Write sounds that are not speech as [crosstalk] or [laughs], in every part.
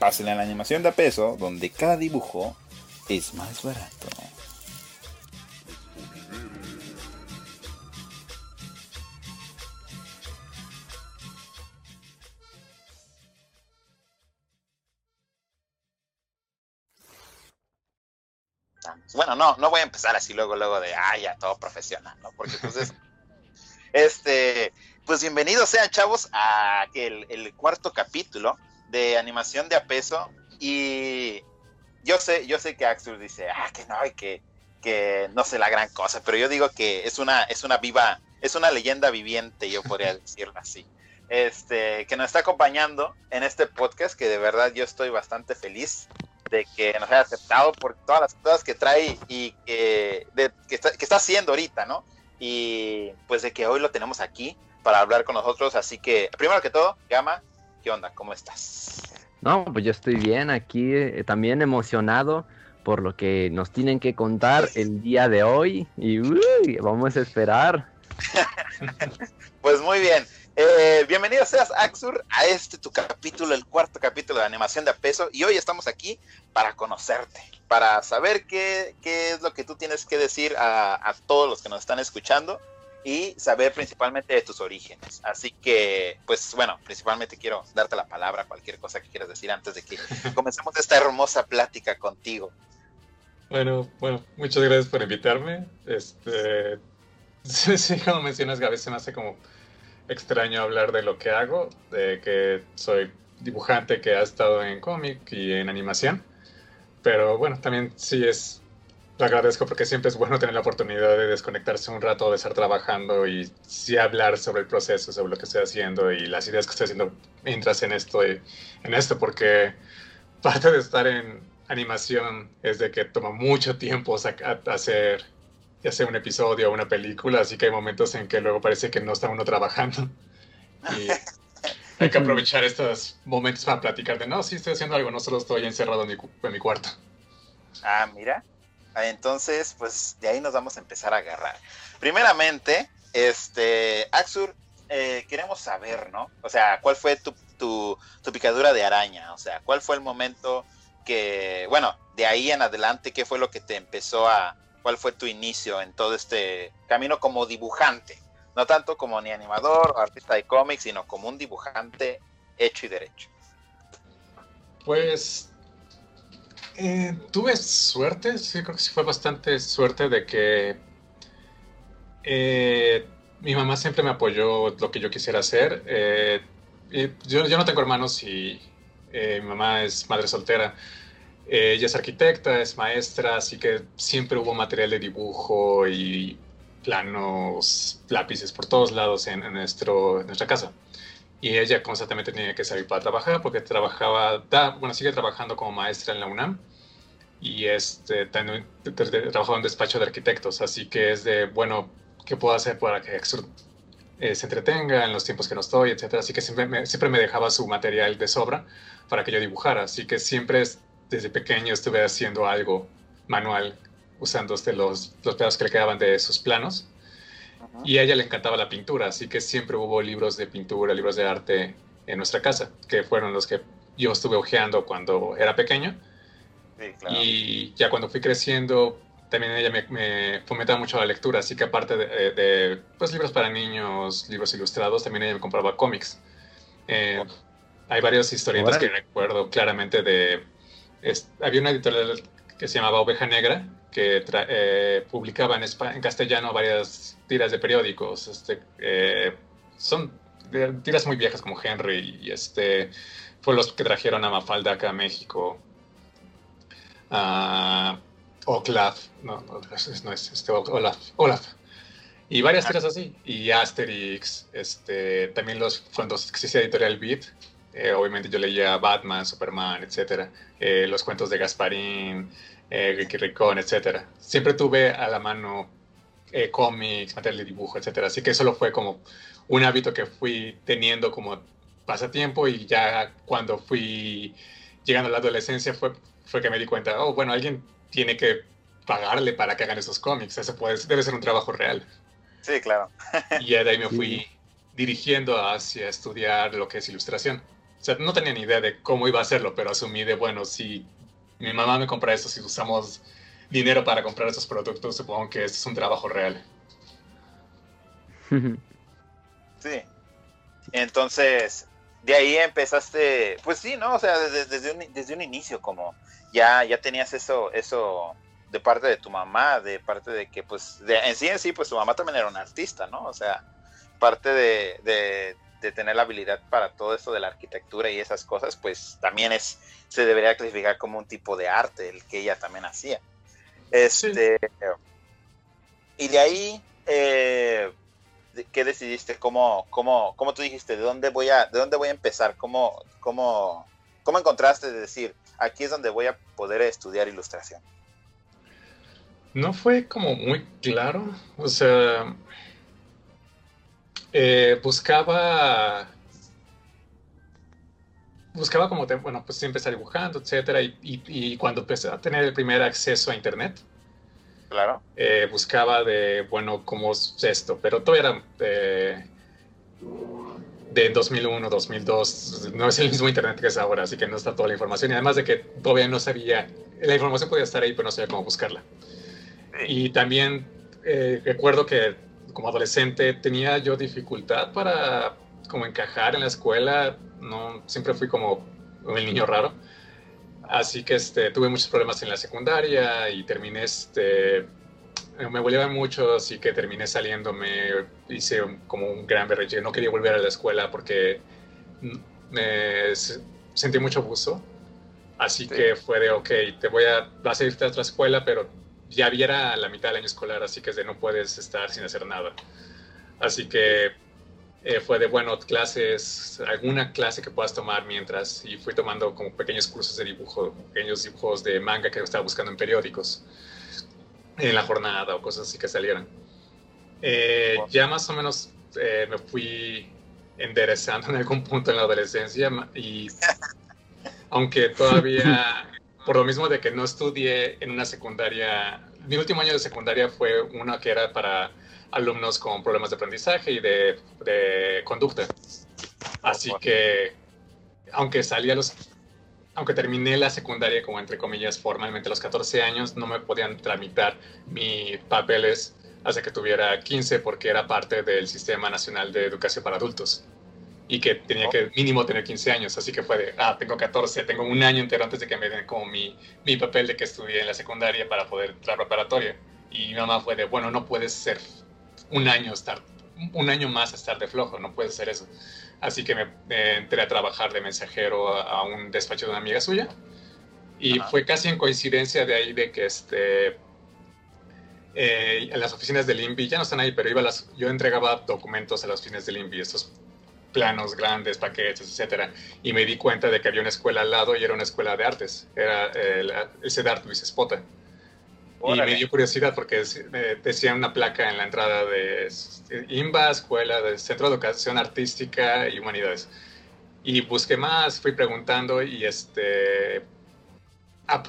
Pásenle a la animación de a peso, donde cada dibujo es más barato. Bueno, no, no voy a empezar así luego, luego de, ah, ya, todo profesional, ¿no? Porque entonces, [laughs] este, pues bienvenidos sean chavos a el cuarto capítulo de animación de a peso y yo sé, yo sé que Axel dice, ah, que no, y que, que no sé la gran cosa, pero yo digo que es una, es una viva, es una leyenda viviente, yo podría [laughs] decirlo así. Este, que nos está acompañando en este podcast, que de verdad yo estoy bastante feliz de que nos haya aceptado por todas las cosas que trae y que, que, está, que está haciendo ahorita, ¿no? Y pues de que hoy lo tenemos aquí para hablar con nosotros, así que primero que todo, Gama, ¿qué onda? ¿Cómo estás? No, pues yo estoy bien aquí, eh, también emocionado por lo que nos tienen que contar el día de hoy y vamos a esperar. [laughs] pues muy bien. Eh, bienvenido seas Axur a este tu capítulo, el cuarto capítulo de animación de a peso y hoy estamos aquí para conocerte, para saber qué, qué es lo que tú tienes que decir a, a todos los que nos están escuchando y saber principalmente de tus orígenes. Así que, pues bueno, principalmente quiero darte la palabra, cualquier cosa que quieras decir antes de que [laughs] comencemos esta hermosa plática contigo. Bueno, bueno, muchas gracias por invitarme. Este, [laughs] sí, como mencionas, Gaby, se me hace como extraño hablar de lo que hago, de que soy dibujante que ha estado en cómic y en animación. Pero bueno, también sí es te agradezco porque siempre es bueno tener la oportunidad de desconectarse un rato, de estar trabajando y sí hablar sobre el proceso, sobre lo que estoy haciendo y las ideas que estoy haciendo mientras en esto, en esto porque parte de estar en animación es de que toma mucho tiempo hacer ya sea un episodio o una película, así que hay momentos en que luego parece que no está uno trabajando. Y hay que aprovechar estos momentos para platicar de, no, sí estoy haciendo algo, no solo estoy encerrado en mi, en mi cuarto. Ah, mira, entonces, pues de ahí nos vamos a empezar a agarrar. Primeramente, este, Axur, eh, queremos saber, ¿no? O sea, ¿cuál fue tu, tu, picadura de araña? O sea, ¿cuál fue el momento que, bueno, de ahí en adelante, qué fue lo que te empezó a, cuál fue tu inicio en todo este camino como dibujante? No tanto como ni animador o artista de cómics, sino como un dibujante hecho y derecho. Pues eh, tuve suerte, creo que sí fue bastante suerte de que eh, mi mamá siempre me apoyó lo que yo quisiera hacer. Eh, yo, no tengo hermanos y mi mamá es madre soltera. ella es arquitecta, es maestra, así que siempre hubo material de dibujo y planos, lápices por todos lados en, nuestro, en nuestra casa y ella constantemente tenía que salir para trabajar porque trabajaba, bueno, sigue trabajando como maestra en la UNAM y este, trabajaba en despacho de arquitectos, así que es de, bueno, ¿qué puedo hacer para que eh, se entretenga en los tiempos que no estoy, etcétera? Así que siempre me, siempre me dejaba su material de sobra para que yo dibujara, así que siempre desde pequeño estuve haciendo algo manual usando este, los, los pedazos que le quedaban de sus planos. Y a ella le encantaba la pintura, así que siempre hubo libros de pintura, libros de arte en nuestra casa, que fueron los que yo estuve hojeando cuando era pequeño. Y ya cuando fui creciendo, también ella me, fomentaba mucho la lectura, así que aparte de, pues, libros para niños, libros ilustrados, también ella me compraba cómics. Eh, hay varios historietas que recuerdo claramente de... había una editorial que se llamaba Oveja Negra, que eh, publicaba en, en, castellano varias tiras de periódicos. Este, eh, son tiras muy viejas como Henry y este fue los que trajeron a Mafalda acá a México uh, no, no, no es este, Olaf, Olaf. Y varias tiras así. Y Asterix, este, también los, cuando existía Editorial Beat, Eh, obviamente yo leía Batman, Superman, etcétera, eh, los cuentos de Gasparín, eh, Ricky Ricón, etcétera. Siempre tuve a la mano eh, cómics, material de dibujo, etcétera. Así que solo fue como un hábito que fui teniendo como pasatiempo y ya cuando fui llegando a la adolescencia fue, fue que me di cuenta, oh, bueno, alguien tiene que pagarle para que hagan esos cómics. Eso puede, debe ser un trabajo real. Sí, claro. Y ya de ahí me fui dirigiendo hacia estudiar lo que es ilustración. O sea, no tenía ni idea de cómo iba a hacerlo, pero asumí de, bueno, si mi mamá me compra esto, si usamos dinero para comprar estos productos, supongo que es un trabajo real. [laughs] Sí. Entonces, de ahí empezaste, pues sí, ¿no? O sea, desde, desde, un, desde un inicio, como ya, ya tenías eso, eso de parte de tu mamá, de parte de que, pues, en sí en sí, pues tu mamá también era una artista, ¿no? O sea, parte de, de, tener la habilidad para todo esto de la arquitectura y esas cosas, pues también es, se debería clasificar como un tipo de arte, el que ella también hacía. Este, sí. Y de ahí, eh, ¿qué decidiste? ¿Cómo, cómo, cómo tú dijiste? ¿De dónde voy a, de dónde voy a empezar? ¿Cómo, cómo, cómo encontraste de decir, aquí es donde voy a poder estudiar ilustración? No fue como muy claro, o sea, eh, buscaba buscaba como, bueno, pues empecé dibujando, etcétera, y, y, y, cuando empecé a tener el primer acceso a internet, claro, eh, buscaba de, bueno, cómo es esto, pero todo era de, de 2001, 2002, no es el mismo internet que es ahora, así que no está toda la información, y además de que todavía no sabía, la información podía estar ahí, pero no sabía cómo buscarla. Y también eh, recuerdo que como adolescente tenía yo dificultad para como encajar en la escuela, no siempre fui como el niño raro. Así que este, tuve muchos problemas en la secundaria y terminé, este, me volvía mucho, así que terminé saliéndome, hice como un gran berrinche, no quería volver a la escuela porque me sentí mucho abuso. Así sí. que fue de, ok, te voy a, vas a irte a otra escuela, pero ya viera la mitad del año escolar, así que es de no puedes estar sin hacer nada. Así que eh, fue de, bueno, clases, alguna clase que puedas tomar mientras, y fui tomando como pequeños cursos de dibujo, pequeños dibujos de manga que estaba buscando en periódicos, en la jornada o cosas así que salieran. Eh, wow. Ya más o menos eh, me fui enderezando en algún punto en la adolescencia y [laughs] aunque todavía por lo mismo de que no estudié en una secundaria, mi último año de secundaria fue una que era para alumnos con problemas de aprendizaje y de, de conducta. Así que, aunque salí a los, aunque terminé la secundaria como entre comillas formalmente a los 14 años, no me podían tramitar mis papeles hasta que tuviera 15 porque era parte del Sistema Nacional de Educación para Adultos y que tenía que mínimo tener 15 años, así que fue de, ah, tengo 14, tengo un año entero antes de que me den como mi, mi papel de que estudié en la secundaria para poder entrar preparatoria. Y mi mamá fue de, bueno, no puedes ser un año estar, un año más estar de flojo, no puedes hacer eso. Así que me, me entré a trabajar de mensajero a, a, un despacho de una amiga suya. Y Ajá. fue casi en coincidencia de ahí de que este, eh, las oficinas del INVI, ya no están ahí, pero iba las, yo entregaba documentos a las oficinas del INVI, estos planos grandes, paquetes, etcétera, y me di cuenta de que había una escuela al lado y era una escuela de artes, era el, el CEDART Luis Espota. Y me dio curiosidad porque decía una placa en la entrada de IMBA, Escuela de Centro de Educación Artística y Humanidades. Y busqué más, fui preguntando y este...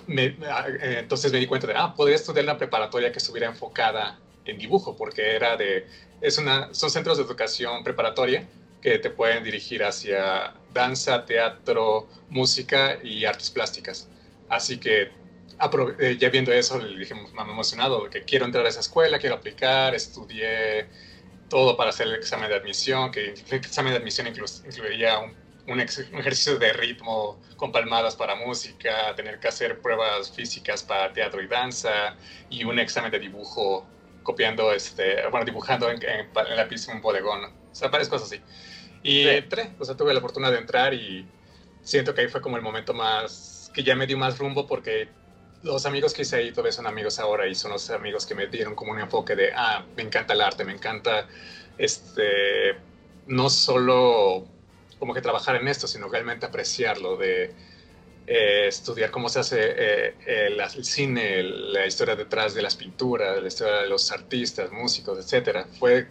Me, entonces me di cuenta de, ah, podría estudiar una preparatoria que estuviera enfocada en dibujo, porque era de, es una, son centros de educación preparatoria que te pueden dirigir hacia danza, teatro, música y artes plásticas. Así que eh, ya viendo eso, le dije, me emocionado, que quiero entrar a esa escuela, quiero aplicar, estudié todo para hacer el examen de admisión, que el examen de admisión inclu incluiría un, un, un, ejercicio de ritmo con palmadas para música, tener que hacer pruebas físicas para teatro y danza, y un examen de dibujo copiando, este, bueno, dibujando en, en, en pista un bodegón, o sea, varias cosas así. Y sí. entré, o sea, tuve la fortuna de entrar y siento que ahí fue como el momento más, que ya me dio más rumbo porque los amigos que hice ahí todavía son amigos ahora y son los amigos que me dieron como un enfoque de, ah, me encanta el arte, me encanta, este, no solo como que trabajar en esto, sino realmente apreciarlo, de eh, estudiar cómo se hace eh, el, el, cine, la historia detrás de las pinturas, la historia de los artistas, músicos, etc. Fue,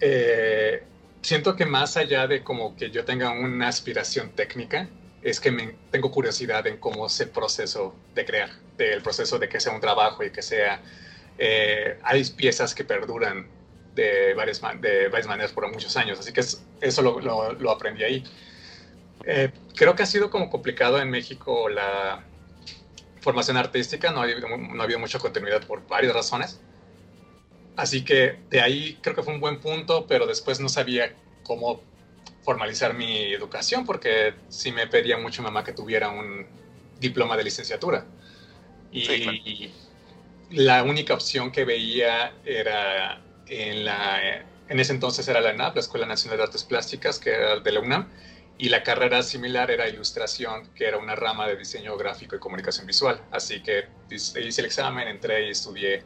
eh, siento que más allá de como que yo tenga una aspiración técnica, es que me, tengo curiosidad en cómo es el proceso de crear, del proceso de que sea un trabajo y que sea... hay piezas que perduran de varias, de varias maneras por muchos años, así que eso lo, lo, lo aprendí ahí. Eh, creo que ha sido como complicado en México la formación artística, no ha, habido, no ha habido mucha continuidad por varias razones. Así que de ahí creo que fue un buen punto, pero después no sabía cómo formalizar mi educación porque sí me pedía mucho mamá que tuviera un diploma de licenciatura. Y sí, la única opción que veía era en la en ese entonces era la ENAP, la Escuela Nacional de Artes Plásticas, que era de la UNAM, y la carrera similar era ilustración, que era una rama de diseño gráfico y comunicación visual. Así que hice el examen, entré y estudié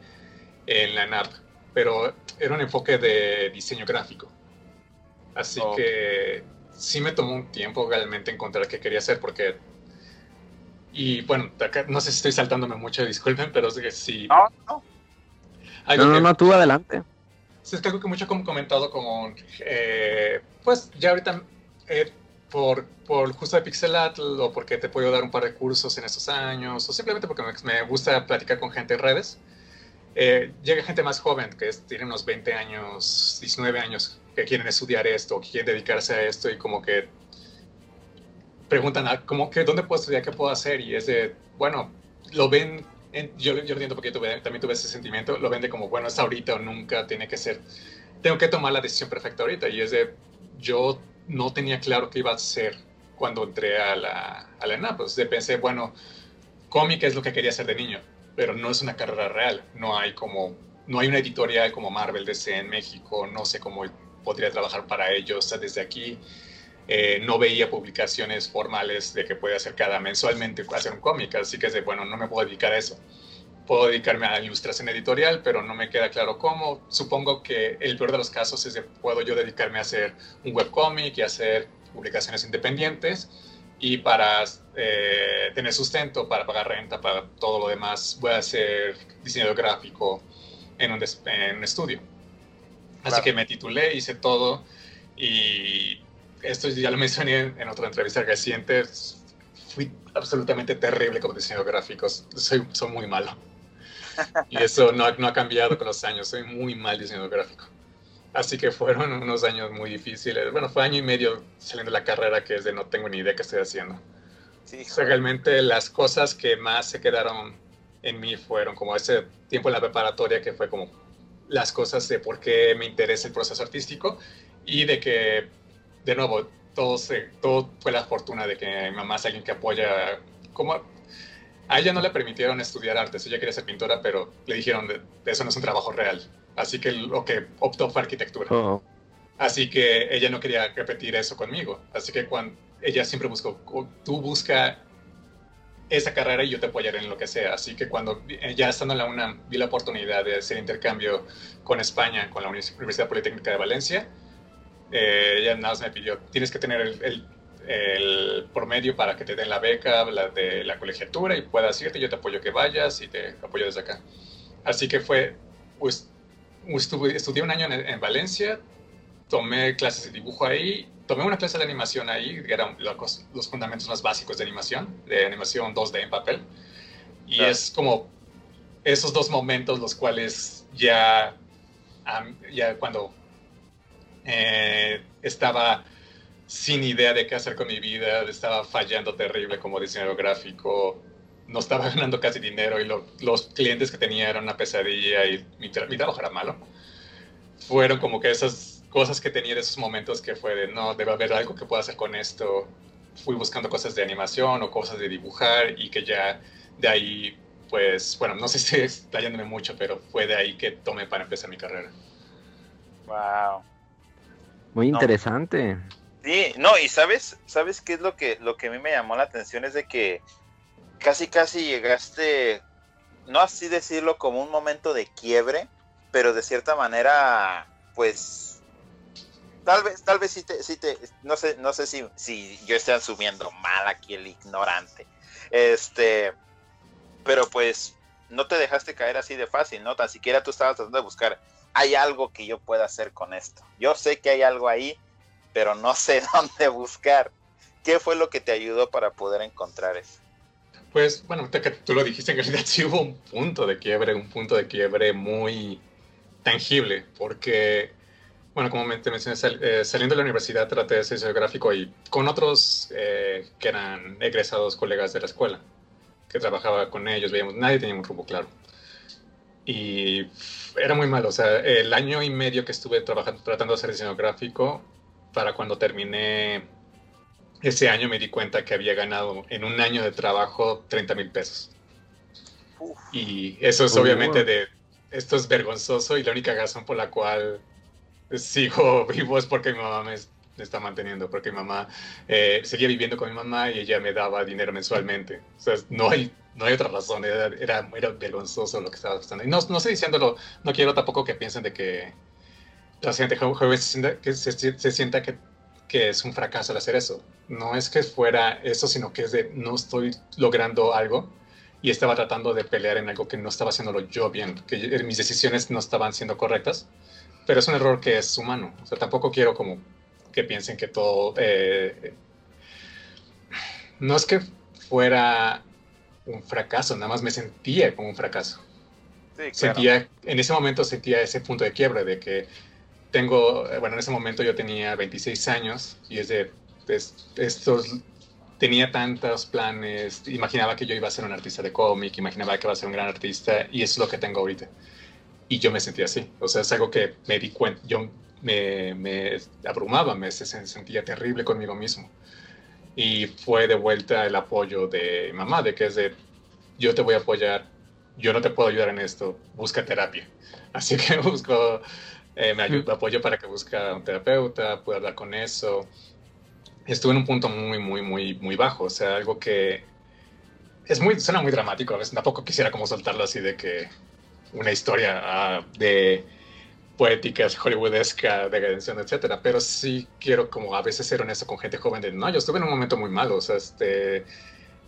en la NAP, pero era un enfoque de diseño gráfico. Así que sí me tomó un tiempo realmente encontrar qué quería hacer, porque... Y bueno, acá, no sé si estoy saltándome mucho, [laughs] disculpen, pero sí... No, no. no, no, no, tú adelante. Sí, es que algo que mucho como comentado como... Eh, pues ya ahorita... Eh, por, por justo de Pixelatl o porque te puedo dar un par de cursos en estos años o simplemente porque me, me gusta platicar con gente en redes. Eh, llega gente más joven que es, tiene unos 20 años, 19 años, que quieren estudiar esto, que quieren dedicarse a esto y como que preguntan, ah, como que, ¿dónde puedo estudiar? ¿Qué puedo hacer? Y es de, bueno, lo ven, en, yo, yo lo entiendo porque tuve, también tuve ese sentimiento, lo ven de como, bueno, es ahorita o nunca, tiene que ser, tengo que tomar la decisión perfecta ahorita. Y es de, yo no tenía claro qué iba a ser cuando entré a la, a la ENAP. Pues pensé, bueno, cómic es lo que quería hacer de niño, pero no es una carrera real. No hay como, no hay una editorial como Marvel DC en México. No sé cómo podría trabajar para ellos desde aquí. Eh, no veía publicaciones formales de que puede hacer cada mensualmente hacer un cómic, así que es de, bueno, no me puedo dedicar a eso puedo dedicarme a ilustración editorial, pero no me queda claro cómo. Supongo que el peor de los casos es que puedo yo dedicarme a hacer un webcómic y hacer publicaciones independientes. Y para eh, tener sustento, para pagar renta, para todo lo demás, voy a hacer diseño gráfico en un, en un estudio. Así que me titulé, hice todo y esto ya lo mencioné en otra entrevista reciente. Fui absolutamente terrible como diseñador gráfico. Soy, soy muy malo. Y [laughs] eso no, no ha cambiado con los años. Soy muy mal diseñador gráfico. Así que fueron unos años muy difíciles. Bueno, fue año y medio saliendo de la carrera que es de no tengo ni idea qué estoy haciendo. Sí, realmente las cosas que más se quedaron en mí fueron como ese tiempo en la preparatoria que fue como las cosas de por qué me interesa el proceso artístico y de que, de nuevo, todo, se, todo fue la fortuna de que mi mamá es alguien que apoya, como a ella no le permitieron estudiar artes, ella quería ser pintora, pero le dijeron, de, eso no es un trabajo real. Así que lo que optó fue arquitectura. Oh. Así que ella no quería repetir eso conmigo. Así que cuando ella siempre buscó, tú busca esa carrera y yo te apoyaré en lo que sea. Así que cuando ya estando en la UNAM vi la oportunidad de hacer intercambio con España, con la Universidad Politécnica de Valencia, eh, ella nada más me pidió, tienes que tener el el promedio para que te den la beca la de la colegiatura y puedas irte, yo te apoyo que vayas y te apoyo desde acá. Así que fue, pues, estudié un año en, Valencia, tomé clases de dibujo ahí, tomé una clase de animación ahí, que eran los, los fundamentos más básicos de animación, de animación 2D en papel. Y es como esos dos momentos los cuales ya, ya cuando eh, estaba sin idea de qué hacer con mi vida, estaba fallando terrible como diseñador gráfico, no estaba [laughs] ganando casi dinero y los clientes que tenía eran una pesadilla y mi, trabajo era malo. Fueron como que esas cosas que tenía en esos momentos que fue de, no, debe haber algo que pueda hacer con esto. Fui buscando cosas de animación o cosas de dibujar y que ya de ahí, pues, bueno, no sé si estoy [laughs] explayándome mucho, pero fue de ahí que tomé para empezar mi carrera. Wow. Muy interesante. Sí, no, y sabes, sabes qué es lo que, lo que a mí me llamó la atención es de que casi casi llegaste, no así decirlo como un momento de quiebre, pero de cierta manera, pues, tal vez, tal vez sí te, sí te, no sé, no sé si, si yo estoy asumiendo mal aquí el ignorante. Este, pero pues no te dejaste caer así de fácil, ¿no? Tan siquiera tú estabas tratando de buscar, hay algo que yo pueda hacer con esto. Yo sé que hay algo ahí, pero no sé [laughs] dónde buscar. ¿Qué fue lo que te ayudó para poder encontrar eso? Pues, bueno, tú lo dijiste, en realidad sí hubo un punto de quiebre, un punto de quiebre muy tangible, porque, bueno, como te mencioné, eh, saliendo de la universidad traté de ser geográfico y con otros eh, que eran egresados colegas de la escuela, que trabajaba con ellos, veíamos, nadie tenía un rumbo claro. Y era muy malo, o sea, el año y medio que estuve trabajando, tratando de hacer diseño gráfico, para cuando terminé ese año me di cuenta que había ganado en un año de trabajo 30 mil pesos. Y eso es obviamente de, esto es vergonzoso y la única razón por la cual sigo [laughs] vivo es porque mi mamá me, está manteniendo, porque mi mamá eh, seguía viviendo con mi mamá y ella me daba dinero mensualmente. O sea, no hay, no hay otra razón, era, era, vergonzoso lo que estaba pasando. Y no, no estoy diciéndolo, no quiero tampoco que piensen de que la gente joven se sienta que, se sienta que que es un fracaso el hacer eso. No es que fuera eso, sino que es de no estoy logrando algo y estaba tratando de pelear en algo que no estaba haciéndolo yo bien, que mis decisiones no estaban siendo correctas, pero es un error que es humano. O sea, tampoco quiero como que piensen que todo... Eh, no es que fuera un fracaso, nada más me sentía como un fracaso. Sentía, en ese momento sentía ese punto de quiebre de que tengo, eh, bueno, en ese momento yo tenía 26 años y es de, estos, tenía tantos planes, imaginaba que yo iba a ser un artista de cómic, imaginaba que iba a ser un gran artista y eso es lo que tengo ahorita. Y yo me sentía así, o sea, es algo que me di cuenta, yo me, me abrumaba, me sentía terrible conmigo mismo. Y fue de vuelta el apoyo de mamá, de que es de, yo te voy a apoyar, yo no te puedo ayudar en esto, busca terapia. [laughs] Así que busco eh, me, ayuda, apoyo para que busque un terapeuta, pueda hablar con eso. Estuve en un punto muy, muy, muy, muy bajo, o sea, algo que es muy, suena muy dramático, a veces tampoco quisiera como soltarlo así de que una historia ah, de poéticas, hollywoodesca, de redención, etcétera, pero sí quiero como a veces ser honesto con gente joven de, no, yo estuve en un momento muy malo, o sea, este,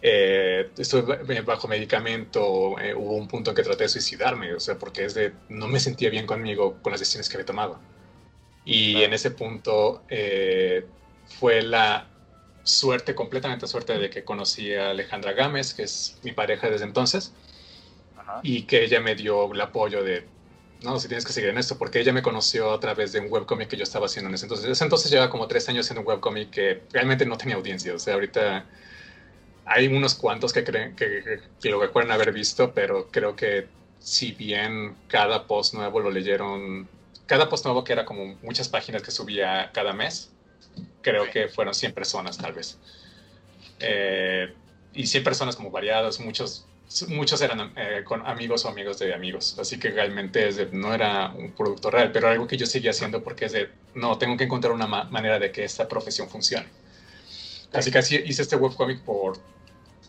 eh, estuve bajo medicamento, eh, hubo un punto en que traté de suicidarme, o sea, porque es de, no me sentía bien conmigo con las decisiones que había tomado. Y en ese punto eh, fue la suerte, completamente suerte, de que conocí a Alejandra Gámez, que es mi pareja desde entonces, y que ella me dio el apoyo de, no, si tienes que seguir en esto, porque ella me conoció a través de un webcomic que yo estaba haciendo en ese entonces. Ese entonces lleva como tres años haciendo un webcomic que realmente no tenía audiencia, o sea, ahorita hay unos cuantos que creen que, lo recuerdan haber visto, pero creo que si bien cada post nuevo lo leyeron, cada post nuevo que era como muchas páginas que subía cada mes, creo que fueron 100 personas tal vez. Eh, y 100 personas como variadas, muchos, muchos eran eh, con amigos o amigos de amigos, así que realmente no era un producto real, pero algo que yo seguía haciendo porque es de, no, tengo que encontrar una manera de que esta profesión funcione. Así que así hice este webcomic por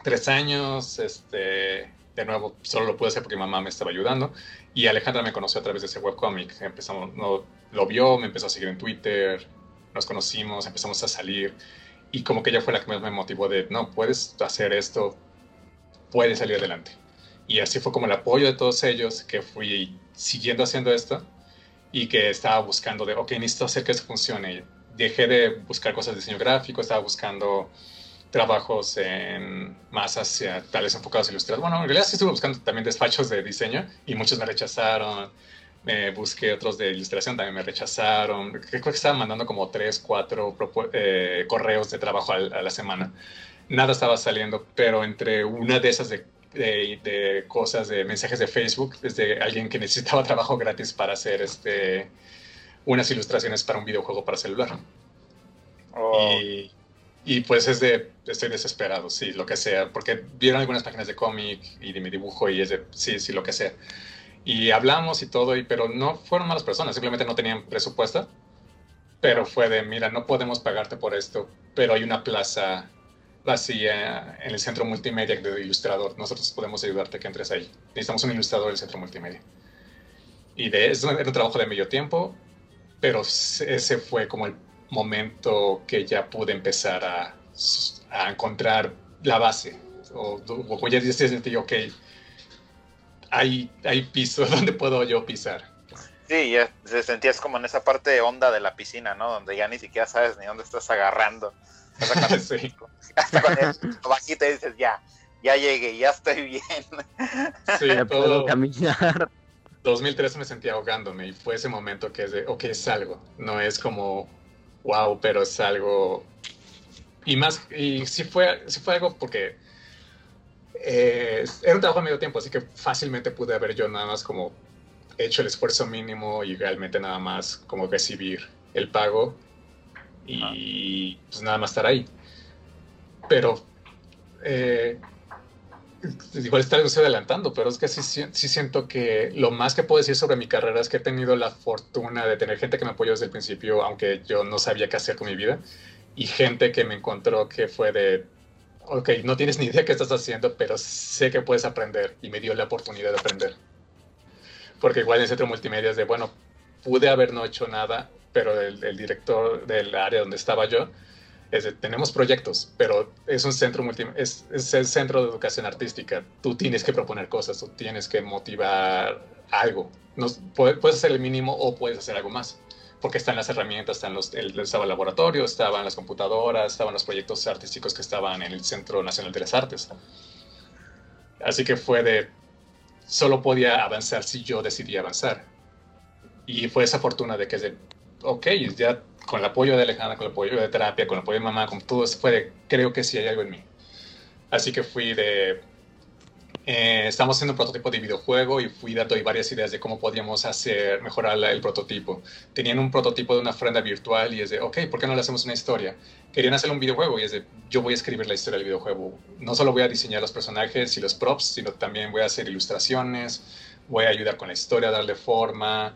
tres años, este, de nuevo, solo lo pude hacer porque mamá me estaba ayudando. Y Alejandra me conoció a través de ese webcomic. Empezamos, no, lo vio, me empezó a seguir en Twitter, nos conocimos, empezamos a salir. Y como que ella fue la que más me motivó de, no, puedes hacer esto, puedes salir adelante. Y así fue como el apoyo de todos ellos, que fui siguiendo haciendo esto y que estaba buscando de, ok, necesito hacer que esto funcione. Dejé de buscar cosas de diseño gráfico, estaba buscando trabajos en más hacia tales enfocados a ilustrar. Bueno, en realidad sí estuve buscando también despachos de diseño y muchos me rechazaron. Me busqué otros de ilustración, también me rechazaron. Creo que estaba mandando como tres, cuatro eh, correos de trabajo a, la semana. Nada estaba saliendo, pero entre una de esas de, de, cosas, de mensajes de Facebook, desde alguien que [laughs] necesitaba trabajo gratis para hacer este, unas ilustraciones para un videojuego para celular. Oh. Y y pues es de, estoy desesperado, sí, lo que sea, porque vieron algunas páginas de cómic y de mi dibujo y es de, sí, sí, lo que sea. Y hablamos y todo, y, pero no fueron malas personas, simplemente no tenían presupuesto. Pero fue de, mira, no podemos pagarte por esto, pero hay una plaza vacía en el centro multimedia de ilustrador. Nosotros podemos ayudarte que entres ahí. Necesitamos un ilustrador del centro multimedia. Y de eso era un trabajo de medio tiempo, pero ese fue como el momento que ya pude empezar a, a encontrar la base. O, o ya sentí, ok, hay, hay piso [laughs] donde puedo yo pisar. Sí, ya se sentías como en esa parte honda de la piscina, ¿no? Donde ya ni siquiera sabes ni dónde estás agarrando. [laughs] sí. Hasta cuando bajita dices, ya, ya llegué, ya estoy bien. [laughs] Sí, ya puedo caminar. 2013 me sentía ahogándome y fue ese momento que es de, ok, es algo. No es como, wow, pero es algo. Y más, y sí fue, sí fue algo porque eh, era un trabajo a medio tiempo, así que fácilmente pude haber yo nada más como hecho el esfuerzo mínimo y realmente nada más como recibir el pago y pues nada más estar ahí. Pero eh, igual estoy adelantando, pero es que sí, sí, siento que lo más que puedo decir sobre mi carrera es que he tenido la fortuna de tener gente que me apoyó desde el principio, aunque yo no sabía qué hacer con mi vida, y gente que me encontró que fue de, ok, no tienes ni idea qué estás haciendo, pero sé que puedes aprender, y me dio la oportunidad de aprender. Porque igual en el centro multimedia es de, bueno, pude haber no hecho nada, pero el, el director del área donde estaba yo, es de, tenemos proyectos, pero es un centro multi, es, es, el centro de educación artística. Tú tienes que proponer cosas, tú tienes que motivar algo. No, puedes hacer el mínimo o puedes hacer algo más, porque están las herramientas, están los, el, estaba el laboratorio, estaban las computadoras, estaban los proyectos artísticos que estaban en el Centro Nacional de las Artes. Así que fue de, solo podía avanzar si yo decidía avanzar. Y fue esa fortuna de que, de, ok, ya con el apoyo de Alejandra, con el apoyo de terapia, con el apoyo de mamá, con todo eso, fue de, creo que sí hay algo en mí. Así que fui de, eh, estamos haciendo un prototipo de videojuego y fui dando varias ideas de cómo podíamos hacer, mejorar el prototipo. Tenían un prototipo de una ofrenda virtual y es de, ok, ¿por qué no le hacemos una historia? Querían hacer un videojuego y es de, yo voy a escribir la historia del videojuego. No solo voy a diseñar los personajes y los props, sino también voy a hacer ilustraciones, voy a ayudar con la historia, darle forma,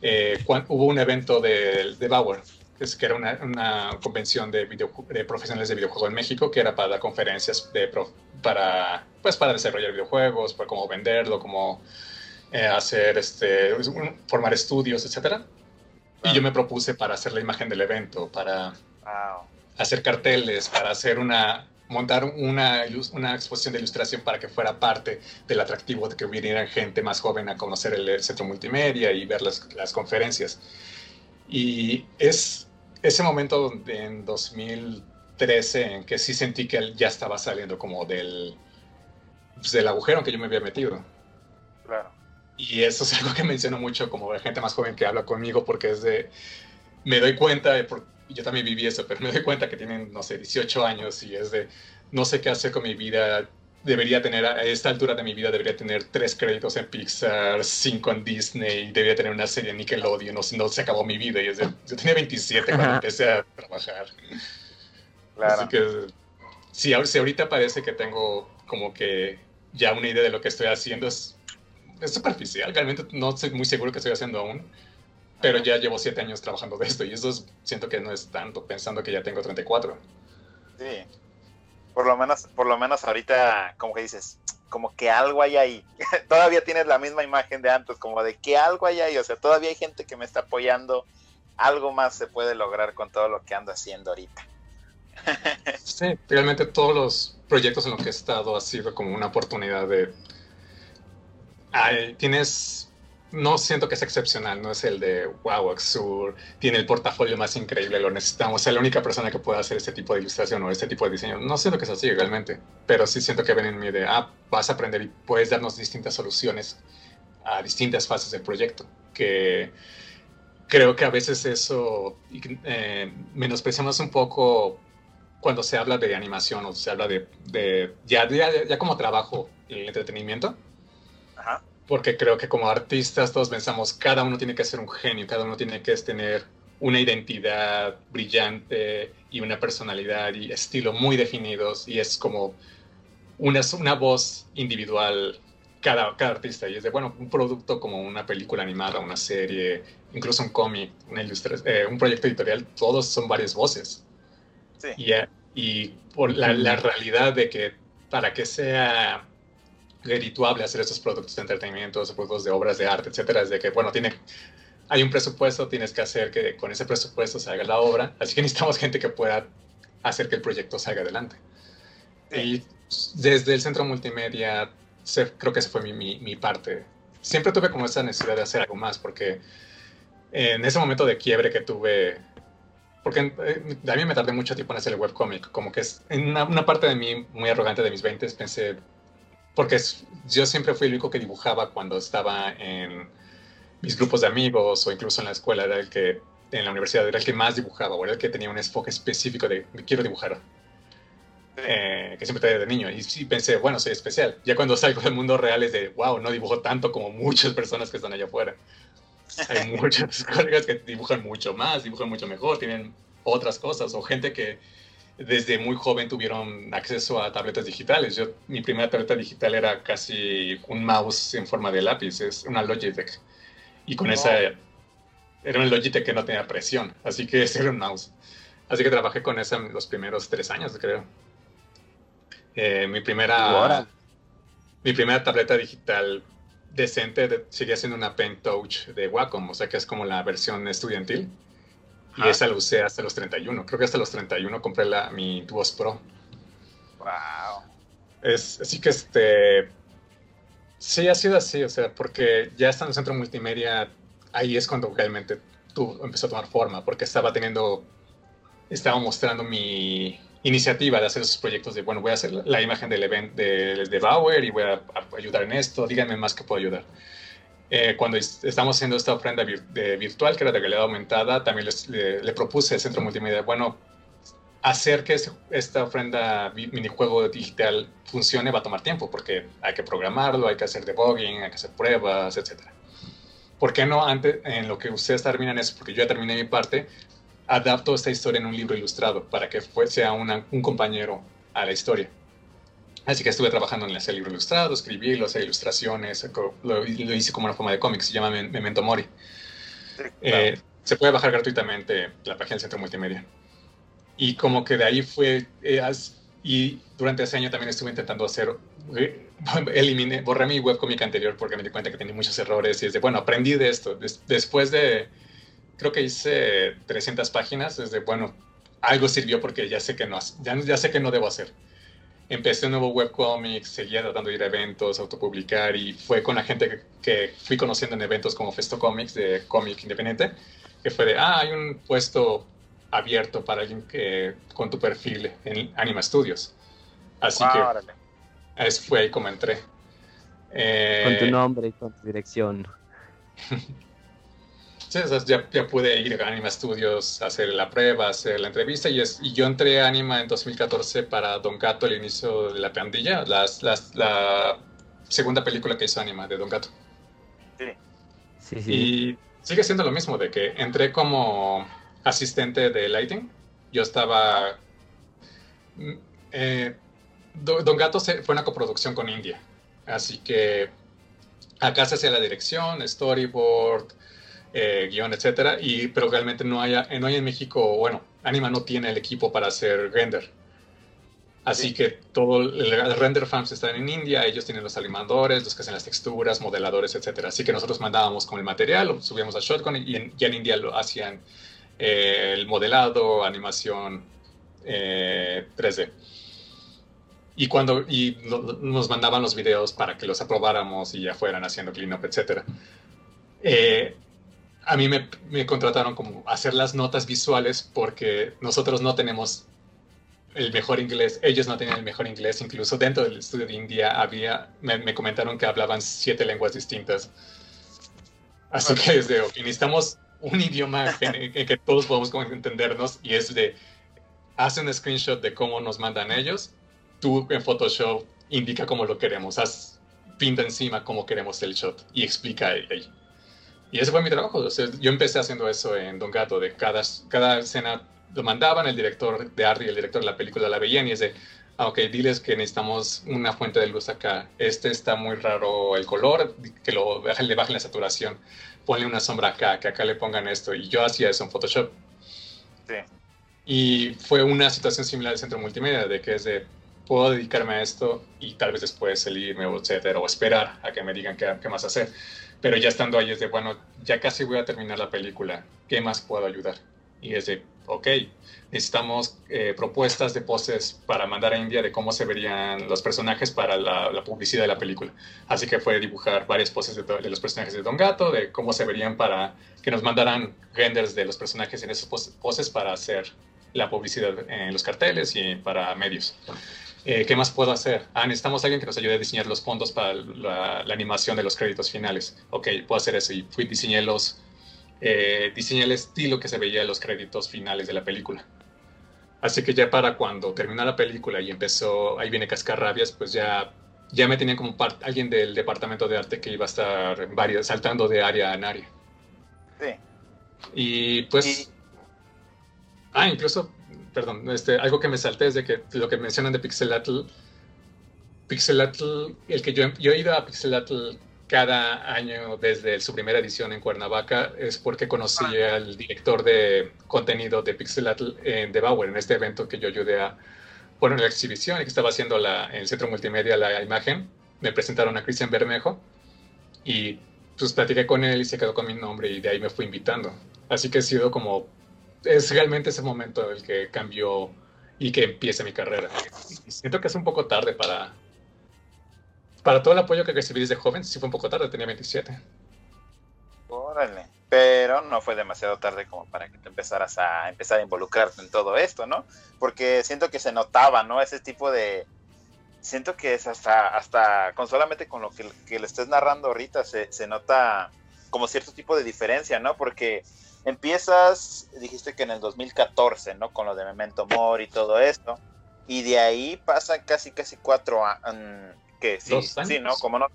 eh, hubo un evento de, de Bauer, que, es, que era una, una convención de, video, de, profesionales de videojuego en México, que era para dar conferencias de, para, pues, para desarrollar videojuegos, para cómo venderlo, cómo eh, hacer, este, formar estudios, etc. Y yo me propuse para hacer la imagen del evento, para wow. hacer carteles, para hacer una, montar una, una exposición de ilustración para que fuera parte del atractivo de que vinieran gente más joven a conocer el, centro multimedia y ver las, las, conferencias. Y es ese momento en 2013 en que sí sentí que ya estaba saliendo como del, pues, del agujero en que yo me había metido. Claro. Y eso es algo que menciono mucho como la gente más joven que habla conmigo porque es de, me doy cuenta, de, yo también viví eso, pero me doy cuenta que tienen, no sé, 18 años y es de, no sé qué hacer con mi vida. Debería tener, a esta altura de mi vida, debería tener tres créditos en Pixar, cinco en Disney, debería tener una serie en Nickelodeon, no, no se acabó mi vida. Y es de, yo tenía 27 cuando empecé a trabajar. Claro. Así que, si, si ahorita parece que tengo como que ya una idea de lo que estoy haciendo, es, es superficial. Realmente no estoy muy seguro que estoy haciendo aún pero ya llevo siete años trabajando de esto y eso es, siento que no es tanto, pensando que ya tengo 34. Sí, por lo menos, por lo menos ahorita, como que dices, como que algo hay ahí. [laughs] todavía tienes la misma imagen de antes, como de que algo hay ahí, o sea, todavía hay gente que me está apoyando, algo más se puede lograr con todo lo que ando haciendo ahorita. [laughs] sí, realmente todos los proyectos en los que he estado ha sido como una oportunidad de... Ay, tienes no siento que es excepcional, no es el de wow, Axur tiene el portafolio más increíble, lo necesitamos, es la única persona que puede hacer este tipo de ilustración o este tipo de diseño. No siento que es así realmente, pero sí siento que ven en mi de, ah, vas a aprender y puedes darnos distintas soluciones a distintas fases del proyecto, que creo que a veces eso eh, menospreciamos un poco cuando se habla de animación o se habla de, de ya, ya, ya como trabajo el entretenimiento. Porque creo que como artistas todos pensamos, cada uno tiene que ser un genio, cada uno tiene que tener una identidad brillante y una personalidad y estilo muy definidos y es como una, una voz individual cada, cada artista y es de, bueno, un producto como una película animada, una serie, incluso un cómic, una eh, un proyecto editorial, todos son varias voces. Sí. Y, eh, y por la, la realidad de que para que sea redituable hacer estos productos de entretenimiento, productos de obras de arte, etcétera, es de que, bueno, tiene, hay un presupuesto, tienes que hacer que con ese presupuesto se haga la obra, así que [laughs] necesitamos gente que pueda hacer que el proyecto salga adelante. Y desde el centro multimedia, creo que esa fue mi, mi, mi, parte. Siempre tuve como esa necesidad de hacer algo más, porque en ese momento de quiebre que tuve, porque eh, a mí me tardé mucho tiempo en hacer el webcomic, como que es, en una, una, parte de mí muy arrogante de mis 20 pensé, porque yo siempre fui el único que dibujaba cuando estaba en mis grupos de amigos o incluso en la escuela, era el que, en la universidad, era el que más dibujaba, o era el que tenía un enfoque específico de, quiero dibujar. Eh, que siempre tenía de niño. Y sí pensé, bueno, soy especial. Ya cuando salgo del mundo real es de, wow, no dibujo tanto como muchas personas que están allá afuera. Hay [laughs] muchos [laughs] colegas que dibujan mucho más, dibujan mucho mejor, tienen otras cosas, o gente que desde muy joven tuvieron acceso a tabletas digitales. Yo, mi primera tableta digital era casi un mouse en forma de lápiz, es una Logitech. Y con esa era un Logitech que no tenía presión, así que ese era un mouse. Así que trabajé con esa los primeros tres años, creo. Eh, mi primera mi primera tableta digital decente de, seguía siendo una Pen Touch de Wacom, o sea que es como la versión estudiantil. Y esa la usé hasta los 31. Creo que hasta los 31 compré la, mi Duos Pro. Wow. Es, así que este. Sí, ha sido así, o sea, porque ya estando en el centro multimedia, ahí es cuando realmente tú empezó a tomar forma, porque estaba teniendo. Estaba mostrando mi, iniciativa de hacer esos proyectos de, bueno, voy a hacer la imagen del evento de, de, Bauer y voy a, ayudar en esto, díganme más que puedo ayudar. Eh, cuando estamos haciendo esta ofrenda de virtual, que era de realidad aumentada, también les, le, propuse al Centro Multimedia, bueno, hacer que esta ofrenda minijuego digital funcione va a tomar tiempo, porque hay que programarlo, hay que hacer debugging, hay que hacer pruebas, etc. ¿Por qué no antes, en lo que ustedes terminan eso, porque yo ya terminé mi parte, adapto esta historia en un libro ilustrado para que sea un compañero a la historia. Así que estuve trabajando en ese libro ilustrado, escribí las ilustraciones, lo, hice como una forma de cómic, se llama Memento Mori. Eh, se puede bajar gratuitamente la página del Centro Multimedia. Y como que de ahí fue, eh, y durante ese año también estuve intentando hacer, eh, [laughs] eliminé, borré mi webcomic anterior porque me di cuenta que tenía muchos errores y es de, bueno, aprendí de esto. después de creo que hice 300 páginas, desde, bueno, algo sirvió porque ya sé que no, ya, ya sé que no debo hacer. Empecé un nuevo webcomic, seguía tratando de ir a eventos, autopublicar y fue con la gente que, que fui conociendo en eventos como Festo Comics de cómic independiente, que fue de, ah, hay un puesto abierto para alguien que con tu perfil en Anima Studios. Así que eso fue ahí como entré. con tu eh, nombre y con tu dirección. [laughs] Sí, ya, ya, pude ir a Anima Studios a hacer la prueba, hacer la entrevista y, es, y yo entré a Anima en 2014 para Don Gato, el inicio de la pandilla, las, las, la segunda película que hizo Anima de Don Gato. Sí. Sí, sí. Y sigue siendo lo mismo, de que entré como asistente de lighting. Yo estaba... Mm, eh, Don Gato fue una coproducción con India, así que acá se hacía la dirección, storyboard, eh, guion, etcétera, y, pero realmente no hay, no hay en México, bueno, Anima no tiene el equipo para hacer render. Así que todo el, render farms están en India, ellos tienen los animadores, los que hacen las texturas, modeladores, etcétera. Así que nosotros mandábamos con el material, lo subíamos a Shotgun y en, ya en India lo hacían eh, el modelado, animación 3D. Eh, y cuando y nos mandaban los videos para que los aprobáramos y ya fueran haciendo cleanup, etcétera. Eh, a mí me, me, contrataron como hacer las notas visuales porque nosotros no tenemos el mejor inglés, ellos no tenían el mejor inglés, incluso dentro del estudio de India había, me, comentaron que hablaban siete lenguas distintas. Así que es de, necesitamos un idioma [laughs] en, que todos podamos entendernos y es de, haz un screenshot de cómo nos mandan ellos, tú en Photoshop indica cómo lo queremos, haz pinta encima cómo queremos el shot y explica ahí. Y ese fue mi trabajo. yo empecé haciendo eso en Don Gato, de cada, cada escena lo mandaban, el director de arte y el director de la película la veían y es de, ah, ok, diles que necesitamos una fuente de luz acá. Este está muy raro el color, que lo le bajen la saturación. Ponle una sombra acá, que acá le pongan esto. Y yo hacía eso en Photoshop. Sí. Y fue una situación similar al centro multimedia, de que es de, puedo dedicarme a esto y tal vez después salirme, etcétera, o esperar a que me digan qué, qué más hacer Pero ya estando ahí es de, bueno, ya casi voy a terminar la película, ¿qué más puedo ayudar? Y es de, ok, necesitamos eh, propuestas de poses para mandar a India de cómo se verían los personajes para la, publicidad de la película. Así que fue dibujar varias poses de, de, los personajes de Don Gato, de cómo se verían para que nos mandaran renders de los personajes en esas poses para hacer la publicidad en los carteles y para medios. Eh, ¿Qué más puedo hacer? Ah, necesitamos a alguien que nos ayude a diseñar los fondos para la, animación de los créditos finales. Ok, puedo hacer eso. Y fui, diseñé los, eh, diseñé el estilo que se veía en los créditos finales de la película. Así que ya para cuando terminó la película y empezó, ahí viene Cascarrabias, pues ya, ya me tenían como alguien del departamento de arte que iba a estar varias, saltando de área en área. Sí. Y pues... Ah, incluso perdón, este, algo que me salté es de que lo que mencionan de Pixelatl, Pixelatl, el que yo, yo he ido a Pixelatl cada año desde su primera edición en Cuernavaca es porque conocí ah. al director de contenido de Pixelatl en The Bauer, en este evento que yo ayudé a poner la exhibición y que estaba haciendo la, en el centro multimedia la imagen. Me presentaron a Cristian Bermejo y pues platiqué con él y se quedó con mi nombre y de ahí me fui invitando. Así que he sido como es realmente ese momento el que cambió y que empiece mi carrera. siento que es un poco tarde para, para todo el apoyo que recibí desde joven. Sí fue un poco tarde, tenía 27. Órale. Pero no fue demasiado tarde como para que te empezaras a empezar a involucrarte en todo esto, ¿no? Porque siento que se notaba, ¿no? Ese tipo de... Siento que es hasta, hasta con solamente con lo que, que le estés narrando ahorita se, se nota como cierto tipo de diferencia, ¿no? Porque Empiezas, dijiste que en el 2014, ¿no? Con lo de Memento Mori y todo esto. Y de ahí pasan casi, casi cuatro años. que sí, sí, ¿no? Como no.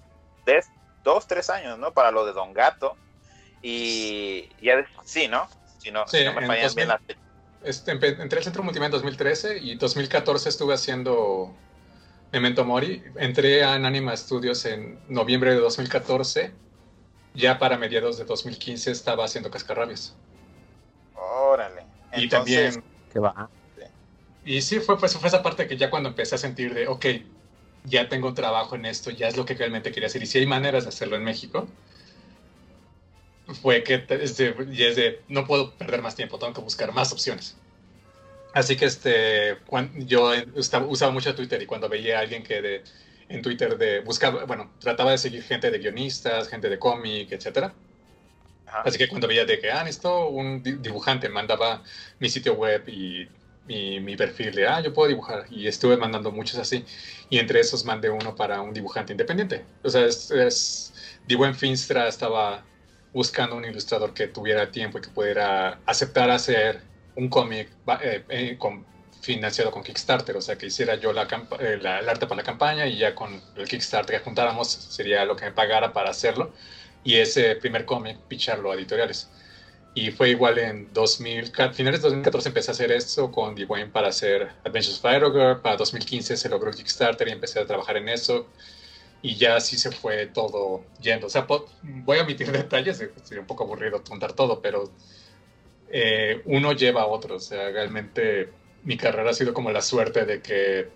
dos, tres años, ¿no? Para lo de Don Gato. Y ya, sí, ¿no? Si no, sí, me fallan bien las este, entré al Centro Multimedia en 2013 y 2014 estuve haciendo Memento Mori. Entré a Anima Studios en noviembre de 2014 ya para mediados de 2015 estaba haciendo cascarrabias. Órale. y también... ¿Qué va? Y sí, fue, pues, fue esa parte que ya cuando empecé a sentir de, ok, ya tengo trabajo en esto, ya es lo que realmente quería hacer. Y si hay maneras de hacerlo en México, fue que es de, no puedo perder más tiempo, tengo que buscar más opciones. Así que este, yo usaba mucho Twitter y cuando veía a alguien que de, en Twitter de buscar, bueno, trataba de seguir gente de guionistas, gente de cómic, etcétera. Así que cuando veía de que, ah, esto un dibujante mandaba mi sitio web y mi, perfil de, ah, yo puedo dibujar. Y estuve mandando muchos así. Y entre esos mandé uno para un dibujante independiente. O sea, es, es Buen Finstra estaba buscando un ilustrador que tuviera tiempo y que pudiera aceptar hacer un cómic eh, eh, con financiado con Kickstarter, o sea, que hiciera yo la, eh, la, el arte para la campaña y ya con el Kickstarter que juntáramos sería lo que me pagara para hacerlo y ese primer cómic picharlo a editoriales. Y fue igual en 2000, finales de 2014 empecé a hacer esto con Dwayne para hacer Adventures of Girl, para 2015 se logró Kickstarter y empecé a trabajar en eso y ya así se fue todo yendo. O sea, voy a omitir [laughs] detalles, sería un poco aburrido contar todo, pero eh, uno lleva a otro, o sea, realmente mi carrera ha sido como la suerte de que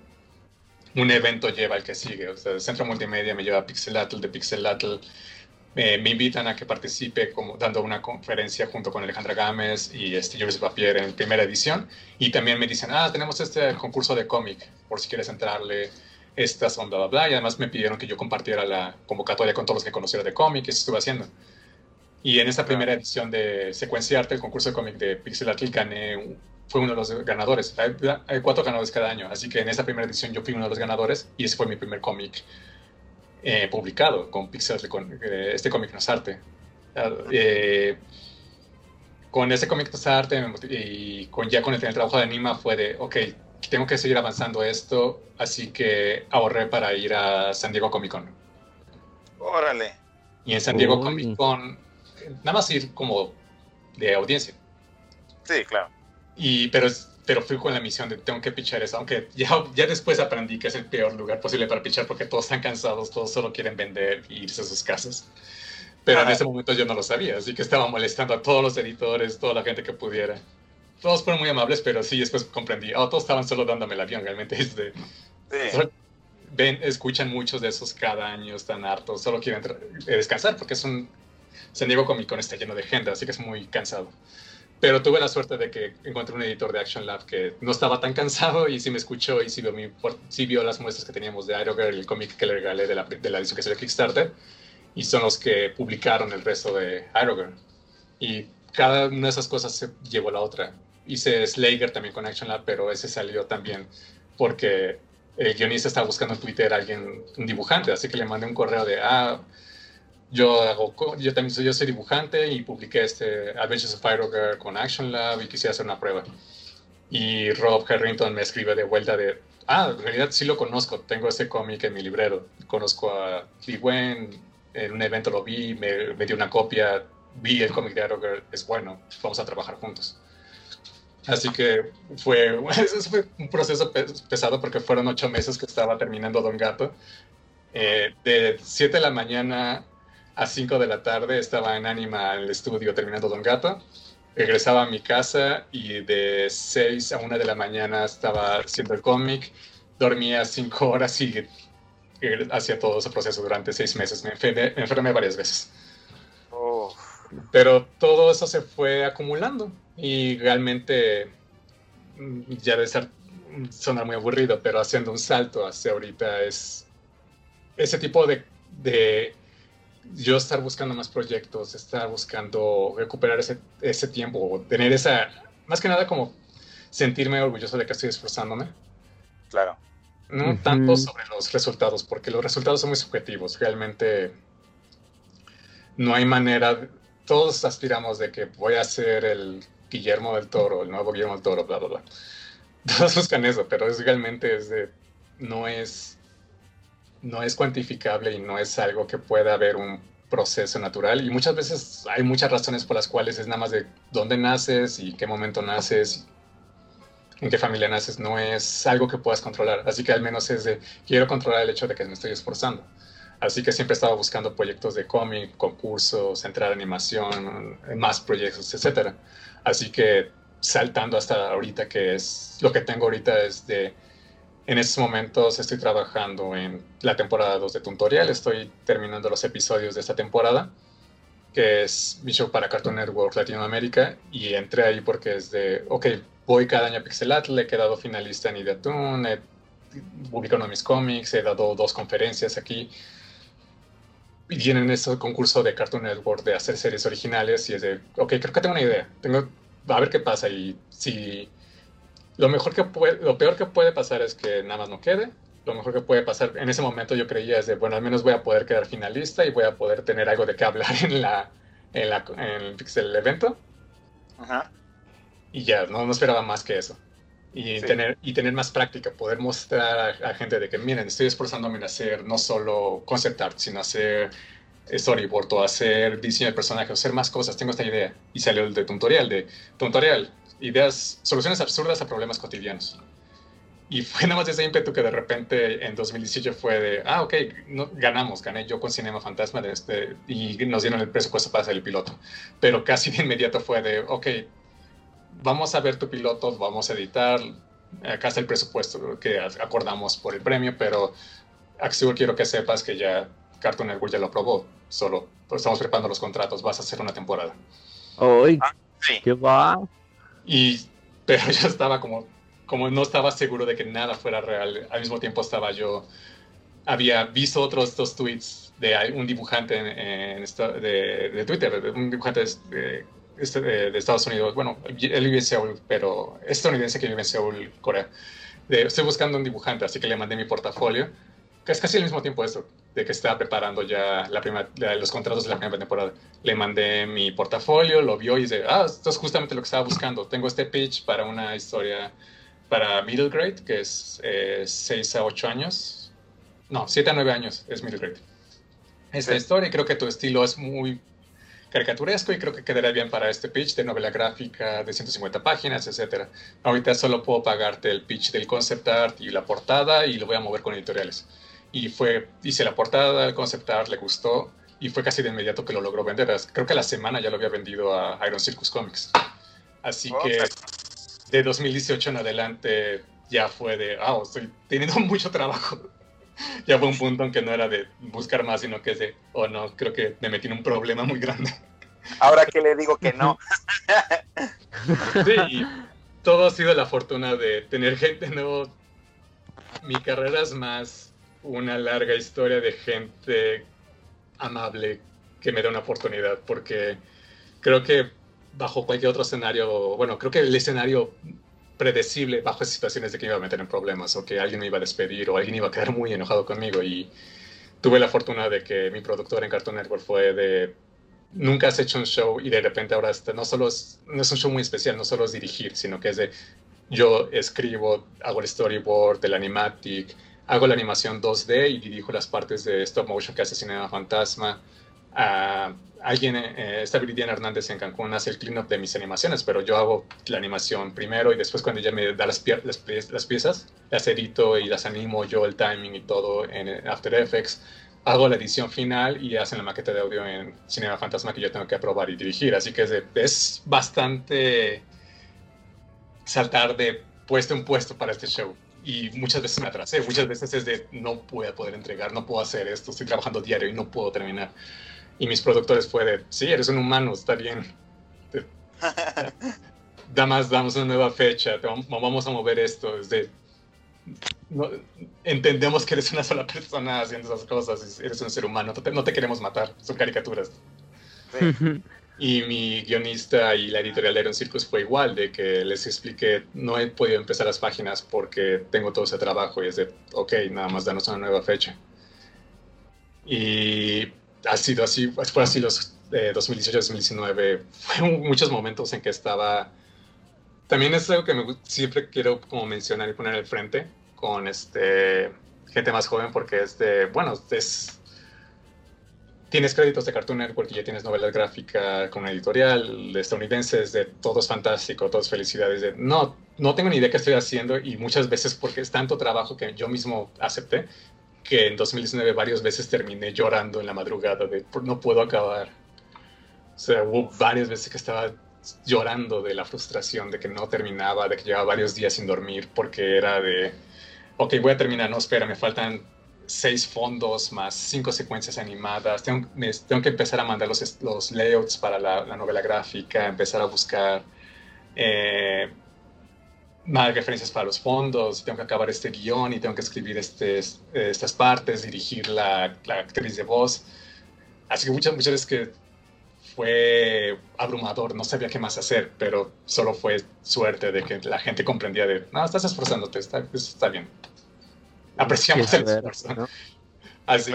un evento lleva al que sigue. O sea, el Centro Multimedia me lleva a Pixelatl, de Pixelatl me invitan a que participe como dando una conferencia junto con Alejandra Gámez y este Jules Papier en primera edición. Y también me dicen, ah, tenemos este concurso de cómic, por si quieres entrarle, estas son bla, bla, bla. Y además me pidieron que yo compartiera la convocatoria con todos los que conociera de cómic, y eso estuve haciendo. Y en esta primera edición de Secuencia Arte, el concurso de cómic de Pixelatl, gané fue uno de los ganadores. Hay, cuatro ganadores cada año, así que en esa primera edición yo fui uno de los ganadores y ese fue mi primer cómic eh, publicado con Pixel, con eh, este cómic no es arte. Ah, eh, con ese cómic no es arte y con, ya con el, trabajo de Anima fue de, ok, tengo que seguir avanzando esto, así que ahorré para ir a San Diego Comic Con. Órale. Y en San Diego Comic Con, nada más ir como de audiencia. Sí, claro. Y, pero, pero fui con la misión de tengo que pichar eso, aunque ya, ya después aprendí que es el peor lugar posible para pichar porque todos están cansados, todos solo quieren vender y irse a sus casas. Pero en ese momento yo no lo sabía, así que estaba molestando a todos los editores, toda la gente que pudiera. Todos fueron muy amables, pero sí, después comprendí, oh, todos estaban solo dándome el avión, realmente. [laughs] Es de, ven, escuchan muchos de esos cada año, están hartos, solo quieren descansar porque es un San Diego Comic Con está lleno de gente, así que es muy cansado. Pero tuve la suerte de que encontré un editor de Action Lab que no estaba tan cansado y sí me escuchó y sí vio, mi, sí vio las muestras que teníamos de Iron Girl el cómic que le regalé de la, de la edición que salió Kickstarter. Y son los que publicaron el resto de Iron Girl. Y cada una de esas cosas se llevó a la otra. Hice Slayer también con Action Lab, pero ese salió también porque el guionista estaba buscando en Twitter a alguien, un dibujante, así que le mandé un correo de, ah, yo hago, yo también soy, yo soy dibujante y publiqué este Adventures of Girl con Action Lab y quisiera hacer una prueba. Y Rob Harrington me escribe de vuelta de, ah, en realidad sí lo conozco, tengo ese cómic en mi librero, conozco a Lee Wen, en un evento lo vi, me, me dio una copia, vi el cómic de Arrowgirl, es bueno, vamos a trabajar juntos. Así que fue, [laughs] fue un proceso pesado porque fueron ocho meses que estaba terminando Don Gato. Eh, de 7 de la mañana a 5 de la tarde estaba en Anima en el estudio terminando Don Gato. Regresaba a mi casa y de 6 a 1 de la mañana estaba haciendo el cómic. Dormía 5 horas y hacía todo ese proceso durante 6 meses. Me enfermé, me enfermé varias veces. Oh. Pero todo eso se fue acumulando y realmente mm, ya debe ser sonar muy aburrido, pero haciendo un salto hacia ahorita es ese tipo de, de yo estar buscando más proyectos, estar buscando recuperar ese, ese tiempo, tener esa, más que nada como sentirme orgulloso de que estoy esforzándome. Claro. No tanto sobre los resultados, porque los resultados son muy subjetivos. Realmente no hay manera, todos aspiramos de que voy a ser el Guillermo del Toro, el nuevo Guillermo del Toro, bla, bla, bla. [laughs] Todos buscan eso, pero es realmente es de, no es, no es cuantificable y no es algo que pueda haber un proceso natural. Y muchas veces hay muchas razones por las cuales es nada más de dónde naces y qué momento naces, en qué familia naces, no es algo que puedas controlar. Así que al menos es de, quiero controlar el hecho de que me estoy esforzando. Así que siempre he estado buscando proyectos de cómic, concursos, entrar animación, más proyectos, etc. Así que saltando hasta ahorita, que es lo que tengo ahorita es de, en estos momentos estoy trabajando en la temporada 2 de Tutorial, estoy terminando los episodios de esta temporada, que es mi show para Cartoon Network Latinoamérica, y entré ahí porque es de, ok, voy cada año a Pixelat, le he quedado finalista en Ideatoon, he publicado mis cómics, he dado dos conferencias aquí, y tienen este concurso de Cartoon Network de hacer series originales y es de, ok, creo que tengo una idea, tengo, a ver qué pasa y si lo mejor que puede, lo peor que puede pasar es que nada más no quede, lo mejor que puede pasar en ese momento yo creía es de, bueno, al menos voy a poder quedar finalista y voy a poder tener algo de qué hablar [laughs] en la, en la, en el Pixel evento. Ajá. Y ya, no, no esperaba más que eso y, tener, y tener más práctica, poder mostrar a, gente de que, miren, estoy esforzándome en hacer no solo concept art, sino hacer storyboard o hacer diseño de personajes, hacer más cosas, tengo esta idea. Y salió el de tutorial, de tutorial, ideas, soluciones absurdas a problemas cotidianos. Y fue [laughs] nada más ese ímpetu que de repente en 2018 fue de, ah, ok, no, ganamos, gané yo con Cinema Fantasma de este, y nos dieron el presupuesto para hacer el piloto. Pero casi de inmediato fue de, ok, vamos a ver tu piloto, vamos a editar, acá está el presupuesto que acordamos por el premio, pero Axur quiero que sepas que ya Cartoon Network ya lo aprobó, solo pues, estamos preparando los contratos, vas a hacer una temporada. ¡Uy! Ah, ¡Qué va! Y, pero yo estaba como, como no estaba seguro de que nada fuera real, al mismo tiempo estaba yo, había visto otros estos tweets de un dibujante en, de, de, Twitter, un dibujante de, este, de, Estados Unidos, bueno, él vive en Seúl, pero es estadounidense que vive en Seúl, Corea. De, estoy buscando un dibujante, así que le mandé mi portafolio, es casi al mismo tiempo esto, de que estaba preparando ya la primera, los contratos de la primera temporada. Le mandé mi portafolio, lo vio y dice, ah, esto es justamente lo que estaba buscando. Tengo este pitch para una historia para middle grade, que es 6 eh, a 8 años. No, 7 a 9 años es middle grade. Esta historia, creo que tu estilo es muy caricaturesco y creo que quedaría bien para este pitch de novela gráfica de 150 páginas, etcétera. Ahorita solo puedo pagarte el pitch del concept art y la portada y lo voy a mover con editoriales. Y fue, hice la portada, el concept art le gustó y fue casi de inmediato que lo logró vender. Creo que la semana ya lo había vendido a Iron Circus Comics. Así que de 2018 en adelante ya fue de, ah, estoy teniendo [laughs] mucho trabajo. [laughs] ya fue un punto en que no era de buscar más, sino que es de, oh no, creo que me metí en un problema muy grande. Ahora que le digo que no. [laughs] Sí, y todo ha sido la fortuna de tener gente, no. Mi carrera es más una larga historia de gente amable que me da una oportunidad, porque creo que bajo cualquier otro escenario, bueno, creo que el escenario predecible bajo situaciones de que me iba a meter en problemas o que alguien me iba a despedir o alguien iba a quedar muy enojado conmigo y tuve la fortuna de que mi productor en Cartoon Network fue de nunca has hecho un show y de repente ahora está, no solo es, no es un show muy especial, no solo es dirigir, sino que es de yo escribo, hago el storyboard, el animatic, hago la animación 2D y dirijo las partes de stop motion que hace Cinema Fantasma. Uh, alguien, eh, esta Viridiana Hernández en Cancún hace el cleanup de mis animaciones, pero yo hago la animación primero y después cuando ella me da las, las, las piezas, las edito y las animo yo el timing y todo en After Effects hago la edición final y hacen la maqueta de audio en Cinema Fantasma que yo tengo que aprobar y dirigir. Así que es, es bastante saltar de puesto en puesto para este show. Y muchas veces me atrasé, muchas veces es de no voy a poder entregar, no puedo hacer esto, estoy trabajando diario y no puedo terminar. Y mis productores fue de, sí, eres un humano, está bien. [laughs] Da más, damos una nueva fecha, vamos a mover esto. Es de, no, entendemos que eres una sola persona haciendo esas cosas, eres un ser humano, no te, queremos matar, son caricaturas. [laughs] Y mi guionista y la editorial de Iron Circus fue igual, de que les expliqué, no he podido empezar las páginas porque tengo todo ese trabajo y es de, ok, nada más danos una nueva fecha. Y ha sido así, fue así los eh, 2018-2019, fue muchos momentos en que estaba... También es algo que me, siempre quiero como mencionar y poner al frente, con este, gente más joven porque es de, bueno, es, tienes créditos de Cartoon Network y ya tienes novela gráfica con una editorial estadounidense, es de todo es fantástico, todo es felicidades, de no, no tengo ni idea qué estoy haciendo y muchas veces porque es tanto trabajo que yo mismo acepté que en 2019 varias veces terminé llorando en la madrugada de no puedo acabar. O sea, hubo varias veces que estaba llorando de la frustración de que no terminaba, de que llevaba varios días sin dormir porque era de ok, voy a terminar, no, espera, me faltan seis fondos más cinco secuencias animadas, tengo, tengo que empezar a mandar los, los layouts para la, novela gráfica, empezar a buscar eh, más referencias para los fondos, tengo que acabar este guion y tengo que escribir este, estas partes, dirigir la, la, actriz de voz. Así que muchas, muchas veces que fue abrumador, no sabía qué más hacer, pero solo fue suerte de que la gente comprendía de, no, estás esforzándote, está, está bien apreciamos el esfuerzo. Así.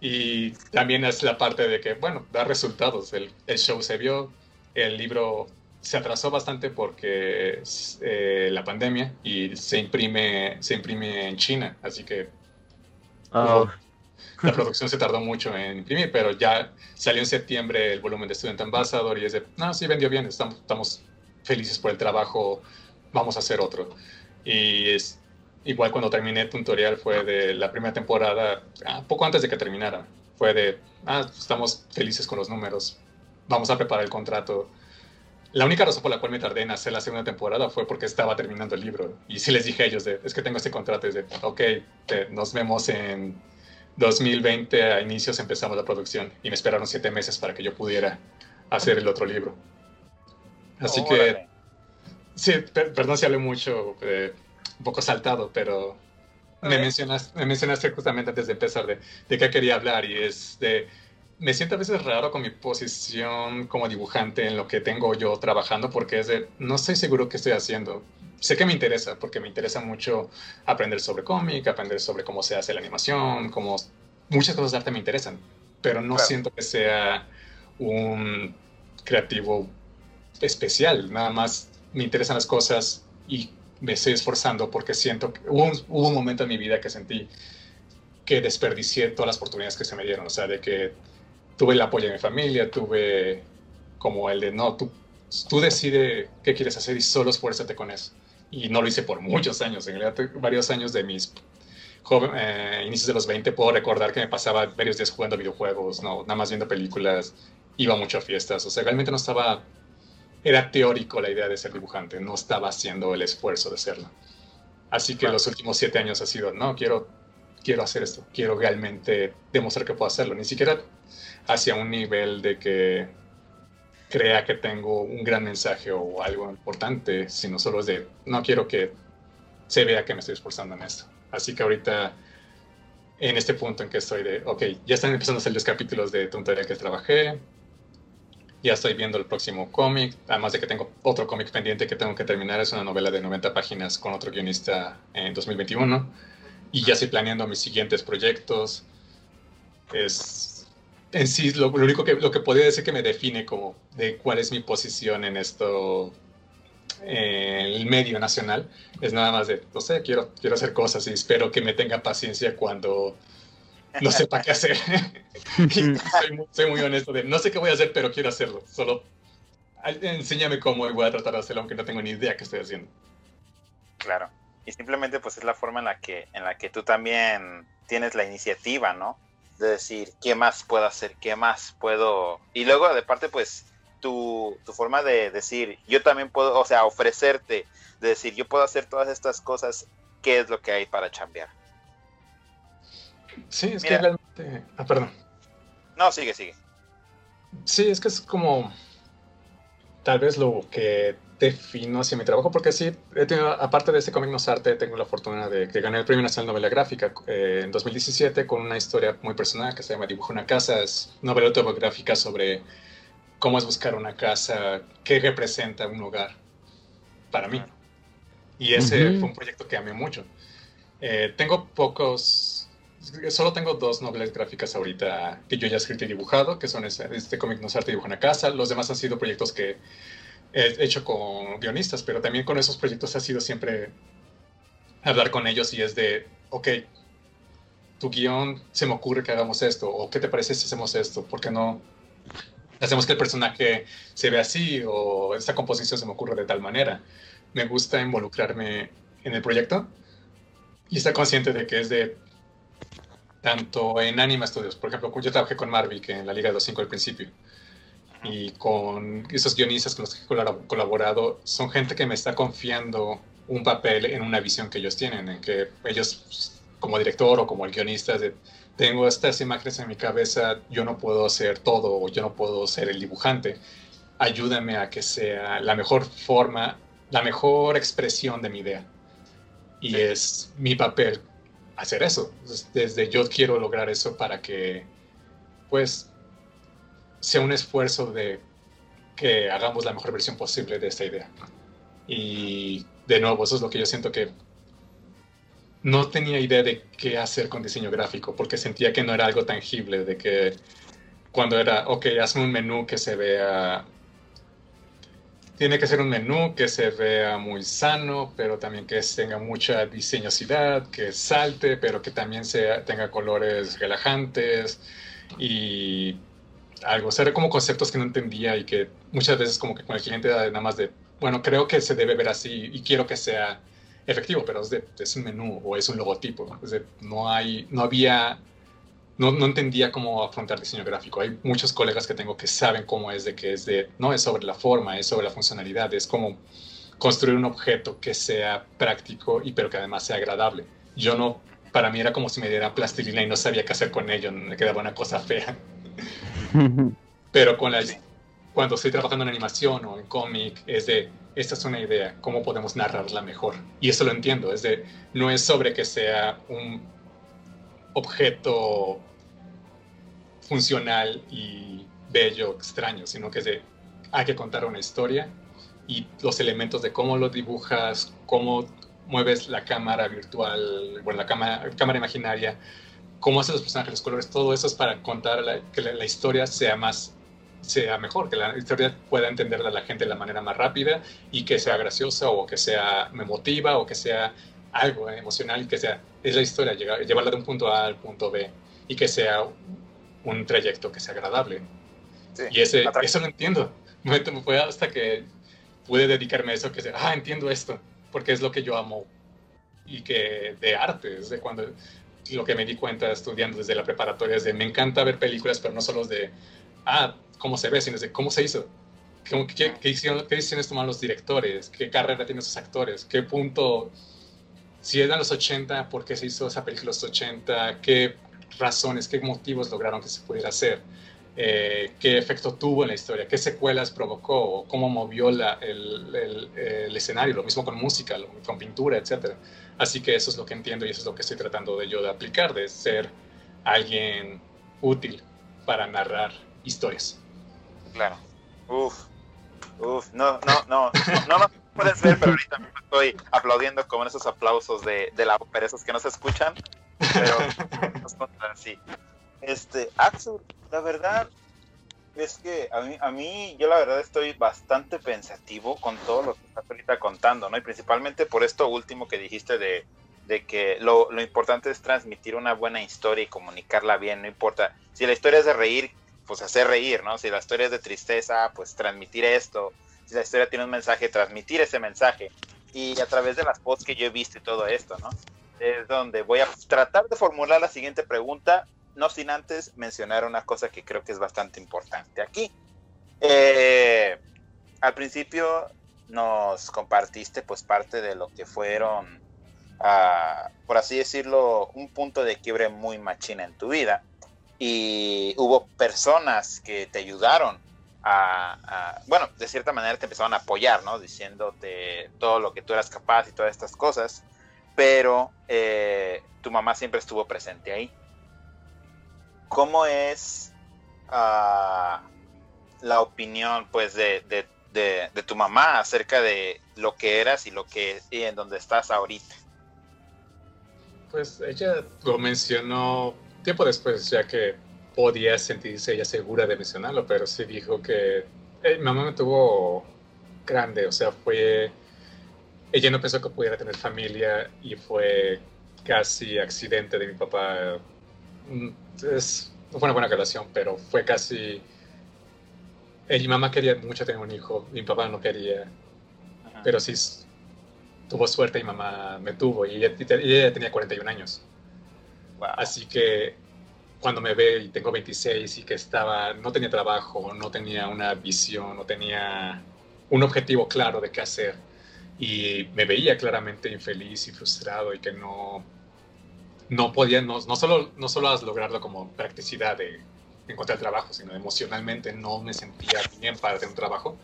Y también es la parte de que, bueno, da resultados. El, el show se vio, el libro se atrasó bastante porque eh, la pandemia y se imprime, se imprime en China, así que oh. la producción se tardó mucho en imprimir, pero ya salió en septiembre el volumen de Student Ambassador y es de, no, sí vendió bien, estamos, estamos felices por el trabajo, vamos a hacer otro. Y es, igual cuando terminé el tutorial fue de la primera temporada, ah, poco antes de que terminara, fue de, ah, estamos felices con los números, vamos a preparar el contrato. La única razón por la cual me tardé en hacer la segunda temporada fue porque estaba terminando el libro. Y sí les dije a ellos, de, es que tengo este contrato, es de, ok, nos vemos en 2020, a inicios empezamos la producción. Y me esperaron siete meses para que yo pudiera hacer el otro libro. Así que, sí, perdón si hablé mucho. Eh, un poco saltado, pero me mencionaste, me mencionaste justamente antes de empezar de, de qué quería hablar y es de... Me siento a veces raro con mi posición como dibujante en lo que tengo yo trabajando porque es de, no estoy seguro qué estoy haciendo. Sé que me interesa porque me interesa mucho aprender sobre cómic, aprender sobre cómo se hace la animación, como muchas cosas de arte me interesan, pero no siento que sea un creativo especial, nada más me interesan las cosas y me estoy esforzando porque siento que hubo un, hubo un momento en mi vida que sentí que desperdicié todas las oportunidades que se me dieron, o sea, de que tuve el apoyo de mi familia, tuve como el de, no, tú, tú decides qué quieres hacer y solo esfuérzate con eso. Y no lo hice por muchos años, en realidad varios años de mis joven, eh, inicios de los 20 puedo recordar que me pasaba varios días jugando videojuegos, no, nada más viendo películas, iba mucho a fiestas, o sea, realmente no estaba era teórico la idea de ser dibujante, no estaba haciendo el esfuerzo de serlo. Así que los últimos siete años ha sido, no, quiero, quiero hacer esto, quiero realmente demostrar que puedo hacerlo, ni siquiera hacia un nivel de que crea que tengo un gran mensaje o algo importante, sino solo es de, no quiero que se vea que me estoy esforzando en esto. Así que ahorita, en este punto en que estoy de, ok, ya están empezando a salir los capítulos de tontería que trabajé, ya estoy viendo el próximo cómic, además de que tengo otro cómic pendiente que tengo que terminar, es una novela de 90 páginas con otro guionista en 2021, y ya estoy planeando mis siguientes proyectos. Es en sí lo, único que, lo que podría decir que me define como de cuál es mi posición en esto, en el medio nacional, es nada más de, no sé, quiero, quiero hacer cosas y espero que me tenga paciencia cuando no sepa qué hacer. [laughs] soy, muy, honesto de, no sé qué voy a hacer, pero quiero hacerlo. Solo enséñame cómo y voy a tratar de hacerlo, aunque no tengo ni idea qué estoy haciendo. Claro. Y simplemente pues es la forma en la que, en la que tú también tienes la iniciativa, ¿no? De decir, ¿qué más puedo hacer? ¿Qué más puedo? Y luego, de parte, pues, tu, tu forma de decir, yo también puedo, o sea, ofrecerte, de decir, yo puedo hacer todas estas cosas, ¿qué es lo que hay para chambear? Sí, es que realmente. Ah, perdón. No, sigue, sigue. Sí, es que es como. Tal vez lo que defino hacia mi trabajo, porque sí, he tenido, aparte de este cómic Arte, tengo la fortuna de que gané el Premio Nacional de Novela Gráfica eh, en 2017 con una historia muy personal que se llama Dibujo una casa. Es novela autobiográfica sobre cómo es buscar una casa, qué representa un hogar para mí. Y ese fue un proyecto que amé mucho. Eh, tengo pocos solo tengo dos novelas gráficas ahorita que yo ya he escrito y dibujado, que son este, cómic No Arte Dibujo en la Casa. Los demás han sido proyectos que he hecho con guionistas, pero también con esos proyectos ha sido siempre hablar con ellos y es de, ok, tu guion se me ocurre que hagamos esto, o qué te parece si hacemos esto, ¿por qué no hacemos que el personaje se vea así, o esta composición se me ocurre de tal manera? Me gusta involucrarme en el proyecto y estar consciente de que es de tanto en Anima Studios, por ejemplo, yo trabajé con Marvick en la Liga de los Cinco al principio, y con esos guionistas con los que he colaborado, son gente que me está confiando un papel en una visión que ellos tienen, en que ellos, pues, como director o como el guionista, tengo estas imágenes en mi cabeza, yo no puedo hacer todo, o yo no puedo ser el dibujante, ayúdame a que sea la mejor forma, la mejor expresión de mi idea. Y es mi papel hacer eso. Desde yo quiero lograr eso para que, pues, sea un esfuerzo de que hagamos la mejor versión posible de esta idea. Y de nuevo, eso es lo que yo siento que no tenía idea de qué hacer con diseño gráfico, porque sentía que no era algo tangible, de que cuando era, ok, hazme un menú que se vea tiene que ser un menú que se vea muy sano, pero también que tenga mucha diseñosidad, que salte, pero que también sea, tenga colores relajantes y algo. O sea, como conceptos que no entendía y que muchas veces como que con el cliente era nada más de, bueno, creo que se debe ver así y quiero que sea efectivo, pero es, de, es un menú o es un logotipo. Es de, no, hay, no había no, no, entendía cómo afrontar diseño gráfico. Hay muchos colegas que tengo que saben cómo es de que es de, no es sobre la forma, es sobre la funcionalidad, es como construir un objeto que sea práctico y pero que además sea agradable. Yo no, para mí era como si me diera plastilina y no sabía qué hacer con ello, me quedaba una cosa fea. [laughs] pero con la, cuando estoy trabajando en animación o en cómic, es de, esta es una idea, ¿cómo podemos narrarla mejor? Y eso lo entiendo, es de, no es sobre que sea un objeto funcional y bello, extraño, sino que de, hay que contar una historia y los elementos de cómo lo dibujas, cómo mueves la cámara virtual, bueno, la cámara, cámara imaginaria, cómo haces los personajes, los colores, todo eso es para contar que la, historia sea más sea mejor, que la historia pueda entenderla la gente de la manera más rápida y que sea graciosa o que sea emotiva o que sea algo emocional que sea, es la historia, llevarla de un punto A al punto B y que sea un trayecto que sea agradable. y ese, eso lo entiendo. [laughs] Fue hasta que pude dedicarme a eso que ah, entiendo esto, porque es lo que yo amo y que de arte, es de cuando lo que me di cuenta estudiando desde la preparatoria es de me encanta ver películas, pero no solo de, ah, cómo se ve, sino de cómo se hizo. ¿Qué, qué, qué, hicieron, qué decisiones toman los directores? ¿Qué carrera tienen esos actores? ¿Qué punto si eran los 80, por qué se hizo esa película los 80, qué razones, qué motivos lograron que se pudiera hacer, eh, qué efecto tuvo en la historia, qué secuelas provocó, cómo movió la, el, el, el, escenario, lo mismo con música, con pintura, etc. Así que eso es lo que entiendo y eso es lo que estoy tratando de yo de aplicar, de ser alguien útil para narrar historias. Claro. Uf, uf, no, no, no, no, no, puedes ver, pero ahorita estoy aplaudiendo con esos aplausos de, de la esos que no se escuchan, pero [laughs] sí. Este, Axel, la verdad es que a mí, a mí, yo la verdad estoy bastante pensativo con todo lo que estás ahorita contando, ¿no? Y principalmente por esto último que dijiste de, de que lo, lo, importante es transmitir una buena historia y comunicarla bien, no importa. Si la historia es de reír, pues hacer reír, ¿no? Si la historia es de tristeza, pues transmitir esto. Si la historia tiene un mensaje, transmitir ese mensaje. Y a través de las posts que yo he visto y todo esto, ¿no? Es donde voy a tratar de formular la siguiente pregunta no sin antes mencionar una cosa que creo que es bastante importante aquí. Eh, al principio nos compartiste pues parte de lo que fueron, uh, por así decirlo, un punto de quiebre muy machina en tu vida. Y hubo personas que te ayudaron a, bueno, de cierta manera te empezaron a apoyar, ¿no? Diciéndote todo lo que tú eras capaz y todas estas cosas. Pero eh, tu mamá siempre estuvo presente ahí cómo es uh, la opinión pues de, tu mamá acerca de lo que eras y lo que y en donde estás ahorita. Pues ella lo mencionó tiempo después, ya que podía sentirse ella segura de mencionarlo, pero sí dijo que mi mamá me tuvo grande, o sea, fue... Ella no pensó que pudiera tener familia y fue casi accidente de mi papá Mm, es, no fue una buena relación, pero fue casi... Ella, mi mamá quería mucho tener un hijo, mi papá no quería, Ajá. pero sí tuvo suerte y mamá me tuvo y ella, ella tenía 41 años. Wow. Así que cuando me ve y tengo 26 y que estaba, no tenía trabajo, no tenía una visión, no tenía un objetivo claro de qué hacer y me veía claramente infeliz y frustrado y que no, no podía, no, no, solo, no solo lograrlo como practicidad de encontrar trabajo, sino emocionalmente no me sentía bien para tener un trabajo.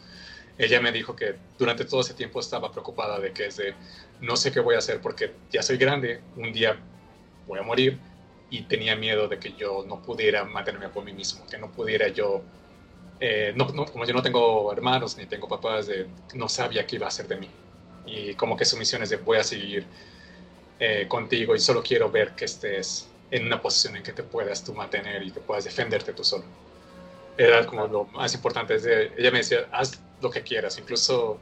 Ella me dijo que durante todo ese tiempo estaba preocupada de que es de, no sé qué voy a hacer porque ya soy grande, un día voy a morir y tenía miedo de que yo no pudiera mantenerme por mí mismo, que no pudiera yo, eh, no, no, como yo no tengo hermanos ni tengo papás, de, no sabía qué iba a hacer de mí. Y como que su misión es de voy a seguir eh, contigo y solo quiero ver que estés en una posición en que te puedas tú mantener y que puedas defenderte tú solo. Era como lo más importante. De, ella me decía, haz lo que quieras. Incluso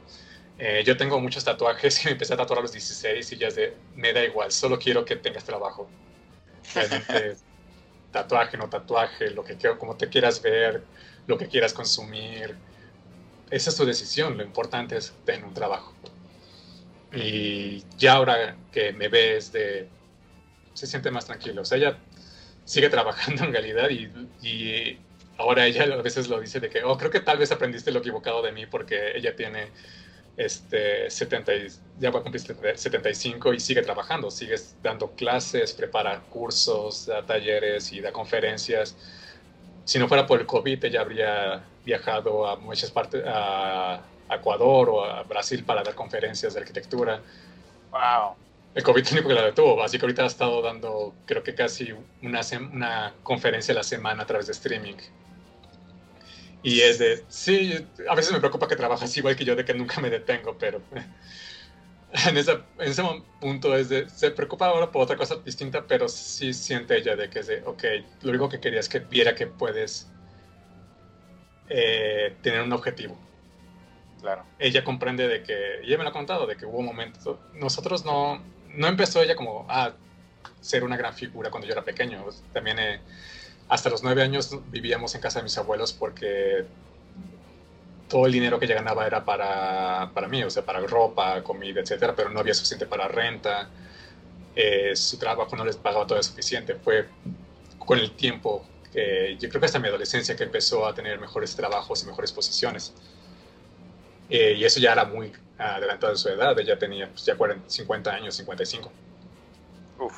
eh, yo tengo muchos tatuajes [laughs] y me empecé a tatuar a los 16 y ya es de, me da igual, solo quiero que tengas trabajo. Realmente, [laughs] tatuaje, no tatuaje, lo que quiero, como te quieras ver, lo que quieras consumir. Esa es tu decisión, lo importante es tener un trabajo. Y ya ahora que me ves de... se siente más tranquilo. O sea, ella sigue trabajando en realidad y, y ahora ella a veces lo dice de que, oh, creo que tal vez aprendiste lo equivocado de mí porque ella tiene este 70, ya va a cumplir 75 y sigue trabajando, sigue dando clases, prepara cursos, da talleres y da conferencias. Si no fuera por el COVID, ella habría viajado a muchas partes, a a Ecuador o a Brasil para dar conferencias de arquitectura. Wow. El COVID único que la detuvo, así que ahorita ha estado dando, creo que casi una, una conferencia a la semana a través de streaming. Y es de, sí, a veces me preocupa que trabajas igual que yo, de que nunca me detengo, pero [laughs] en, esa, en ese punto es de, se preocupa ahora por otra cosa distinta, pero sí siente ella de que es de, ok, lo único que quería es que viera que puedes eh, tener un objetivo Claro. Ella comprende de que, ella me lo ha contado, de que hubo momentos, nosotros no, no empezó ella como a ser una gran figura cuando yo era pequeño. También eh, hasta los nueve años vivíamos en casa de mis abuelos porque todo el dinero que ella ganaba era para, para mí, o sea, para ropa, comida, etcétera, pero no había suficiente para renta. Eh, su trabajo no les pagaba todo suficiente. Fue con el tiempo que yo creo que hasta mi adolescencia que empezó a tener mejores trabajos y mejores posiciones. Eh, y eso ya era muy adelantado en su edad, ella tenía pues, ya 40, 50 años, 55. Uf.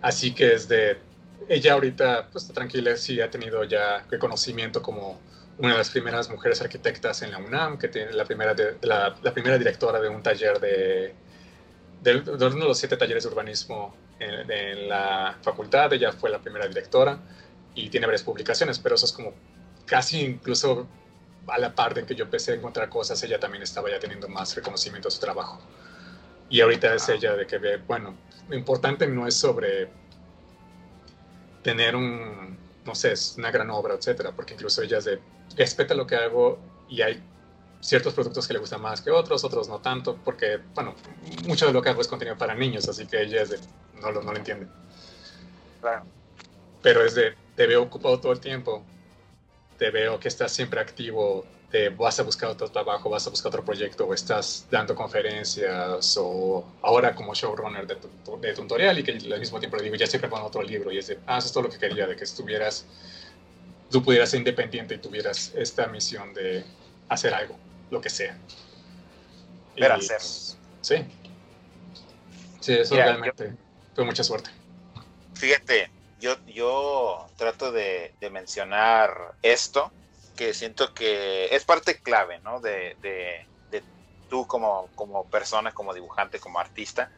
Así que desde ella ahorita pues está tranquila, sí ha tenido ya reconocimiento como una de las primeras mujeres arquitectas en la UNAM, que tiene la primera, de, la, la, primera directora de un taller de, de, de, uno de los siete talleres de urbanismo en, en, la facultad, ella fue la primera directora y tiene varias publicaciones, pero eso es como casi incluso a la par de que yo empecé a encontrar cosas, ella también estaba ya teniendo más reconocimiento a su trabajo. Y ahorita es ella de que ve, bueno, lo importante no es sobre tener un, no sé, una gran obra, etcétera, porque incluso ella es de, respeta lo que hago y hay ciertos productos que le gustan más que otros, otros no tanto, porque, bueno, mucho de lo que hago es contenido para niños, así que ella es de, no lo, no lo entiende. Claro. Pero es de, te veo ocupado todo el tiempo, te veo que estás siempre activo, te vas a buscar otro trabajo, vas a buscar otro proyecto, o estás dando conferencias, o ahora como showrunner de, tu, de tutorial, y que al mismo tiempo le digo, ya estoy preparando otro libro, y es de, ah, eso es todo lo que quería, de que estuvieras, tú pudieras ser independiente y tuvieras esta misión de hacer algo, lo que sea. Ver hacer. Sí. Sí, eso yeah, realmente yo, fue mucha suerte. Fíjate, yo, yo trato de, de, mencionar esto, que siento que es parte clave, ¿no? De, de, de tú como, como, persona, como dibujante, como artista,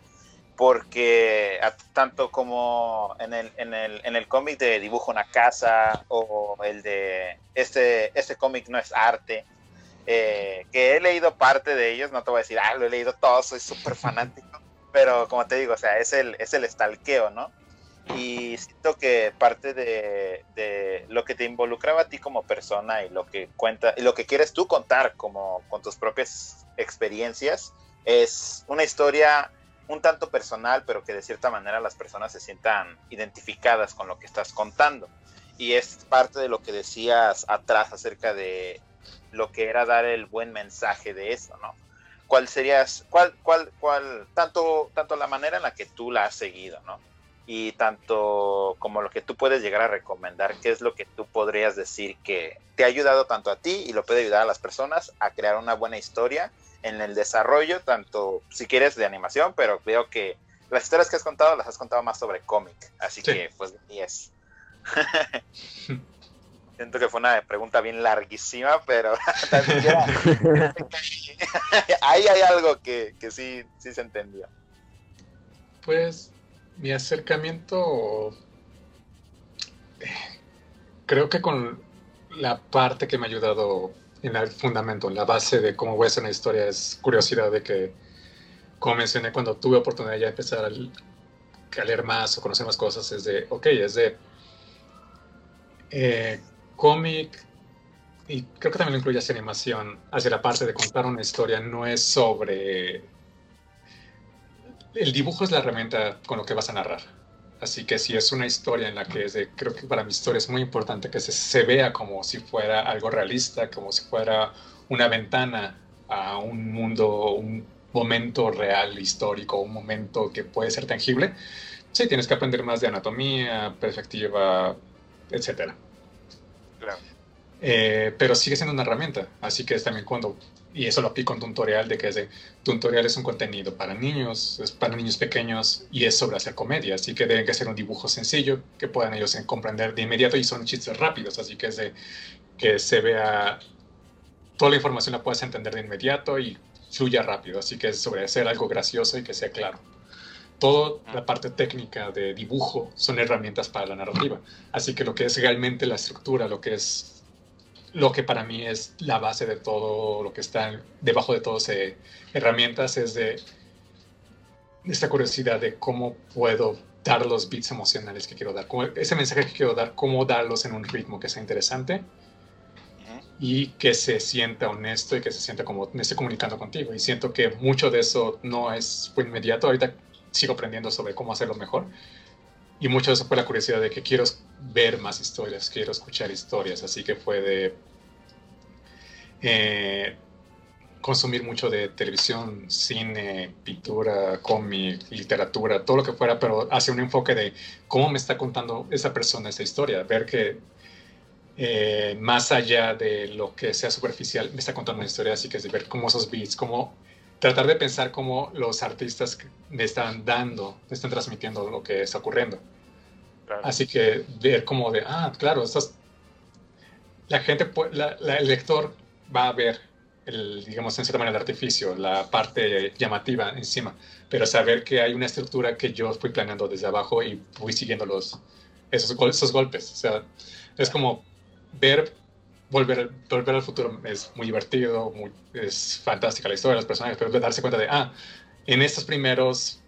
porque a, tanto como en el, en el, en el cómic de Dibujo una casa o el de este, este cómic no es arte, eh, que he leído parte de ellos, no te voy a decir, ah, lo he leído todo, soy súper fanático, [laughs] pero como te digo, o sea, es el, es el estalqueo, ¿no? Y siento que parte de, de, lo que te involucraba a ti como persona y lo que cuenta y lo que quieres tú contar como con tus propias experiencias es una historia un tanto personal pero que de cierta manera las personas se sientan identificadas con lo que estás contando. Y es parte de lo que decías atrás acerca de lo que era dar el buen mensaje de eso no cuál serías cuál cuál cuál tanto tanto la manera en la que tú la has seguido no y tanto como lo que tú puedes llegar a recomendar, qué es lo que tú podrías decir que te ha ayudado tanto a ti y lo puede ayudar a las personas a crear una buena historia en el desarrollo, tanto si quieres de animación, pero veo que las historias que has contado las has contado más sobre cómic, así sí. que pues 10. [laughs] Siento que fue una pregunta bien larguísima, pero [laughs] [laughs] ahí hay algo que, que sí, sí se entendió. Pues mi acercamiento creo que con la parte que me ha ayudado en el fundamento, en la base de cómo voy a hacer una historia es curiosidad de que, como mencioné, cuando tuve oportunidad ya de empezar a, leer más o conocer más cosas, es de, ok, es de eh, cómic, y creo que también lo incluye hacia animación, hacia la parte de contar una historia, no es sobre el dibujo es la herramienta con lo que vas a narrar. Así que si es una historia en la que es de, creo que para mi historia es muy importante que se, se, vea como si fuera algo realista, como si fuera una ventana a un mundo, un momento real, histórico, un momento que puede ser tangible. Sí, tienes que aprender más de anatomía, perspectiva, etc. Claro. Eh, pero sigue siendo una herramienta. Así que es también cuando y eso lo aplico en tutorial de que es de, tutorial es un contenido para niños, es para niños pequeños y es sobre hacer comedia, así que deben que ser un dibujo sencillo que puedan ellos comprender de inmediato y son chistes rápidos, así que es de que se vea, toda la información la puedas entender de inmediato y fluya rápido, así que es sobre hacer algo gracioso y que sea claro. Toda la parte técnica de dibujo son herramientas para la narrativa, así que lo que es realmente la estructura, lo que es lo que para mí es la base de todo lo que está debajo de todas eh, herramientas es de esta curiosidad de cómo puedo dar los bits emocionales que quiero dar, como ese mensaje que quiero dar, cómo darlos en un ritmo que sea interesante y que se sienta honesto y que se sienta como me estoy comunicando contigo. Y siento que mucho de eso no es fue inmediato. Ahorita sigo aprendiendo sobre cómo hacerlo mejor. Y mucho de eso fue la curiosidad de que quiero ver más historias, quiero escuchar historias. Así que fue de eh, consumir mucho de televisión, cine, pintura, cómic, literatura, todo lo que fuera, pero hacia un enfoque de cómo me está contando esa persona esa historia. Ver que eh, más allá de lo que sea superficial, me está contando una historia, así que es de ver cómo esos beats, cómo tratar de pensar cómo los artistas me están dando, me están transmitiendo lo que está ocurriendo. Así que ver como de, ah, claro, la gente, el lector va a ver, el, digamos, en cierta manera, el artificio, la parte llamativa encima, pero saber que hay una estructura que yo fui planeando desde abajo y fui siguiendo los, esos, esos golpes. O sea, es como ver volver, volver al futuro es muy divertido, es fantástica la historia de los personajes, pero darse cuenta de, ah, en estos primeros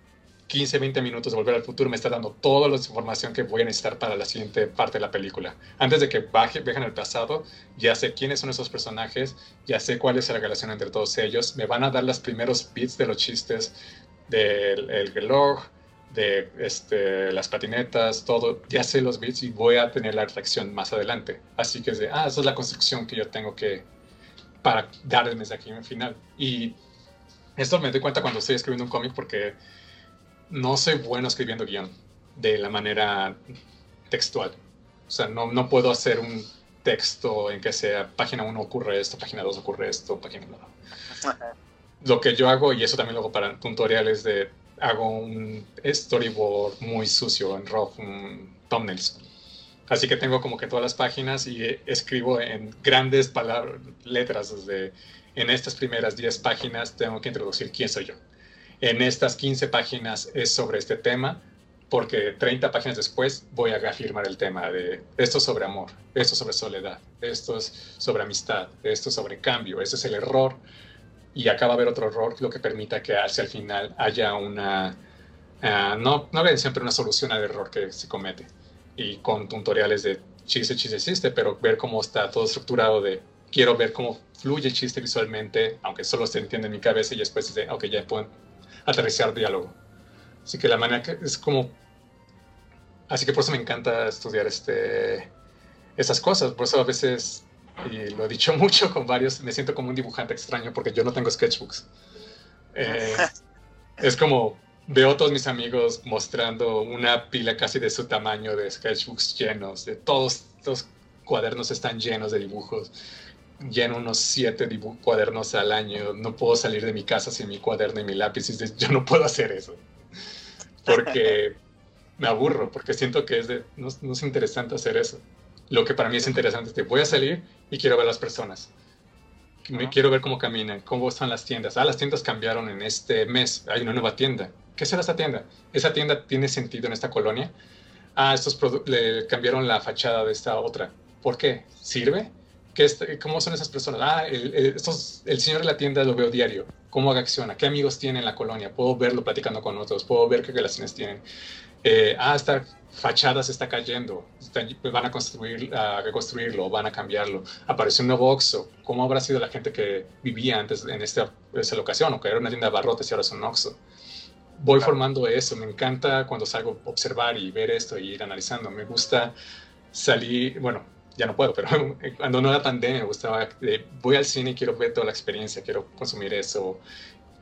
15, 20 minutos de Volver al Futuro me está dando toda la información que voy a necesitar para la siguiente parte de la película. Antes de que baje, viajen al pasado, ya sé quiénes son esos personajes, ya sé cuál es la relación entre todos ellos, me van a dar los primeros bits de los chistes del reloj, de este, las patinetas, todo, ya sé los bits y voy a tener la reacción más adelante. Así que es de, ah, esa es la construcción que yo tengo que, para dar el mensaje final. Y esto me doy cuenta cuando estoy escribiendo un cómic porque no soy bueno escribiendo guion de la manera textual. O sea, no, no puedo hacer un texto en que sea página 1 ocurre esto, página 2 ocurre esto, página 1. Lo que yo hago, y eso también lo hago para tutoriales de hago un storyboard muy sucio en RAW, thumbnails. Así que tengo como que todas las páginas y escribo en grandes palabras, letras desde en estas primeras 10 páginas tengo que introducir quién soy yo. En estas 15 páginas es sobre este tema, porque 30 páginas después voy a afirmar el tema de esto sobre amor, esto sobre soledad, esto es sobre amistad, esto sobre cambio, ese es el error y acaba de haber otro error, lo que permita que hacia el final haya una, uh, no, no redención, pero una solución al error que se comete. Y con tutoriales de chiste, chiste, chiste, pero ver cómo está todo estructurado de quiero ver cómo fluye el chiste visualmente, aunque solo se entiende en mi cabeza y después de, ok, ya pueden aterrizar diálogo. Así que la manera que es como... Así que por eso me encanta estudiar este, estas cosas, por eso a veces y lo he dicho [laughs] mucho con varios, me siento como un dibujante extraño porque yo no tengo sketchbooks. Eh, [laughs] es como veo a todos mis amigos mostrando una pila casi de su tamaño de sketchbooks llenos, de todos los cuadernos están llenos de dibujos. Lleno unos siete cuadernos al año. No puedo salir de mi casa sin mi cuaderno y mi lápiz. Y yo no puedo hacer eso. Porque [laughs] me aburro, porque siento que es de, no es interesante hacer eso. Lo que para mí es interesante es que voy a salir y quiero ver las personas. Me quiero ver cómo caminan, cómo están las tiendas. Ah, las tiendas cambiaron en este mes. Hay una nueva tienda. ¿Qué será esta tienda? ¿Esa tienda tiene sentido en esta colonia? Ah, estos le cambiaron la fachada de esta otra. ¿Por qué? ¿Sirve? ¿Qué ¿Cómo son esas personas? Ah, el, estos, el señor de la tienda lo veo diario. ¿Cómo acciona? ¿Qué amigos tiene en la colonia? Puedo verlo platicando con otros. Puedo ver qué relaciones tienen. Eh, ah, esta fachada se está cayendo, van a, construir, a reconstruirlo, van a cambiarlo. Apareció un nuevo Oxxo. ¿Cómo habrá sido la gente que vivía antes en esta, esa locación? O que era una tienda de barrotes y ahora es un Oxxo. Voy formando eso. Me encanta cuando salgo a observar y ver esto y ir analizando. Me gusta salir, bueno, ya no puedo, pero [laughs] cuando no era pandemia me gustaba, eh, voy al cine y quiero ver toda la experiencia, quiero consumir eso,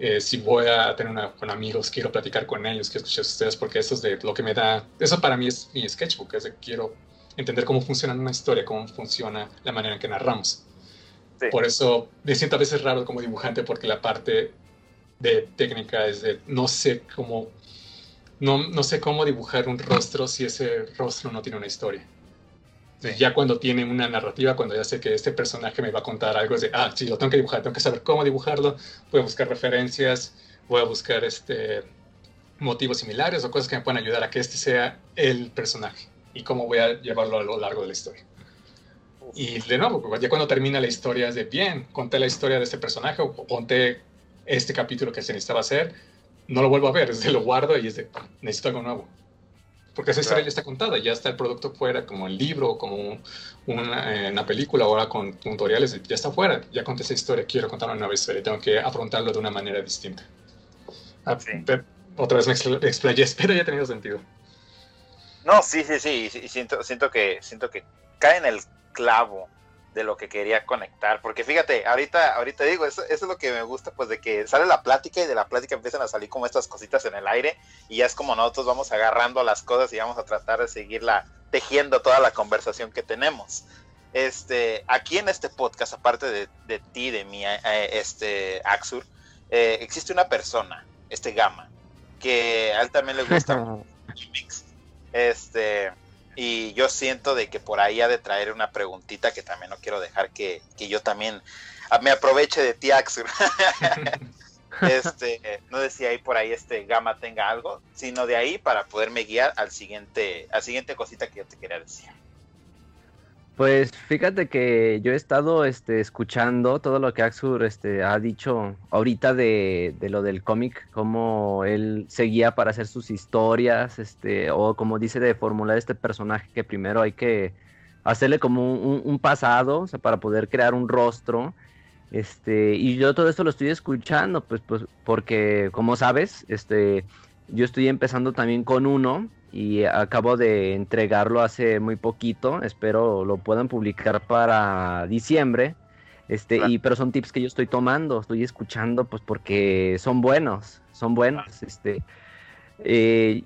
eh, si voy a tener una, con amigos, quiero platicar con ellos, quiero escuchar a ustedes, porque eso es de lo que me da, eso para mí es mi sketchbook, es de quiero entender cómo funciona una historia, cómo funciona la manera en que narramos. Por eso me siento a veces raro como dibujante, porque la parte de técnica es de no sé cómo, no, no sé cómo dibujar un rostro si ese rostro no tiene una historia. Ya cuando tiene una narrativa, cuando ya sé que este personaje me va a contar algo, es de, ah, sí, lo tengo que dibujar, tengo que saber cómo dibujarlo, voy a buscar referencias, voy a buscar este, motivos similares o cosas que me puedan ayudar a que este sea el personaje y cómo voy a llevarlo a lo largo de la historia. Y de nuevo, ya cuando termina la historia es de, bien, conté la historia de este personaje o conté este capítulo que se necesitaba hacer, no lo vuelvo a ver, [laughs] es de lo guardo y es de, necesito algo nuevo porque esa historia ya está contada, ya está el producto fuera, como el libro, como una, eh, una, película, ahora con tutoriales, ya está fuera, ya conté esa historia, quiero contar una nueva historia, tengo que afrontarlo de una manera distinta. Ah, otra vez me explayé, [laughs] espero haya tenido sentido. No, sí, sí, sí, siento, siento, que, siento que cae en el clavo de lo que quería conectar. Porque fíjate, ahorita, ahorita digo, eso, es lo que me gusta, pues de que sale la plática y de la plática empiezan a salir como estas cositas en el aire y ya es como nosotros vamos agarrando las cosas y vamos a tratar de seguirla tejiendo toda la conversación que tenemos. este, aquí en este podcast, aparte de, de ti, de mí, eh, este, Axur, eh, existe una persona, este Gama, que a él también le gusta. [laughs] Este, y yo siento de que por ahí ha de traer una preguntita que también no quiero dejar que, que yo también me aproveche de ti, Axur. [laughs] este, no decía ahí por ahí este Gama tenga algo, sino de ahí para poderme guiar al siguiente, al siguiente cosita que yo te quería decir. Pues fíjate que yo he estado este, escuchando todo lo que Axur este, ha dicho ahorita de, de lo del cómic, cómo él seguía para hacer sus historias, este, o como dice de formular este personaje que primero hay que hacerle como un, pasado, o sea, para poder crear un rostro. Este, y yo todo esto lo estoy escuchando, pues, pues, porque como sabes, este, yo estoy empezando también con uno y acabo de entregarlo hace muy poquito. Espero lo puedan publicar para diciembre. Este, y pero son tips que yo estoy tomando, estoy escuchando, pues porque son buenos, son buenos. Este, eh,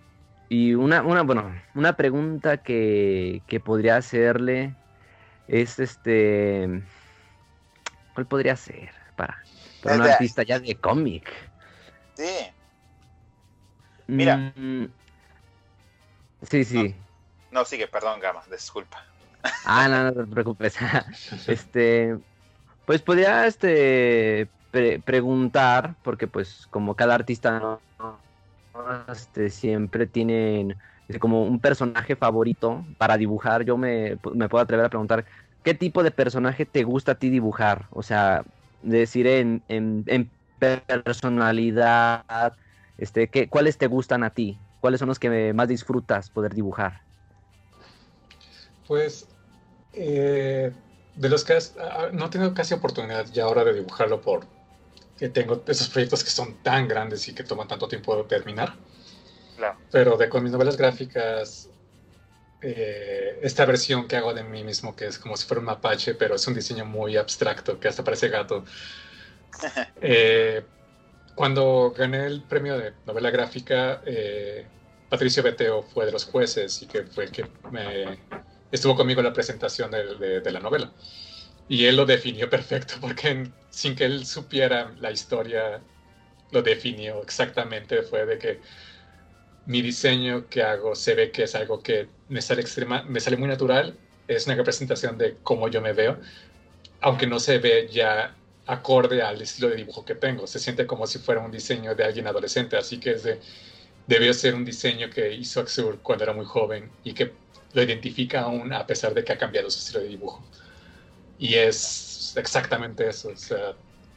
y una, una, bueno, una pregunta que, que podría hacerle es este, ¿cuál podría ser para, para un artista ya de cómic? Sí. Mira. Mm, Sí, sí. No, sigue, perdón, Gama, disculpa. Ah, no, no te preocupes. [laughs] este, pues podría este preguntar, porque pues como cada artista este, siempre tienen como un personaje favorito para dibujar, yo me, me, puedo atrever a preguntar, ¿qué tipo de personaje te gusta a ti dibujar? O sea, decir en, en, en personalidad, este, ¿qué, ¿cuáles te gustan a ti? ¿Cuáles son los que más disfrutas poder dibujar? Pues eh, de los que ah, no tengo casi oportunidad ya ahora de dibujarlo por que tengo esos proyectos que son tan grandes y que toman tanto tiempo de terminar. Claro. Pero de con mis novelas gráficas, eh, esta versión que hago de mí mismo, que es como si fuera un mapache, pero es un diseño muy abstracto, que hasta parece gato. [laughs] eh, cuando gané el premio de novela gráfica, eh, Patricio Beteo fue de los jueces y que fue el que me estuvo conmigo en la presentación de, la novela. Y él lo definió perfecto, [laughs] porque sin que él supiera la historia, lo definió exactamente. Fue de que mi diseño que hago se ve que es algo que me sale, extrema, me sale muy natural, es una representación de cómo yo me veo, aunque no se ve ya acorde al estilo de dibujo que tengo. Se siente como si fuera un diseño de alguien adolescente, así que es de, debió ser un diseño que hizo Axur cuando era muy joven y que lo identifica aún a pesar de que ha cambiado su estilo de dibujo. Y es exactamente eso. O sea,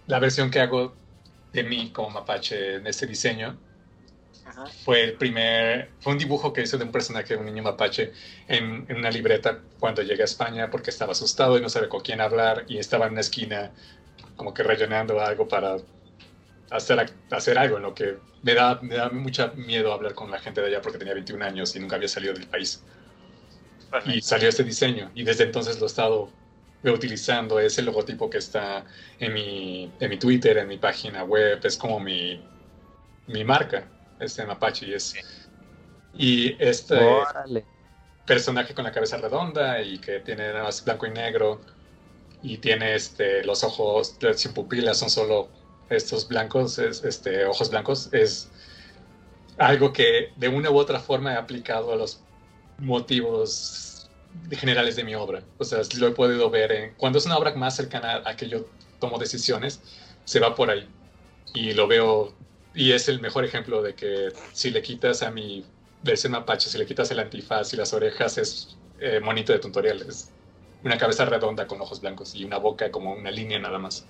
la versión que hago de mí como mapache en este diseño fue el primer, fue un dibujo que hice de un personaje, un niño mapache, en, en, una libreta cuando llegué a España porque estaba asustado y no sabía con quién hablar y estaba en una esquina como que rellenando algo para hacer, hacer algo en lo que me da, me da mucho miedo hablar con la gente de allá porque tenía 21 años y nunca había salido del país. Y salió este diseño y desde entonces lo he estado utilizando. Es el logotipo que está en mi, en mi Twitter, en mi página web. Es como mi, mi marca, este Mapache. Y, es, y este personaje con la cabeza redonda y que tiene nada más blanco y negro y tiene este, los ojos sin pupilas, son solo estos blancos, este, ojos blancos, es algo que de una u otra forma he aplicado a los motivos generales de mi obra. O sea, lo he podido ver en, cuando es una obra más cercana a que yo tomo decisiones, se va por ahí. Y lo veo, y es el mejor ejemplo de que si le quitas a mi versión mapache, si le quitas el antifaz y las orejas, es eh, monito de tutoriales una cabeza redonda con ojos blancos y una boca como una línea nada más.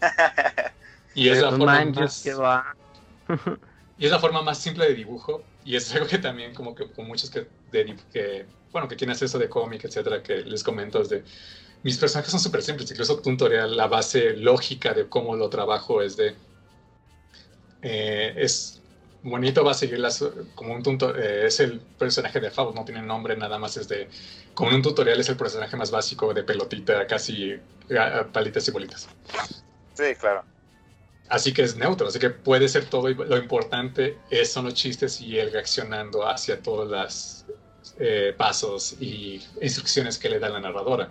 [laughs] Y es la forma más... [laughs] y es la forma más simple de dibujo y es algo que también como que con muchos que, que bueno, que quieren hacer eso de cómic, etcétera, que les comento es de mis personajes son súper simples, incluso tutorial, la base lógica de cómo lo trabajo es de eh, es bonito va a seguir las, como un tutorial, eh, es el personaje de Faust, no tiene nombre, nada más es de, como un tutorial es el personaje más básico de pelotita, casi palitas y bolitas. Sí, claro. Así que es neutro, así que puede ser todo y lo importante es, son los chistes y él reaccionando hacia todos los eh, pasos y instrucciones que le da la narradora.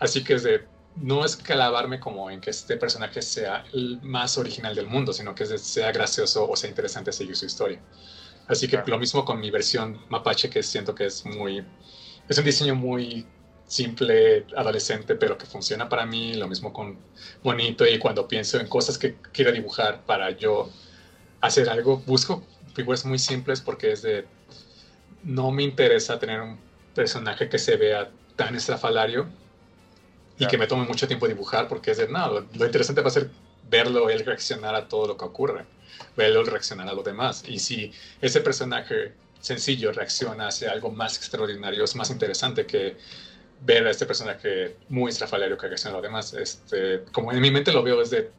Así que es de, no es clavarme como en que este personaje sea el más original del mundo, sino que sea gracioso o sea interesante seguir su historia. Así que lo mismo con mi versión mapache, que siento que es muy, es un diseño muy simple, adolescente, pero que funciona para mí, lo mismo con bonito y cuando pienso en cosas que quiero dibujar para yo hacer algo, busco figuras muy simples porque es de, no me interesa tener un personaje que se vea tan estrafalario y que me tome mucho tiempo dibujar porque es de, no, lo, interesante va a ser verlo, él reaccionar a todo lo que ocurre, verlo reaccionar a lo demás. Y si ese personaje sencillo reacciona hacia algo más extraordinario, es más interesante que ver a este personaje muy estrafalario que reacciona a lo demás. Este, como en mi mente lo veo desde,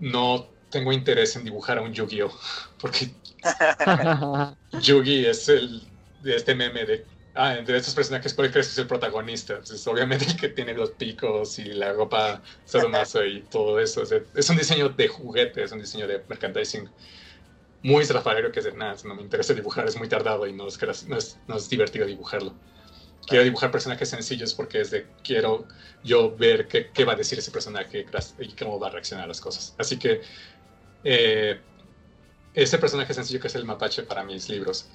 no tengo interés en dibujar a un Yu-Gi-Oh! [laughs] Porque [laughs] Yugi es el de este meme de Ah, entre estos personajes, ¿cuál crees que es el protagonista? Pues obviamente el que tiene los picos y la ropa sadomaso y todo eso. es un diseño de juguete, es un diseño de merchandising muy estrafalario que es de nada, no me interesa dibujar, es muy tardado y no es, no es, no es divertido dibujarlo. Quiero dibujar personajes sencillos porque es de quiero yo ver qué, qué va a decir ese personaje y cómo va a reaccionar a las cosas. Así que eh, ese personaje sencillo que es el mapache para mis libros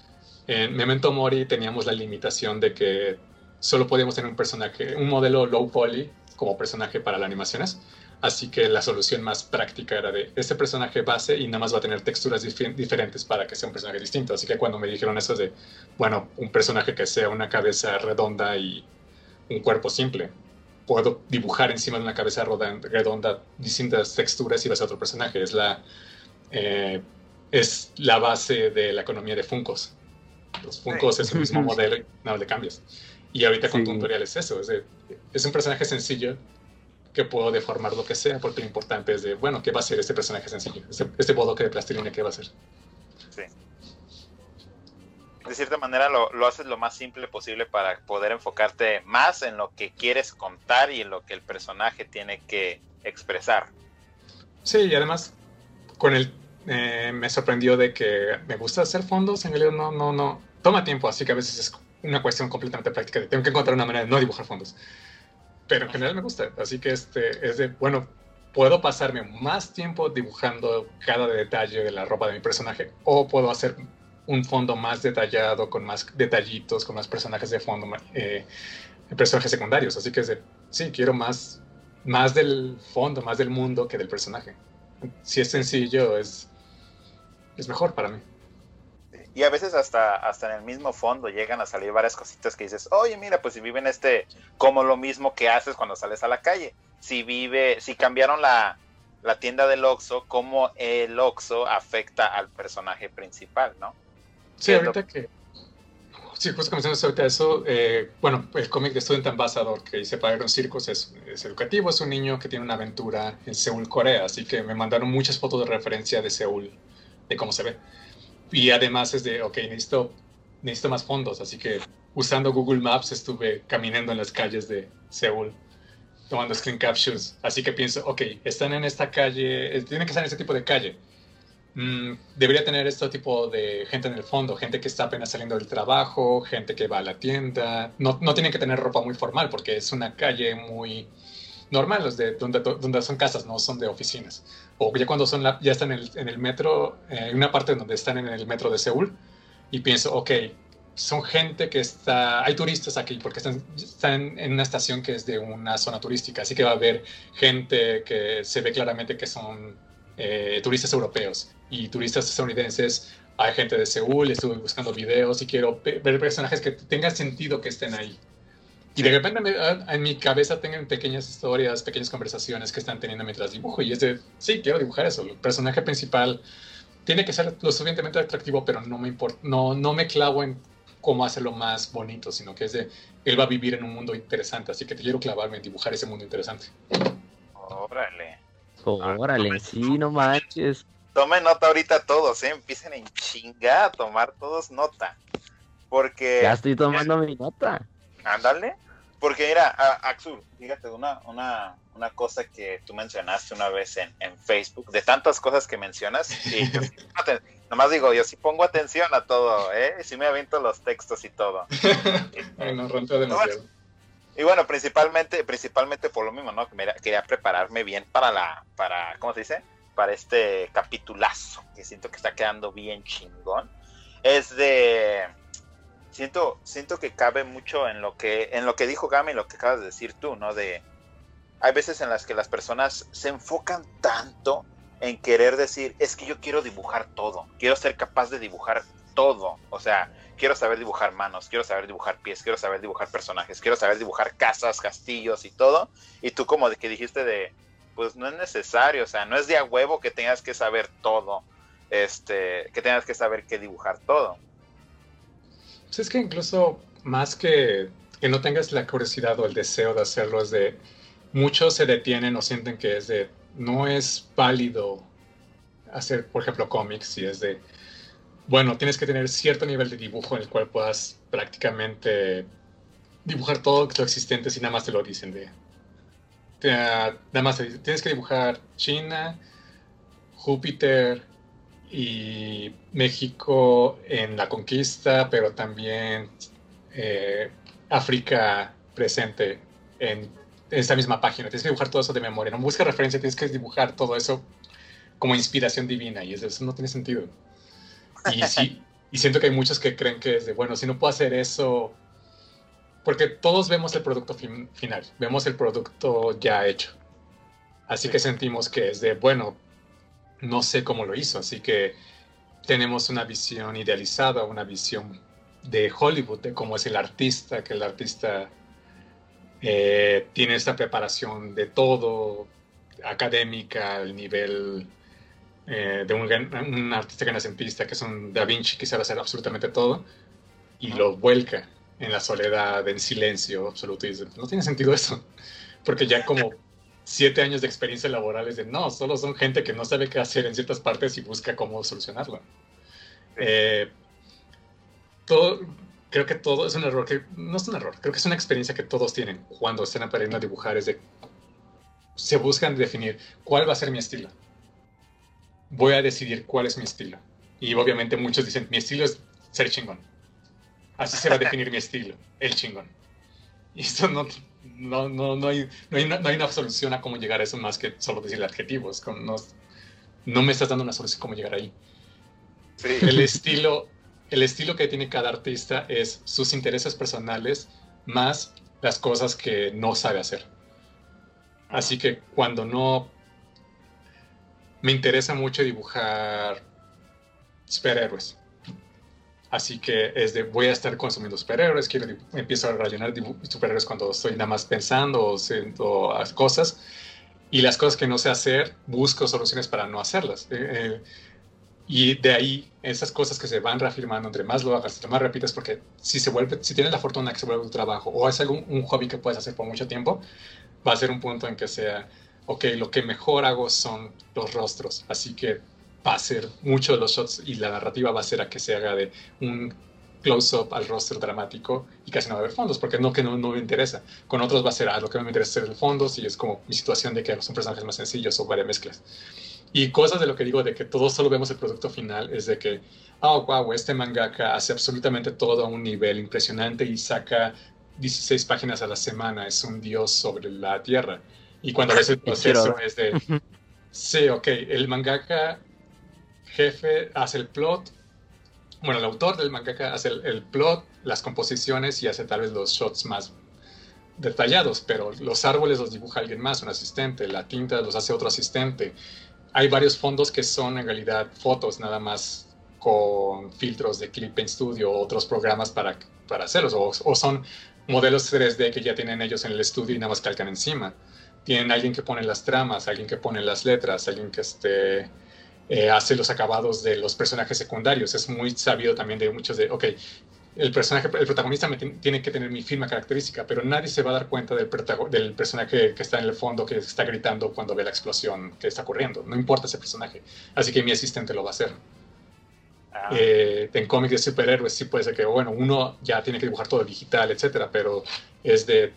en Memento Mori teníamos la limitación de que solo podíamos tener un personaje, un modelo low poly como personaje para las animaciones. Así que la solución más práctica era de este personaje base y nada más va a tener texturas diferentes para que sea un personaje distinto. Así que cuando me dijeron eso de, bueno, un personaje que sea una cabeza redonda y un cuerpo simple, puedo dibujar encima de una cabeza redonda distintas texturas y va a ser otro personaje. Es la, eh, es la base de la economía de Funcos. Los Funkos es el mismo [laughs] modelo y nada le cambias. Y ahorita con tutorial es eso, es, un personaje sencillo que puedo deformar lo que sea, porque lo importante es de, bueno, ¿qué va a ser este personaje sencillo? Este, este bodoque de plastilina, ¿qué va a ser? Sí. De cierta manera lo, lo, haces lo más simple posible para poder enfocarte más en lo que quieres contar y en lo que el personaje tiene que expresar. Sí, y además con el eh, me sorprendió de que me gusta hacer fondos, en realidad no, no, no, toma tiempo, así que a veces es una cuestión completamente práctica, de tengo que encontrar una manera de no dibujar fondos, pero en general me gusta, así que este es de, bueno, puedo pasarme más tiempo dibujando cada detalle de la ropa de mi personaje, o puedo hacer un fondo más detallado, con más detallitos, con más personajes de fondo, eh, personajes secundarios, así que es de, sí, quiero más, más del fondo, más del mundo que del personaje. Si es sencillo, es es mejor para mí. Y a veces hasta, hasta en el mismo fondo llegan a salir varias cositas que dices, oye, mira, pues si viven este, como lo mismo que haces cuando sales a la calle. Si vive, si cambiaron la, la tienda del Oxxo, cómo el Oxxo afecta al personaje principal, ¿no? Sí, ahorita que... Sí, justo mencionas ahorita eso, eh, bueno, el cómic de Student Ambassador que hice para Iron Circus es, es, educativo, es un niño que tiene una aventura en Seúl, Corea, así que me mandaron muchas fotos de referencia de Seúl de cómo se ve. Y además es de, ok, necesito, necesito más fondos, así que usando Google Maps estuve caminando en las calles de Seúl tomando screen captures. Así que pienso, ok, están en esta calle, eh, tienen que estar en este tipo de calle. Mm, debería tener este tipo de gente en el fondo, gente que está apenas saliendo del trabajo, gente que va a la tienda. No, no tienen que tener ropa muy formal porque es una calle muy normal, los de donde, donde son casas, no son de oficinas. O ya cuando son ya están en el, en el metro, en eh, una parte donde están en el metro de Seúl, y pienso, ok, son gente que está, hay turistas aquí porque están, están en una estación que es de una zona turística, así que va a haber gente que se ve claramente que son eh, turistas europeos y turistas estadounidenses. Hay gente de Seúl, estuve buscando videos y quiero ver personajes que tengan sentido que estén ahí. Y de repente ah, en mi cabeza tengan pequeñas historias, pequeñas conversaciones que están teniendo mientras dibujo. Y es de, sí, quiero dibujar eso. El personaje principal tiene que ser lo suficientemente atractivo, pero no me importa, no, no me clavo en cómo hacerlo más bonito, sino que es de, él va a vivir en un mundo interesante. Así que te quiero clavarme en dibujar ese mundo interesante. Órale. Órale, sí, no manches. Tomen nota ahorita todos, ¿eh? Empiecen en chinga a tomar todos nota. Porque... Ya estoy tomando mi nota. Ándale. Porque mira, Axur, fíjate, una, una, una cosa que tú mencionaste una vez en, en Facebook, de tantas cosas que mencionas, y nomás digo, yo sí pongo atención a todo, ¿eh? Sí me aviento los textos y todo. [laughs] Ay, no, demasiado. Y bueno, principalmente, principalmente por lo mismo, ¿no? Que quería prepararme bien para la, para, ¿cómo se dice? Para este capitulazo, que siento que está quedando bien chingón. Es de, siento, siento que cabe mucho en lo que, en lo que dijo Gami y lo que acabas de decir tú, ¿no? De, hay veces en las que las personas se enfocan tanto en querer decir, es que yo quiero dibujar todo, quiero ser capaz de dibujar todo, o sea, quiero saber dibujar manos, quiero saber dibujar pies, quiero saber dibujar personajes, quiero saber dibujar casas, castillos y todo, y tú como de que dijiste de, pues no es necesario, o sea, no es de a huevo que tengas que saber todo, este, que tengas que saber qué dibujar todo. Pues es que incluso más que que no tengas la curiosidad o el deseo de hacerlo, es de muchos se detienen o sienten que es de no es válido hacer, por ejemplo, cómics y es de bueno, tienes que tener cierto nivel de dibujo en el cual puedas prácticamente dibujar todo lo existente si nada más te lo dicen de nada más tienes que dibujar China, Júpiter y México en la conquista, pero también eh, África presente en esta misma página. Tienes que dibujar todo eso de memoria. No busques referencia, tienes que dibujar todo eso como inspiración divina y eso no tiene sentido. Y [laughs] sí, y siento que hay muchos que creen que es de, bueno, si no puedo hacer eso, porque todos vemos el producto final, vemos el producto ya hecho. Así que sentimos que es de, bueno, no sé cómo lo hizo, así que tenemos una visión idealizada, una visión de Hollywood, de cómo es el artista, que el artista eh, tiene esta preparación de todo, académica, el nivel eh, de un, artista renacentista que es un Da Vinci que sabe hacer absolutamente todo y lo vuelca en la soledad, en silencio absoluto. Y no tiene sentido eso, [laughs] porque ya como siete años de experiencia laboral es de no, solo son gente que no sabe qué hacer en ciertas partes y busca cómo solucionarlo. Eh, todo, creo que todo es un error, que no es un error, creo que es una experiencia que todos tienen cuando están aprendiendo a dibujar, es de se buscan definir cuál va a ser mi estilo voy a decidir cuál es mi estilo. Y obviamente muchos dicen, mi estilo es ser chingón. Así se va a [laughs] definir mi estilo, el chingón. Y esto no, no, no, no, hay, no, hay, no hay una solución a cómo llegar a eso más que solo decirle adjetivos. No, no me estás dando una solución a cómo llegar ahí. El, estilo, el estilo que tiene cada artista es sus intereses personales más las cosas que no sabe hacer. Así que cuando no me interesa mucho dibujar superhéroes. Así que es de voy a estar consumiendo superhéroes, quiero empiezo a rellenar superhéroes cuando estoy nada más pensando o haciendo cosas. Y las cosas que no sé hacer, busco soluciones para no hacerlas. Eh, eh, y de ahí, esas cosas que se van reafirmando, entre más lo hagas, entre más repites, porque si se vuelve, si tienes la fortuna que se vuelve tu trabajo o es algún un hobby que puedes hacer por mucho tiempo, va a ser un punto en que sea, ok, lo que mejor hago son los rostros, así que va a ser mucho de los shots y la narrativa va a ser a que se haga de un close-up al rostro dramático y casi no va a haber fondos, porque no que no, no me interesa. Con otros va a ser, ah, lo que me interesa es el fondo, si es como mi situación de que son personajes más sencillos o varias mezclas. Y cosas de lo que digo de que todos solo vemos el producto final es de que, oh, wow, este mangaka hace absolutamente todo a un nivel impresionante y saca 16 páginas a la semana, es un dios sobre la tierra. Y cuando ves el [laughs] proceso es de, sí, ok, el mangaka jefe hace el plot, bueno, el autor del mangaka hace el, plot, las composiciones y hace tal vez los shots más detallados, pero los árboles los dibuja alguien más, un asistente, la tinta los hace otro asistente. Hay varios fondos que son en realidad fotos nada más con filtros de Clip Paint Studio o otros programas para, para hacerlos, o, o, son modelos 3D que ya tienen ellos en el estudio y nada más calcan encima tienen alguien que pone las tramas, alguien que pone las letras, alguien que este, eh, hace los acabados de los personajes secundarios. Es muy sabido también de muchos de, ok, el personaje, el protagonista tiene que tener mi firma característica, pero nadie se va a dar cuenta del, del, personaje que está en el fondo, que está gritando cuando ve la explosión que está ocurriendo. No importa ese personaje. Así que mi asistente lo va a hacer. Ah. Eh, en cómics de superhéroes sí puede ser que, bueno, uno ya tiene que dibujar todo digital, etcétera, pero es de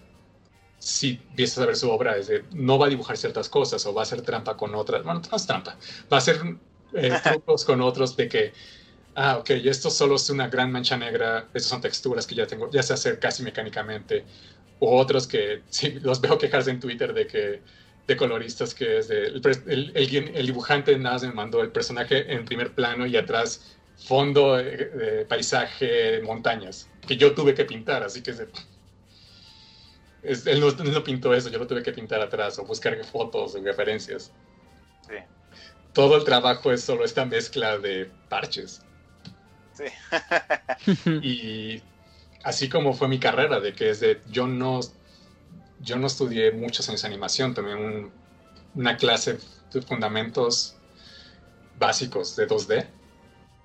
si empiezas a ver su obra, es de, no va a dibujar ciertas cosas o va a hacer trampa con otras. Bueno, no es trampa. Va a hacer eh, [laughs] trucos con otros de que, ah, ok, esto solo es una gran mancha negra, estas son texturas que ya tengo, ya sé hacer casi mecánicamente. O otros que [laughs] sí, los veo quejarse en Twitter de que de coloristas que es de, el, el, el, el, dibujante nada me mandó el personaje en primer plano y atrás fondo de, paisaje, montañas, que yo tuve que pintar, así que es, él, no, no, pintó eso, yo lo tuve que pintar atrás o buscar fotos o referencias. Sí. Todo el trabajo es solo esta mezcla de parches. Sí. [laughs] y así como fue mi carrera, de que es de, yo no yo no estudié muchos años de animación, tomé una clase de fundamentos básicos de 2D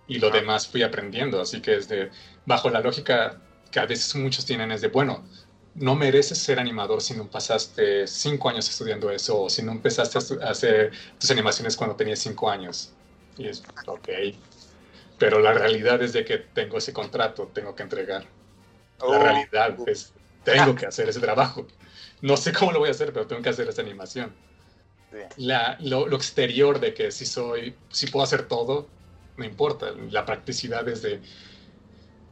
y lo demás fui aprendiendo. Así que es de, bajo la lógica que a veces muchos tienen, es de, bueno, no mereces ser animador si no pasaste cinco años estudiando eso o si no empezaste a hacer tus animaciones cuando tenías cinco años. Y es, ok. Pero la realidad es de que tengo ese contrato, tengo que entregar. La oh. realidad es, tengo que hacer ese trabajo no sé cómo lo voy a hacer, pero tengo que hacer esta animación. La, lo, exterior de que si soy, si puedo hacer todo, no importa. La practicidad es de,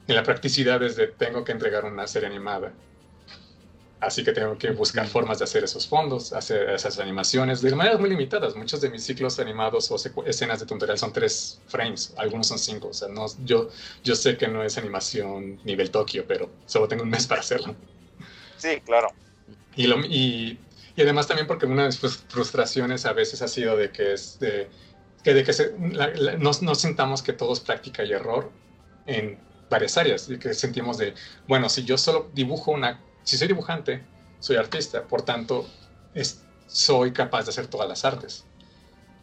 en la practicidad es de tengo que entregar una serie animada. Así que tengo que buscar formas de hacer esos fondos, hacer esas animaciones de maneras muy limitadas. Muchos de mis ciclos animados o escenas de tutorial son tres frames, algunos son cinco. O sea, no, yo, yo sé que no es animación nivel Tokio, pero solo tengo un mes para hacerlo. Sí, claro. Y, lo, y, y, además también porque una de mis frustraciones a veces ha sido de que, es de, que, de que se, no, no, sintamos que todo es práctica y error en varias áreas, y que sentimos de, bueno, si yo solo dibujo una, si soy dibujante, soy artista, por tanto, es, soy capaz de hacer todas las artes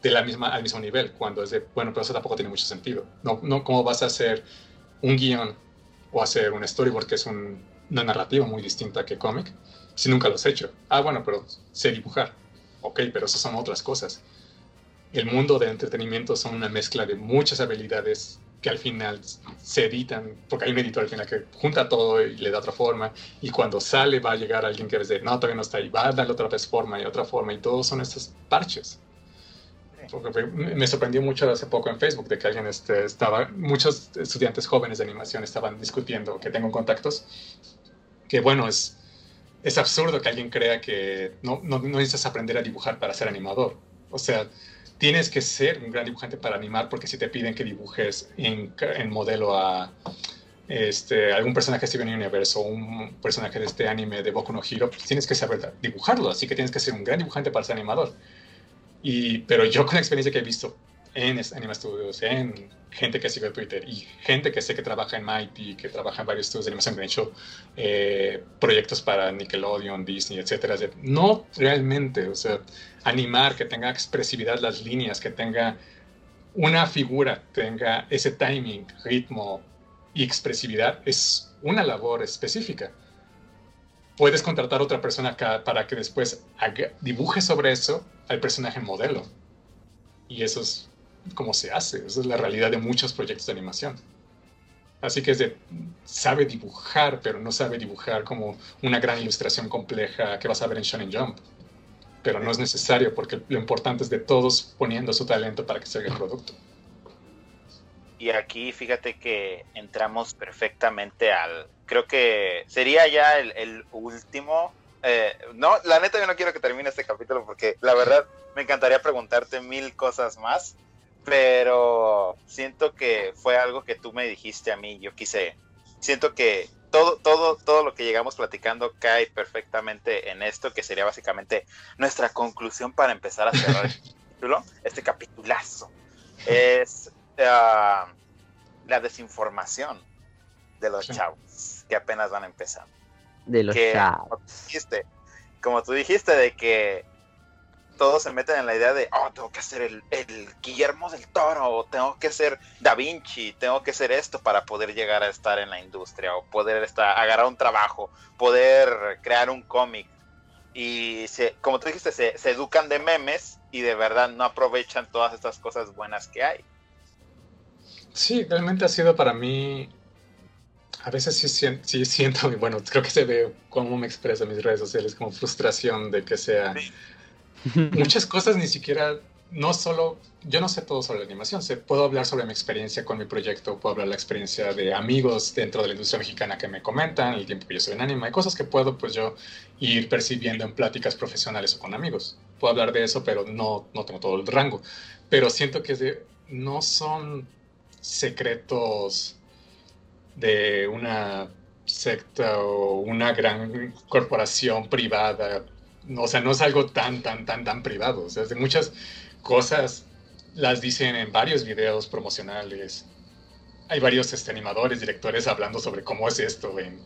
de la misma, al mismo nivel, cuando es de, bueno, pero eso tampoco tiene mucho sentido. No, no ¿Cómo vas a hacer un guion o hacer un storyboard que es un, una narrativa muy distinta que cómic? si nunca lo has hecho. Ah, bueno, pero sé dibujar. Ok, pero eso son otras cosas. El mundo del entretenimiento son una mezcla de muchas habilidades que al final se editan, porque hay un editor al final que junta todo y le da otra forma, y cuando sale va a llegar alguien que dice, no, todavía no está ahí, va a darle otra vez forma y otra forma, y todos son estos parches. me sorprendió mucho hace poco en Facebook de que alguien este, estaba, muchos estudiantes jóvenes de animación estaban discutiendo, que tengo contactos, que bueno, es, es absurdo que alguien crea que no, no, no, necesitas aprender a dibujar para ser animador. O sea, tienes que ser un gran dibujante para animar porque si te piden que dibujes en, en modelo a este, algún personaje de Steven Universe o un personaje de este anime de Boku no Hero, pues tienes que saber dibujarlo, así que tienes que ser un gran dibujante para ser animador. Y, pero yo con la experiencia que he visto en Anima Studios, en gente que sigue Twitter y gente que sé que trabaja en Mighty, que trabaja en varios estudios de animación, que han hecho eh, proyectos para Nickelodeon, Disney, etcétera. No realmente, o sea, animar, que tenga expresividad las líneas, que tenga una figura, tenga ese timing, ritmo y expresividad, es una labor específica. Puedes contratar a otra persona para que después dibuje sobre eso al personaje modelo. Y eso es cómo se hace. Esa es la realidad de muchos proyectos de animación. Así que es de, sabe dibujar, pero no sabe dibujar como una gran ilustración compleja que vas a ver en Shonen Jump. Pero no es necesario porque lo importante es de todos poniendo su talento para que salga el producto. Y aquí fíjate que entramos perfectamente al, creo que sería ya el, último. Eh, no, la neta yo no quiero que termine este capítulo porque la verdad me encantaría preguntarte mil cosas más pero siento que fue algo que tú me dijiste a mí, yo quise, siento que todo, todo, todo lo que llegamos platicando cae perfectamente en esto, que sería básicamente nuestra conclusión para empezar a cerrar este [laughs] capítulo, este capitulazo, es ah, la desinformación de los chavos que apenas van a empezar. De los chavos. como tú dijiste, de que todos se meten en la idea de, oh, tengo que ser el, Guillermo del Toro, o tengo que ser Da Vinci, tengo que ser esto para poder llegar a estar en la industria, o poder estar, agarrar un trabajo, poder crear un cómic. Y se, como tú dijiste, se, educan de memes y de verdad no aprovechan todas estas cosas buenas que hay. Sí, realmente ha sido para mí a veces sí, sí, siento, [laughs] bueno, creo que se ve cómo me expreso en mis redes sociales, como frustración de que sea [laughs] muchas cosas ni siquiera no solo, yo no sé todo sobre la animación, sé, puedo hablar sobre mi experiencia con mi proyecto, puedo hablar la experiencia de amigos dentro de la industria mexicana que me comentan, el tiempo que yo soy en anime, hay cosas que puedo pues yo ir percibiendo en pláticas profesionales o con amigos. Puedo hablar de eso, pero no, no tengo todo el rango. Pero siento que no son secretos de una secta o una gran corporación privada. O sea, no es algo tan, tan, tan, tan privado. O sea, de muchas cosas las dicen en varios videos promocionales. Hay varios este, animadores, directores hablando sobre cómo es esto en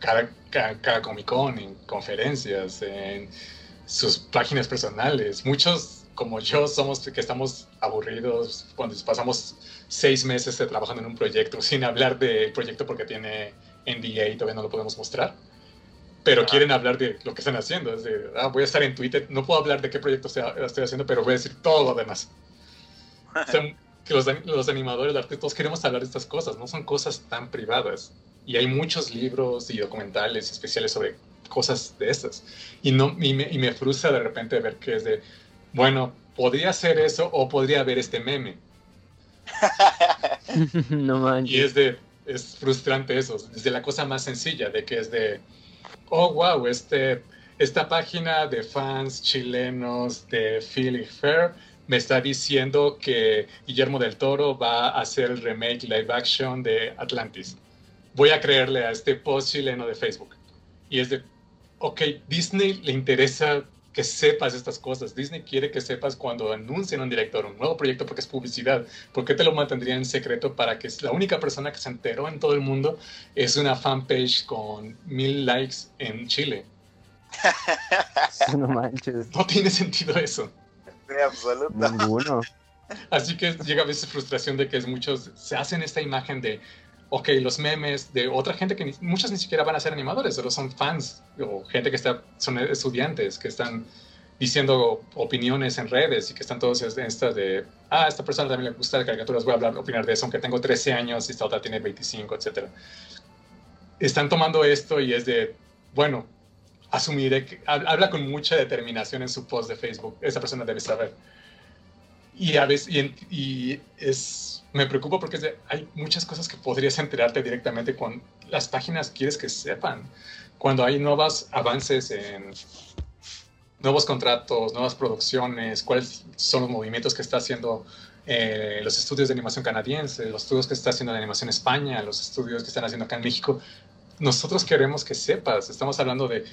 cada, cada, Comic Con, en conferencias, en sus páginas personales. Muchos, como yo, somos que estamos aburridos cuando pasamos seis meses trabajando en un proyecto [laughs] sin hablar del proyecto porque tiene NDA y todavía no lo podemos mostrar pero quieren hablar de lo que están haciendo. Es de, ah, voy a estar en Twitter, no puedo hablar de qué proyecto estoy haciendo, pero voy a decir todo lo demás. [laughs] que los, los, animadores, los artistas, queremos hablar de estas cosas, no son cosas tan privadas. Y hay muchos libros y documentales especiales sobre cosas de estas. Y, no, y, me, y me frustra de repente ver que es de, bueno, podría ser eso o podría haber este meme. [laughs] no manches. Y es de, es frustrante eso, desde la cosa más sencilla, de que es de, oh, wow, este, esta página de fans chilenos de Philly Fair me está diciendo que Guillermo del Toro va a hacer el remake live action de Atlantis. Voy a creerle a este post chileno de Facebook. Y es de, ok, Disney le interesa que sepas estas cosas. Disney quiere que sepas cuando anuncien un director, un nuevo proyecto, porque es publicidad. ¿Por qué te lo mantendría en secreto para que la única persona que se enteró en todo el mundo es una fanpage con mil likes en Chile? [laughs] no manches. No tiene sentido eso. absoluto. Así que llega a veces frustración de que muchos se hacen esta imagen de ok, los memes de otra gente que muchos ni siquiera van a ser animadores, solo son fans o gente que está, son estudiantes que están diciendo opiniones en redes y que están todos en estas de, ah, esta persona también le gusta las caricaturas, voy a hablar, opinar de eso, aunque tengo 13 años y esta otra tiene 25, etc. Están tomando esto y es de, bueno, asumiré que, habla con mucha determinación en su post de Facebook, esa persona debe saber. Y a veces, y, y es me preocupa porque hay muchas cosas que podrías enterarte directamente con las páginas quieres que sepan. Cuando hay nuevos avances en nuevos contratos, nuevas producciones, cuáles son los movimientos que está haciendo eh, los estudios de animación canadiense, los estudios que está haciendo de animación España, los estudios que están haciendo acá en México. Nosotros queremos que sepas, estamos hablando de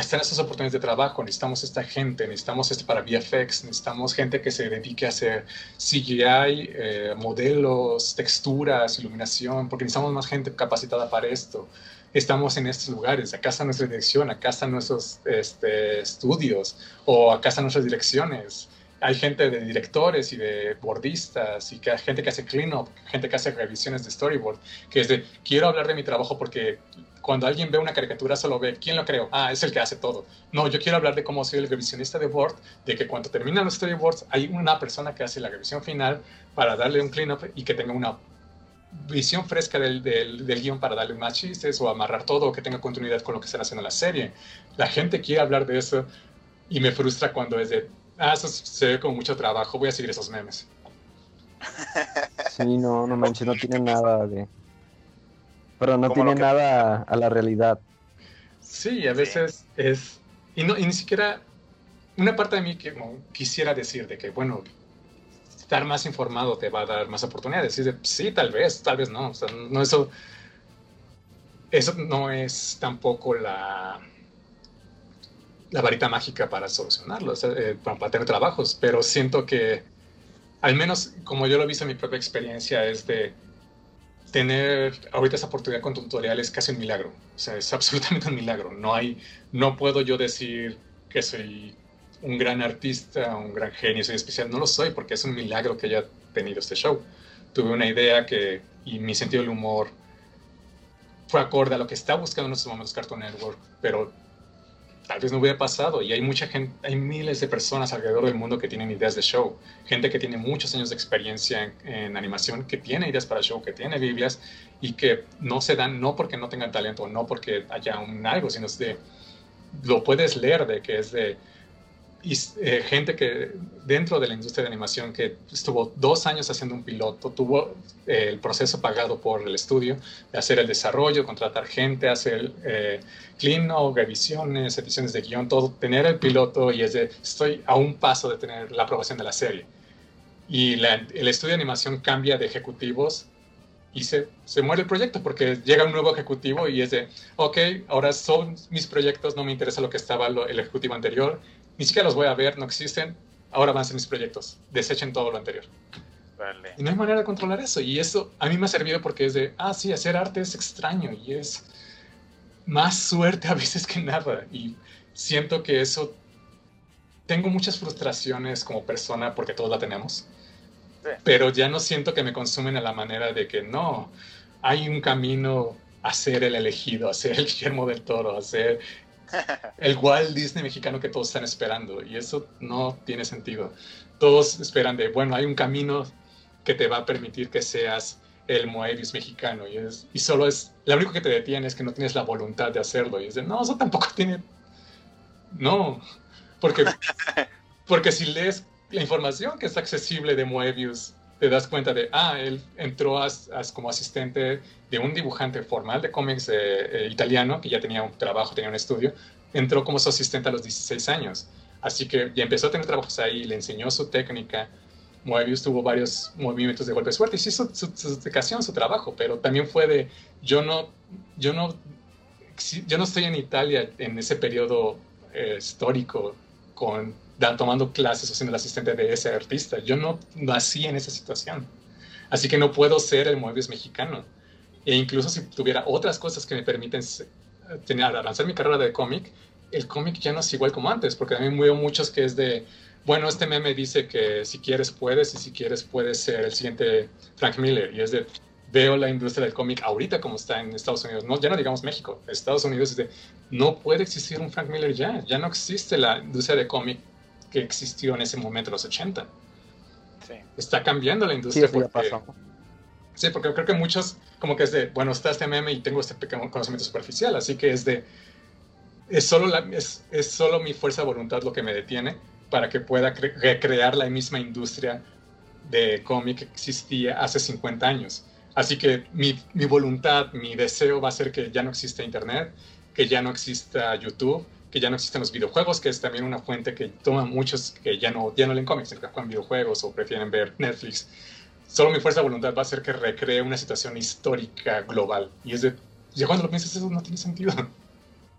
están estas oportunidades de trabajo, necesitamos esta gente, necesitamos este para VFX, necesitamos gente que se dedique a hacer CGI, eh, modelos, texturas, iluminación, porque necesitamos más gente capacitada para esto. Estamos en estos lugares, acá está nuestra dirección, acá están nuestros este, estudios o acá están nuestras direcciones. Hay gente de directores y de bordistas y que, gente que hace cleanup, gente que hace revisiones de storyboard, que es de, quiero hablar de mi trabajo porque cuando alguien ve una caricatura solo ve, ¿quién lo creo? Ah, es el que hace todo. No, yo quiero hablar de cómo soy el revisionista de board, de que cuando terminan los storyboards hay una persona que hace la revisión final para darle un cleanup y que tenga una visión fresca del, del, guion para darle más chistes o amarrar todo o que tenga continuidad con lo que están haciendo en la serie. La gente quiere hablar de eso y me frustra cuando es de, ah, eso se ve como mucho trabajo, voy a seguir esos memes. Sí, no, no manches, no tiene nada de pero no tiene nada a la realidad. Sí, a veces es... Y, no, y ni siquiera... Una parte de mí que quisiera decir de que, bueno, estar más informado te va a dar más oportunidades. Y sí, tal vez, tal vez no. O sea, no eso, eso no es tampoco la, la varita mágica para solucionarlo, eh, para tener trabajos, pero siento que, al menos como yo lo he visto en mi propia experiencia, es de tener ahorita esa oportunidad con tutorial es casi un milagro. O sea, es [laughs] absolutamente un milagro. No hay, no puedo yo decir que soy un gran artista, un gran genio, soy especial. No lo soy porque es un milagro que haya tenido este show. Tuve una idea que, y mi sentido del humor fue acorde a lo que está buscando en estos momentos Cartoon Network, pero tal vez no hubiera pasado. Y hay mucha gente, hay miles de personas alrededor del mundo que tienen ideas de show. Gente que tiene muchos años de experiencia en, animación, que tiene ideas para show, que tiene Biblias y que no se dan, no porque no tengan talento, no porque haya un algo, sino es de, lo puedes leer de que es de, y, eh, gente que dentro de la industria de animación que estuvo dos años haciendo un piloto, tuvo eh, el proceso pagado por el estudio de hacer el desarrollo, contratar gente, hacer eh, clean up, revisiones, ediciones de guion, todo, tener el piloto y es de, estoy a un paso de tener la aprobación de la serie. Y el estudio de animación cambia de ejecutivos y se, se, muere el proyecto porque llega un nuevo ejecutivo y es de, ok, ahora son mis proyectos, no me interesa lo que estaba el ejecutivo anterior, ni siquiera los voy a ver, no existen, ahora van a ser mis proyectos, desechen todo lo anterior. Y no hay manera de controlar eso. Y eso a mí me ha servido porque es de, ah, sí, hacer arte es extraño y es más suerte a veces que nada. Y siento que eso, tengo muchas frustraciones como persona porque todos la tenemos. Pero ya no siento que me consumen a la manera de que no, hay un camino a ser el elegido, a ser el Guillermo del Toro, a ser [laughs] el Walt Disney mexicano que todos están esperando. Y eso no tiene sentido. Todos esperan de, bueno, hay un camino que te va a permitir que seas el Moebius mexicano. Y, es, y solo es, lo único que te detiene es que no tienes la voluntad de hacerlo. Y es de, no, eso tampoco tiene... No, porque, [laughs] porque si lees la información que es accesible de Moebius, te das cuenta de, ah, él entró como asistente de un dibujante formal de cómics eh, eh, italiano, que ya tenía un trabajo, tenía un estudio, entró como su asistente a los 16 años. Así que ya empezó a tener trabajos ahí, le enseñó su técnica. Moebius tuvo varios movimientos de golpe suerte y sí hizo su, su, dedicación, su trabajo, pero también fue de, yo no, yo no, yo no estoy en Italia en ese periodo eh, histórico con tomando clases o siendo el asistente de ese artista. Yo no nací en esa situación. Así que no puedo ser el Moebius mexicano. E incluso si tuviera otras cosas que me permiten tener, avanzar mi carrera de cómic, el cómic ya no es igual como antes, porque también veo muchos que es de, bueno, este meme dice que si quieres puedes y si quieres puedes ser el siguiente Frank Miller. Y es de, veo la industria del cómic ahorita como está en Estados Unidos, no, ya no digamos México, Estados Unidos es de, no puede existir un Frank Miller ya, ya no existe la industria de cómic que existió en ese momento, los 80. Sí. Está cambiando la industria. Sí, porque, sí, porque creo que muchos, como que es de, bueno, está este meme y tengo este pequeño conocimiento superficial, así que es de, es solo, la, es, es solo mi fuerza de voluntad lo que me detiene para que pueda recrear la misma industria de cómic que existía hace 50 años. Así que mi, mi, voluntad, mi deseo va a ser que ya no exista Internet, que ya no exista YouTube, que ya no existen los videojuegos, que es también una fuente que toma muchos que ya no, ya no leen cómics, que juegan videojuegos o prefieren ver Netflix. Solo mi fuerza de voluntad va a ser que recree una situación histórica global. Y es de, ya cuando lo piensas, eso no tiene sentido.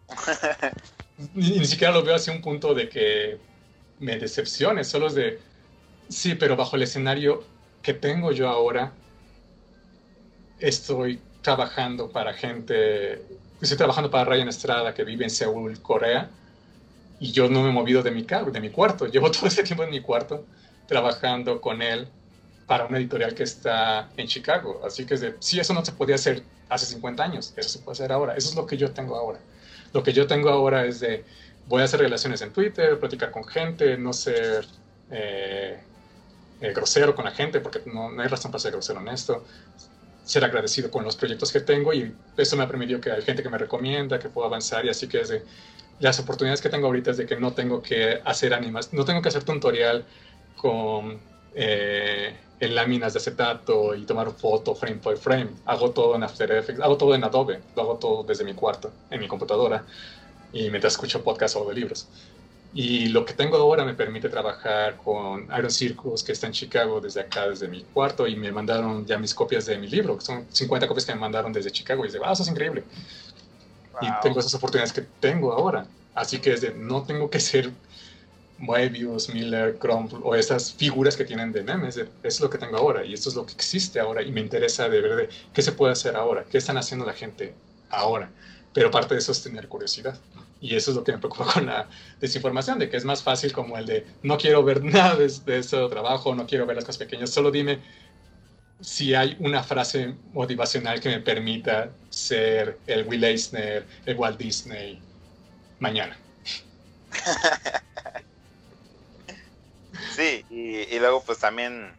[laughs] ni, ni, siquiera lo veo hacia un punto de que me decepcione, solo es de, sí, pero bajo el escenario que tengo yo ahora, estoy trabajando para gente estoy trabajando para Ryan Estrada, que vive en Seúl, Corea, y yo no me he movido de mi, de mi cuarto. [laughs] Llevo todo ese tiempo en mi cuarto trabajando con él para una editorial que está en Chicago. Así que de, sí, eso no se podía hacer hace 50 años, eso se puede hacer ahora. Eso es lo que yo tengo ahora. Lo que yo tengo ahora es de, voy a hacer relaciones en Twitter, platicar con gente, no ser eh, eh, grosero con la gente, porque no, no, hay razón para ser grosero en esto ser agradecido con los proyectos que tengo y eso me ha permitido que hay gente que me recomienda, que puedo avanzar y así que es de, las oportunidades que tengo ahorita es de que no tengo que hacer animas, no tengo que hacer tutorial con eh, en láminas de acetato y tomar foto frame por frame. Hago todo en After Effects, hago todo en Adobe, lo hago todo desde mi cuarto, en mi computadora y mientras escucho podcasts o de libros. Y lo que tengo ahora me permite trabajar con Iron Circus, que está en Chicago, desde acá, desde mi cuarto, y me mandaron ya mis copias de mi libro, que son 50 copias que me mandaron desde Chicago, y dice, wow, eso es increíble. Y tengo esas oportunidades que tengo ahora. Así que es de, no tengo que ser Moebius, Miller, Crumple o esas figuras que tienen de memes. es lo que tengo ahora y esto es lo que existe ahora y me interesa de ver de qué se puede hacer ahora, qué están haciendo la gente ahora. Pero parte de eso es tener curiosidad. Y eso es lo que me preocupa [laughs] con la desinformación, de que es más fácil como el de no quiero ver [laughs] nada de, de ese trabajo, no quiero ver las cosas pequeñas, solo dime si hay una frase motivacional que me permita ser el Will Eisner, el Walt Disney mañana. [laughs] Sí, y, luego pues también,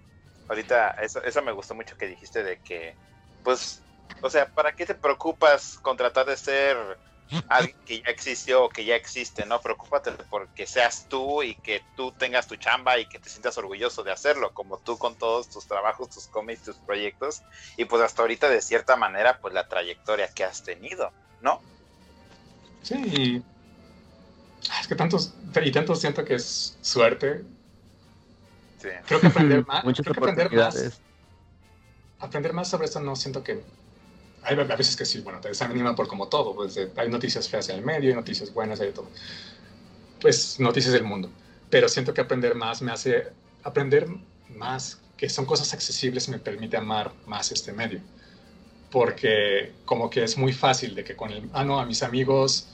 ahorita, eso, eso me gustó mucho que dijiste de que, pues, o sea, ¿para qué te preocupas con tratar de ser alguien que ya existió o que ya existe, ¿no? Preocúpate porque seas tú y que tú tengas tu chamba y que te sientas orgulloso de hacerlo, como tú con todos tus trabajos, tus cómics, tus proyectos y pues hasta ahorita de cierta manera pues la trayectoria que has tenido, ¿no? Sí. Es que tantos, y tanto siento que es suerte. Sí. Creo que aprender [laughs] más. Muchas creo que aprender más. Aprender más sobre esto no siento que. Hay a veces que sí, bueno, te desanima por como todo. Pues, hay noticias feas en el medio, hay noticias buenas, hay de todo. Pues noticias del mundo. Pero siento que aprender más me hace. Aprender más, que son cosas accesibles, me permite amar más este medio. Porque como que es muy fácil de que con el. Ah, no, a mis amigos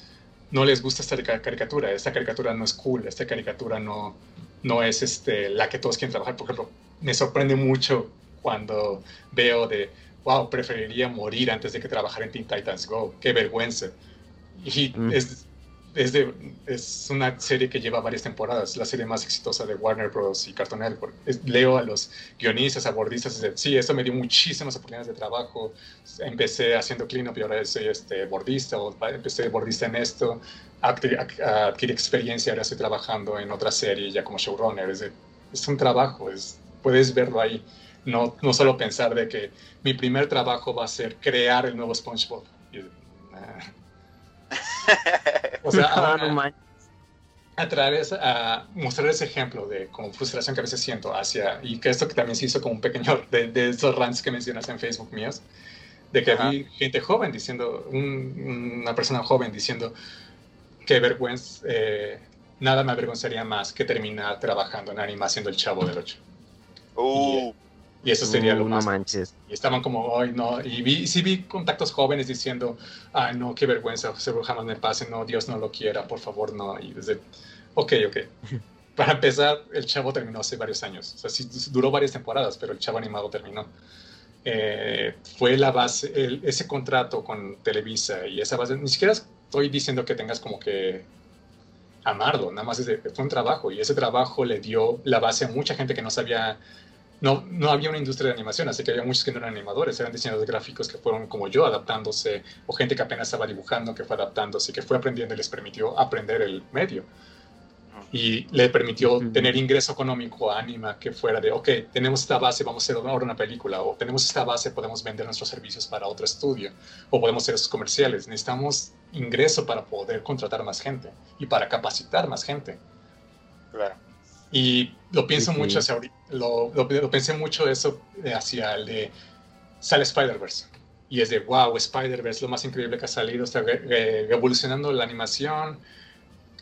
no les gusta esta ca- caricatura, esta caricatura no es cool, esta caricatura no, no es este, la que todos quieren trabajar. Por ejemplo, me sorprende mucho cuando veo de, wow, preferiría morir antes de que trabajar en Teen Titans Go, qué vergüenza. Y Mm. es, es, de- es una serie que lleva varias temporadas, la serie más exitosa de Warner Bros. y Cartoon Network. Es- leo a los guionistas, a bordistas, de, sí, esto me dio muchísimas oportunidades de trabajo. Empecé haciendo cleanup y ahora soy este, bordista, o empecé bordista en esto, adquirí, adquirí experiencia, ahora estoy trabajando en otra serie ya como showrunner. Es, de- es un trabajo, es, puedes verlo ahí. No, no solo pensar de que mi primer trabajo va a ser crear el nuevo SpongeBob. Y, nah. O sea, [laughs] manches. a través a mostrar ese ejemplo de como frustración que a veces siento hacia y que esto que también se hizo como un pequeño de, de esos rants que mencionas en Facebook míos de que Ajá. vi gente joven diciendo un- una persona joven diciendo que vergüenza eh, nada me avergonzaría más que terminar trabajando en animación del Chavo del Ocho Uh, y eso sería lo Uh, más No manches. y estaban como, ay, no, y vi, sí vi contactos jóvenes diciendo, ay, no, qué vergüenza, seguro jamás me pase, no, Dios no lo quiera, por favor, no, y desde, ok, ok. [laughs] Para empezar, el chavo terminó hace varios años, o sea, sí duró varias temporadas, pero el chavo animado terminó. Eh, fue la base, el- ese contrato con Televisa y esa base, ni siquiera estoy diciendo que tengas como que amarlo, nada más es de- fue un trabajo y ese trabajo le dio la base a mucha gente que no sabía no, no había una industria de animación, así que había muchos que no eran animadores, eran diseñadores gráficos que fueron como yo adaptándose, o gente que apenas estaba dibujando, que fue adaptándose, que fue aprendiendo y les permitió aprender el medio. Y le permitió tener ingreso económico a Anima que fuera de, ok, tenemos esta base, vamos a hacer ahora una película, o tenemos esta base, podemos vender nuestros servicios para otro estudio, o podemos hacer esos comerciales. Necesitamos ingreso para poder contratar más gente y para capacitar más gente. claro. Y lo pienso Sí, mucho hacia ahorita, lo, lo, lo pensé mucho eso eh, hacia el de sale Spider-Verse. Y es de, wow, Spider-Verse, lo más increíble que ha salido, está re- re- revolucionando la animación.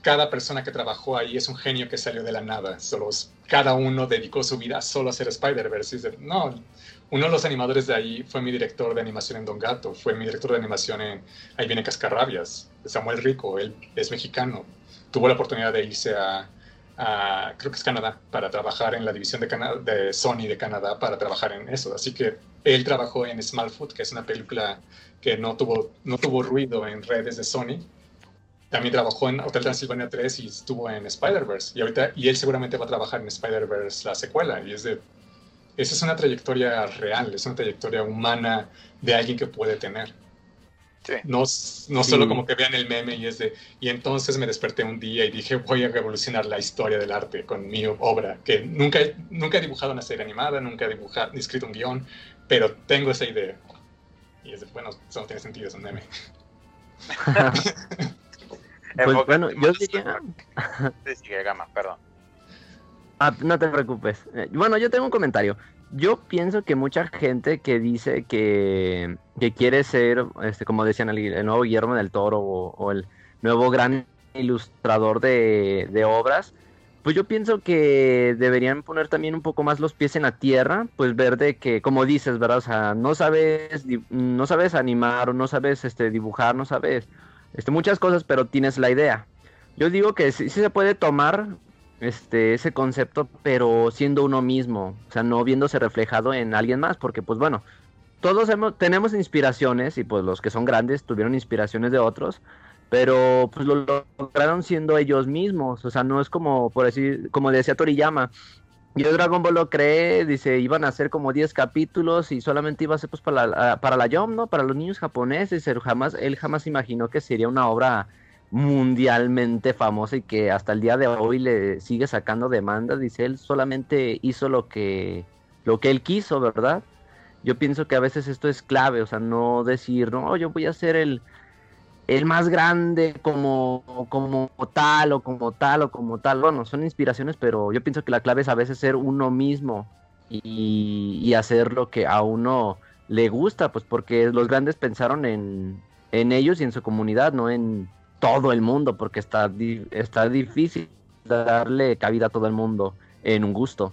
Cada persona que trabajó ahí es un genio que salió de la nada. Solo, cada uno dedicó su vida solo a hacer Spider-Verse. Y es de, no, uno de los animadores de ahí fue mi director de animación en Don Gato, fue mi director de animación en Ahí viene Cascarrabias, Samuel Rico, él es mexicano. Tuvo la oportunidad de irse a, a, creo que es Canadá, para trabajar en la división de, Cana- de Sony de Canadá, para trabajar en eso. Así que él trabajó en Smallfoot, que es una película que no tuvo, no tuvo ruido en redes de Sony. También trabajó en Hotel Transilvania 3 y estuvo en Spider-Verse. Y, ahorita, y él seguramente va a trabajar en Spider-Verse, la secuela. Y es de, esa es una trayectoria real, es una trayectoria humana de alguien que puede tener. Sí. No, no Sí. solo como que vean el meme y es de... Y entonces me desperté un día y dije, voy a revolucionar la historia del arte con mi obra, que nunca, he- nunca he dibujado una serie animada, nunca he dibujado, ni escrito un guion, pero tengo esa idea. Y es de, bueno, eso no tiene sentido, es un meme. [laughs] Pues bueno, yo diría... [laughs] Sí, sigue, Gama, perdón. Ah, no te preocupes. Eh, Bueno, yo tengo un comentario. Yo pienso que mucha gente que dice que, que quiere ser, este, como decían, el, el nuevo Guillermo del Toro o, el nuevo gran ilustrador de, de obras, pues yo pienso que deberían poner también un poco más los pies en la tierra, pues ver de que, como dices, ¿verdad? O sea, no sabes, no sabes animar no sabes este, dibujar, no sabes este, muchas cosas, pero tienes la idea. Yo digo que sí, sí se puede tomar este, ese concepto, pero siendo uno mismo, o sea, no viéndose reflejado en alguien más, porque pues bueno, todos hemos, tenemos inspiraciones y pues los que son grandes tuvieron inspiraciones de otros, pero pues lo lograron siendo ellos mismos, o sea, no es como, por decir, como decía Toriyama, Yo Dragon Ball lo creé, dice, iban a ser como 10 capítulos y solamente iba a ser pues para la, para la YOM, ¿no? Para los niños japoneses, él jamás, él jamás imaginó que sería una obra mundialmente famosa y que hasta el día de hoy le sigue sacando demandas, dice, él solamente hizo lo que, lo que él quiso, ¿verdad? Yo pienso que a veces esto es clave, o sea, no decir, no, yo voy a ser el, el más grande como, como tal o como tal o como tal. Bueno, son inspiraciones, pero yo pienso que la clave es a veces ser uno mismo y, hacer lo que a uno le gusta, pues porque los grandes pensaron en, en ellos y en su comunidad, no en todo el mundo, porque está, está difícil darle cabida a todo el mundo en un gusto.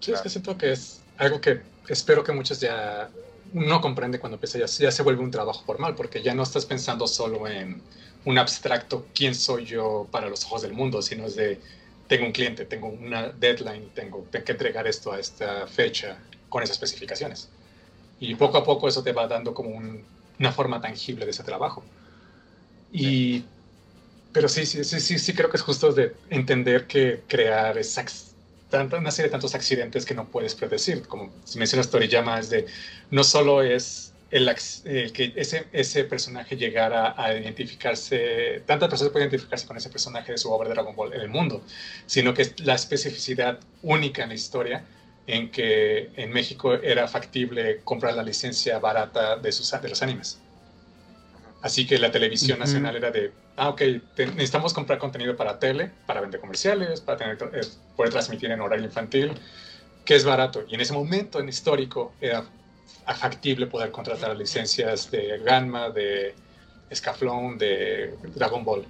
Sí, es que siento que es algo que espero que muchos ya no comprende cuando empieza ya, ya se vuelve un trabajo formal, porque ya no estás pensando solo en un abstracto, quién soy yo para los ojos del mundo, sino es de, tengo un cliente, tengo una deadline, tengo, que entregar esto a esta fecha con esas especificaciones. Y poco a poco eso te va dando como una forma tangible de ese trabajo. Pero sí, sí, sí, sí, creo que es justo de entender que crear es una serie de tantos accidentes que no puedes predecir. Como mencionas Toriyama, es de, no solo es el, que ese, ese personaje llegara a identificarse, tantas personas pueden identificarse con ese personaje de su obra de Dragon Ball en el mundo, sino que es la especificidad única en la historia en que en México era factible comprar la licencia barata de, sus, de los animes. Así que la televisión nacional era de, ah, ok, necesitamos comprar contenido para tele, para vender comerciales, para tener, eh, poder transmitir en horario infantil, que es barato. Y en ese momento en histórico era factible poder contratar licencias de Ganma, de Scaflón, de Dragon Ball.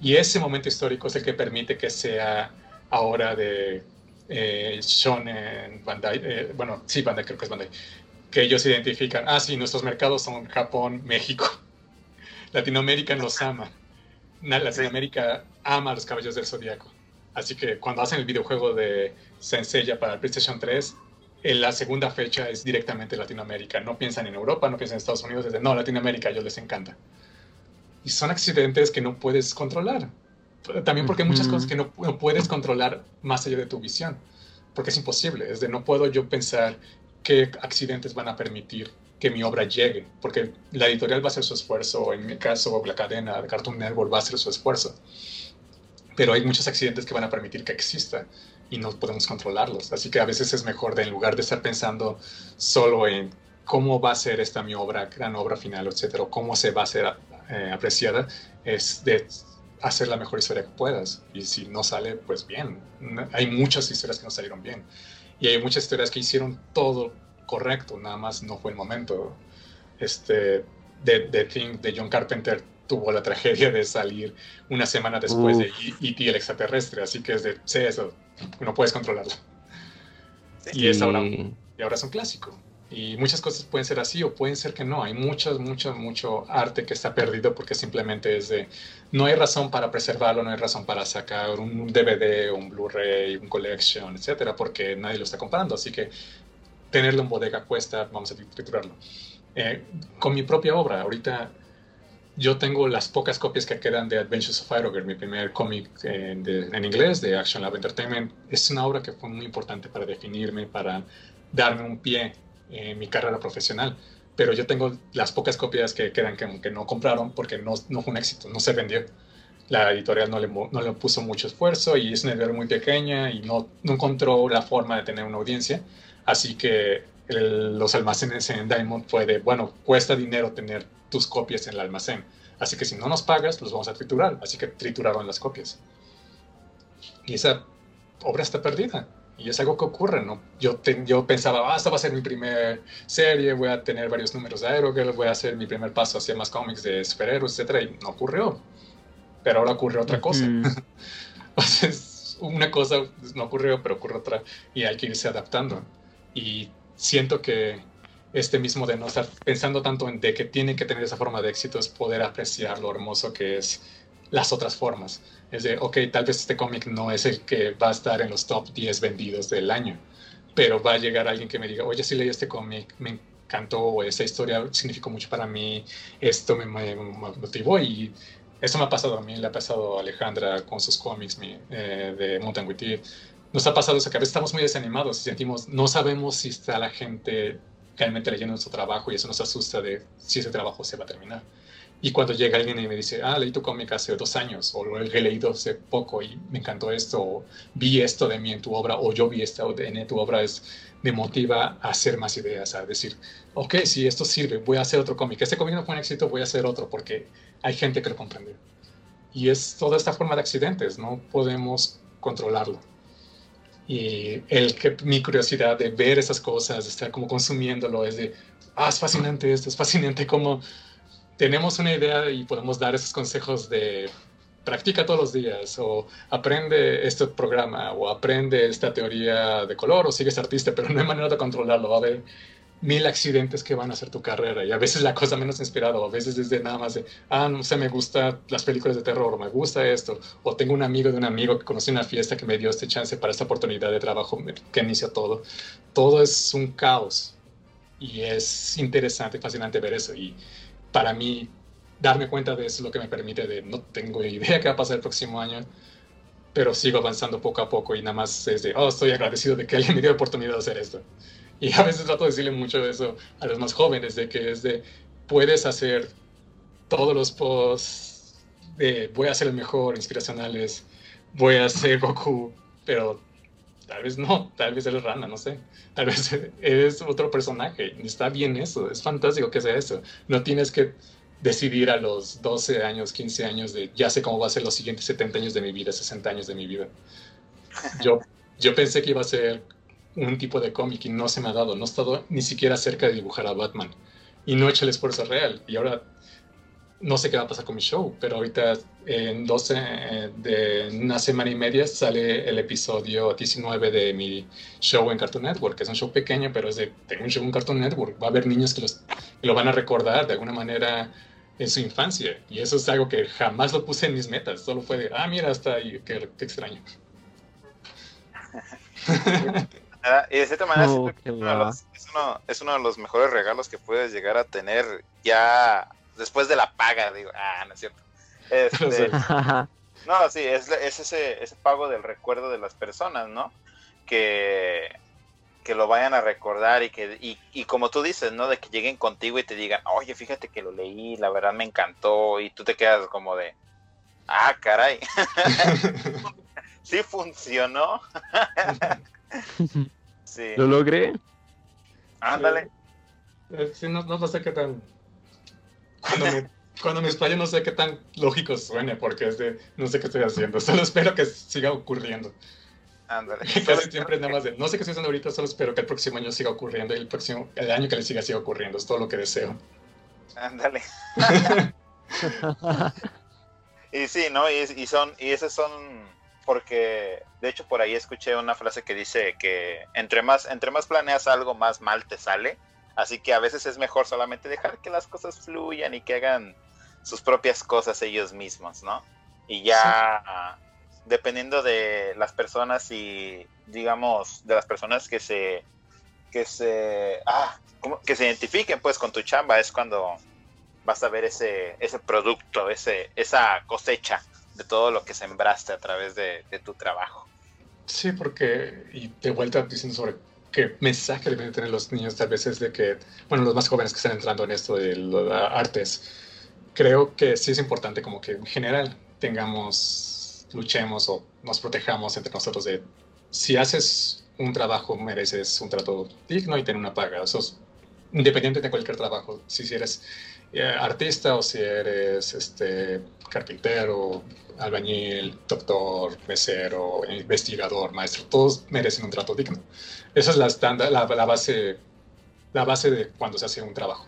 Y ese momento histórico es el que permite que sea ahora de eh, Shonen, Bandai, eh, bueno, sí, Bandai, creo que es Bandai, que ellos identifican, ah, sí, nuestros mercados son Japón, México. [laughs] Latinoamérica los ama. Latinoamérica ama a los caballos del zodiaco. Así que cuando hacen el videojuego de Senseiya para el PlayStation 3, en la segunda fecha es directamente Latinoamérica. No piensan en Europa, no piensan en Estados Unidos, desde no, Latinoamérica, a ellos les encanta. Y son accidentes que no puedes controlar. También porque hay muchas cosas que no, no, puedes controlar más allá de tu visión. Porque es imposible. Es de no puedo yo pensar qué accidentes van a permitir que mi obra llegue, porque la editorial va a hacer su esfuerzo, en mi caso la cadena de Cartoon Network va a hacer su esfuerzo, pero hay muchos accidentes que van a permitir que exista y no podemos controlarlos, así que a veces es mejor de en lugar de estar pensando solo en cómo va a ser esta mi obra, gran obra final, etcétera, cómo se va a ser eh, apreciada, es de hacer la mejor historia que puedas. Y si no sale, pues bien. Hay muchas historias que no salieron bien. Y hay muchas historias que hicieron todo correcto, nada más no fue el momento. Este, The, The Thing de John Carpenter tuvo la tragedia de salir una semana después de E.T. el extraterrestre, así que es de, sé eso, no puedes controlarlo. Y, es ahora, y ahora es un clásico. Y muchas cosas pueden ser así o pueden ser que no. Hay mucho, mucho, mucho arte que está perdido porque simplemente es de... No hay razón para preservarlo, no hay razón para sacar un DVD, un Blu-ray, un collection, etcétera, porque nadie lo está comprando. Así que tenerlo en bodega cuesta, vamos a triturarlo. Eh, con mi propia obra, ahorita yo tengo las pocas copias que quedan de Adventures of Girl, mi primer cómic en, en inglés de Action Lab Entertainment. Es una obra que fue muy importante para definirme, para darme un pie en mi carrera profesional. Pero yo tengo las pocas copias que quedan que, que no compraron porque no, no, fue un éxito, no se vendió. La editorial no le, no le puso mucho esfuerzo y es una editorial muy pequeña y no, no encontró la forma de tener una audiencia. Así que los almacenes en Diamond fue de, bueno, cuesta dinero tener tus copias en el almacén. Así que si no nos pagas, los vamos a triturar. Así que trituraron las copias. Y esa obra está perdida. Y es algo que ocurre, ¿no? Yo, yo pensaba, ah, esta va a ser mi primer serie, voy a tener varios números de Aerogirl, voy a hacer mi primer paso hacia más cómics de superhéroes, etc. Y no ocurrió. Pero ahora ocurre otra cosa. [laughs] Entonces, una cosa no ocurrió, pero ocurre otra y hay que irse adaptando. Y siento que este mismo de no estar pensando tanto en de que tiene que tener esa forma de éxito es poder apreciar lo hermoso que es las otras formas. Es de, ok, tal vez este cómic no es el que va a estar en los top 10 vendidos del año, pero va a llegar alguien que me diga, oye, sí leí este cómic, me encantó, esa historia significó mucho para mí, esto me, motivó y eso me ha pasado a mí, le ha pasado a Alejandra con sus cómics eh, de Mountain with nos ha pasado eso, que a veces estamos muy desanimados y sentimos, no sabemos si está la gente realmente leyendo nuestro trabajo y eso nos asusta de si ese trabajo se va a terminar. Y cuando llega alguien y me dice, ah, leí tu cómic hace dos años, o lo he leído hace poco y me encantó esto, o vi esto de mí en tu obra, o yo vi esto en tu obra, es, me motiva a hacer más ideas, a decir, ok, si esto sirve, voy a hacer otro cómic. Este cómic no fue un éxito, voy a hacer otro, porque hay gente que lo comprende. Y es toda esta forma de accidentes, no podemos controlarlo. Y el que mi curiosidad de ver esas cosas, de estar como consumiéndolo, es de, ah, es fascinante esto, es fascinante cómo tenemos una idea y podemos dar esos consejos de practica todos los días o aprende este programa o aprende esta teoría de color o sigues artista, pero no hay manera de controlarlo. Va a haber mil accidentes que van a hacer tu carrera y a veces la cosa menos inspirada o a veces desde nada más de, ah, no sé, me gustan las películas de terror o me gusta esto o tengo un amigo de un amigo que conocí en una fiesta que me dio este chance para esta oportunidad de trabajo que inicia todo. Todo es un caos y es interesante, fascinante ver eso y para mí darme cuenta de eso es lo que me permite de no tengo idea qué va a pasar el próximo año, pero sigo avanzando poco a poco y nada más es de, oh, estoy agradecido de que alguien me dio la oportunidad de hacer esto. Y a veces trato de decirle mucho de eso a los más jóvenes, de que es de, puedes hacer todos los posts de voy a ser el mejor, inspiracionales, voy a ser Goku, pero tal vez no, tal vez eres Rana, no sé. Tal vez [laughs] eres otro personaje. Está bien eso, es fantástico que sea eso. No tienes que decidir a los 12 años, 15 años de ya sé cómo va a ser los siguientes 70 años de mi vida, 60 años de mi vida. [laughs] Yo, yo pensé que iba a ser un tipo de cómic y no se me ha dado. No he estado ni siquiera cerca de dibujar a Batman. Y no he hecho el esfuerzo real. Y ahora no sé qué va a pasar con mi show, pero ahorita en 12 eh, de una semana y media sale el episodio 19 de mi show en Cartoon Network, que es un show pequeño, pero es de, tengo un show en Cartoon Network, va a haber niños que, los, lo van a recordar de alguna manera en su infancia, y eso es algo que jamás lo puse en mis metas, solo fue de, ah, mira, está ahí, qué, extraño. y de cierta manera oh, es, uno es uno de los mejores regalos que puedes llegar a tener ya después de la paga, digo, ah, no es cierto. [laughs] Este, no, sí, es, ese, ese pago del recuerdo de las personas, ¿no? Que, que lo vayan a recordar y que, y, como tú dices, ¿no? De que lleguen contigo y te digan, oye, fíjate que lo leí, la verdad me encantó, y tú te quedas como de, ah, caray, [laughs] sí funcionó. [laughs] sí. ¿Lo logré? Ándale. Sí, no, no sé qué tan cuando me, cuando me explayo no sé qué tan lógico suene, porque es de, no sé qué estoy haciendo, [laughs] solo espero que siga ocurriendo. Ándale. [laughs] Casi siempre nada más de, no sé qué estoy haciendo ahorita, solo espero que el próximo año siga ocurriendo y el próximo, el año que le siga siga ocurriendo, es todo lo que deseo. Ándale. [laughs] y sí, ¿no? Y, y son, y esos son, porque de hecho por ahí escuché una frase que dice que entre más, entre más planeas algo, más mal te sale. Así que a veces es mejor solamente dejar que las cosas fluyan y que hagan sus propias cosas ellos mismos, ¿no? Y ya dependiendo de las personas y digamos de las personas que se que se ah, que se identifiquen pues con tu chamba es cuando vas a ver ese ese producto, ese esa cosecha de todo lo que sembraste a través de, de tu trabajo. Sí, porque y de vuelta diciendo sobre qué mensaje deben tener los niños tal vez es de que, bueno, los más jóvenes que están entrando en esto de las artes, creo que sí es importante como que en general tengamos, luchemos o nos protejamos entre nosotros de si haces un trabajo mereces un trato digno y tener una paga. Eso es independiente de cualquier trabajo. Si eres artista o si eres este, carpintero, albañil, doctor, mesero, investigador, maestro, todos merecen un trato digno. Esa es la, estándar, la, base, la base de cuando se hace un trabajo.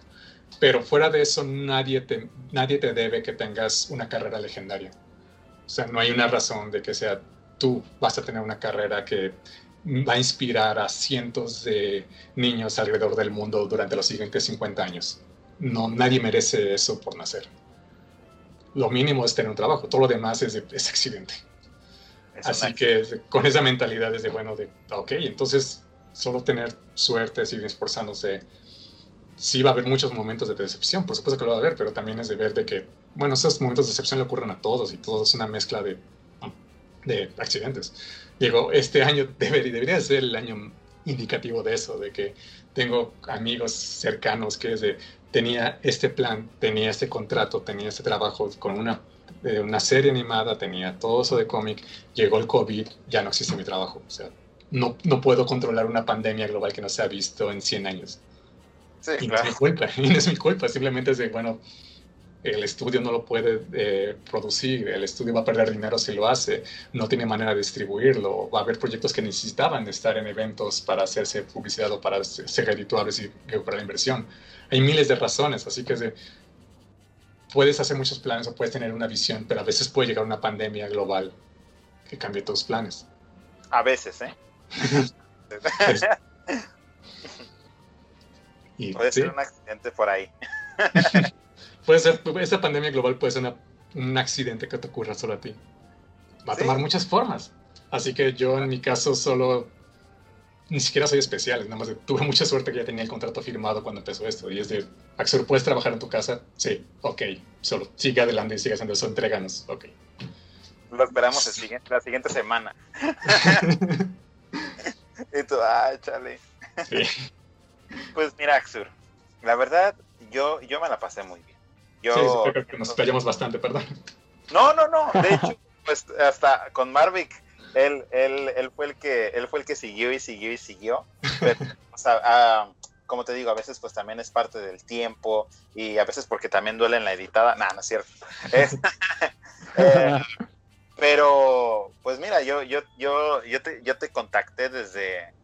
Pero fuera de eso, nadie te, nadie te debe que tengas una carrera legendaria. O sea, no hay una razón de que sea tú vas a tener una carrera que va a inspirar a cientos de niños alrededor del mundo durante los siguientes 50 años. No, nadie merece eso por nacer. Lo mínimo es tener un trabajo, todo lo demás es, es accidente. Así que con esa mentalidad es de, bueno, de, ok, entonces solo tener suerte, seguir esforzándose. Sí va a haber muchos momentos de decepción, por supuesto que lo va a haber, pero también es de ver de que, bueno, esos momentos de decepción le ocurren a todos y todo es una mezcla de de accidentes. Digo, este año debería, debería ser el año indicativo de eso, de que tengo amigos cercanos que desde, tenía este plan, tenía este contrato, tenía este trabajo con una, eh, una serie animada, tenía todo eso de cómic, llegó el COVID, ya no existe mi trabajo. O sea, no, no puedo controlar una pandemia global que no se ha visto en 100 años. Sí, y claro. no es mi culpa, [laughs] y no es mi culpa, simplemente es de, bueno, el estudio no lo puede eh, producir, el estudio va a perder dinero si lo hace, no tiene manera de distribuirlo, va a haber proyectos que necesitaban estar en eventos para hacerse publicidad o para ser redituables y recuperar la inversión. Hay miles de razones, así que es de, puedes hacer muchos planes o puedes tener una visión, pero a veces puede llegar una pandemia global que cambie tus planes. A veces, ¿eh? [laughs] Y, Puede sí, ser un accidente por ahí. [laughs] puede ser, esa pandemia global puede ser una- un accidente que te ocurra solo a ti. Va a Sí. tomar muchas formas. Así que yo en mi caso solo, ni siquiera soy especial, nada más de- tuve mucha suerte que ya tenía el contrato firmado cuando empezó esto. Y es de, Axel, ¿puedes trabajar en tu casa? Sí, ok, solo sigue adelante y sigue haciendo eso, entréganos, ok. Lo esperamos el siguiente- la siguiente semana. [laughs] y tú, ah, chale. Sí. Pues mira, Axur, la verdad, yo, yo me la pasé muy bien. Yo, Sí, sí, creo que nos playamos bastante, perdón. No, no, no. De hecho, pues hasta con Marvick, él, él, él fue el que, él fue el que siguió y siguió y siguió. Pero, [laughs] o sea, ah, como te digo, a veces pues también es parte del tiempo y a veces porque también duele en la editada. Nah, no es cierto. [laughs] [laughs] Eh, pero, pues mira, yo, yo, yo, yo te, yo te contacté desde,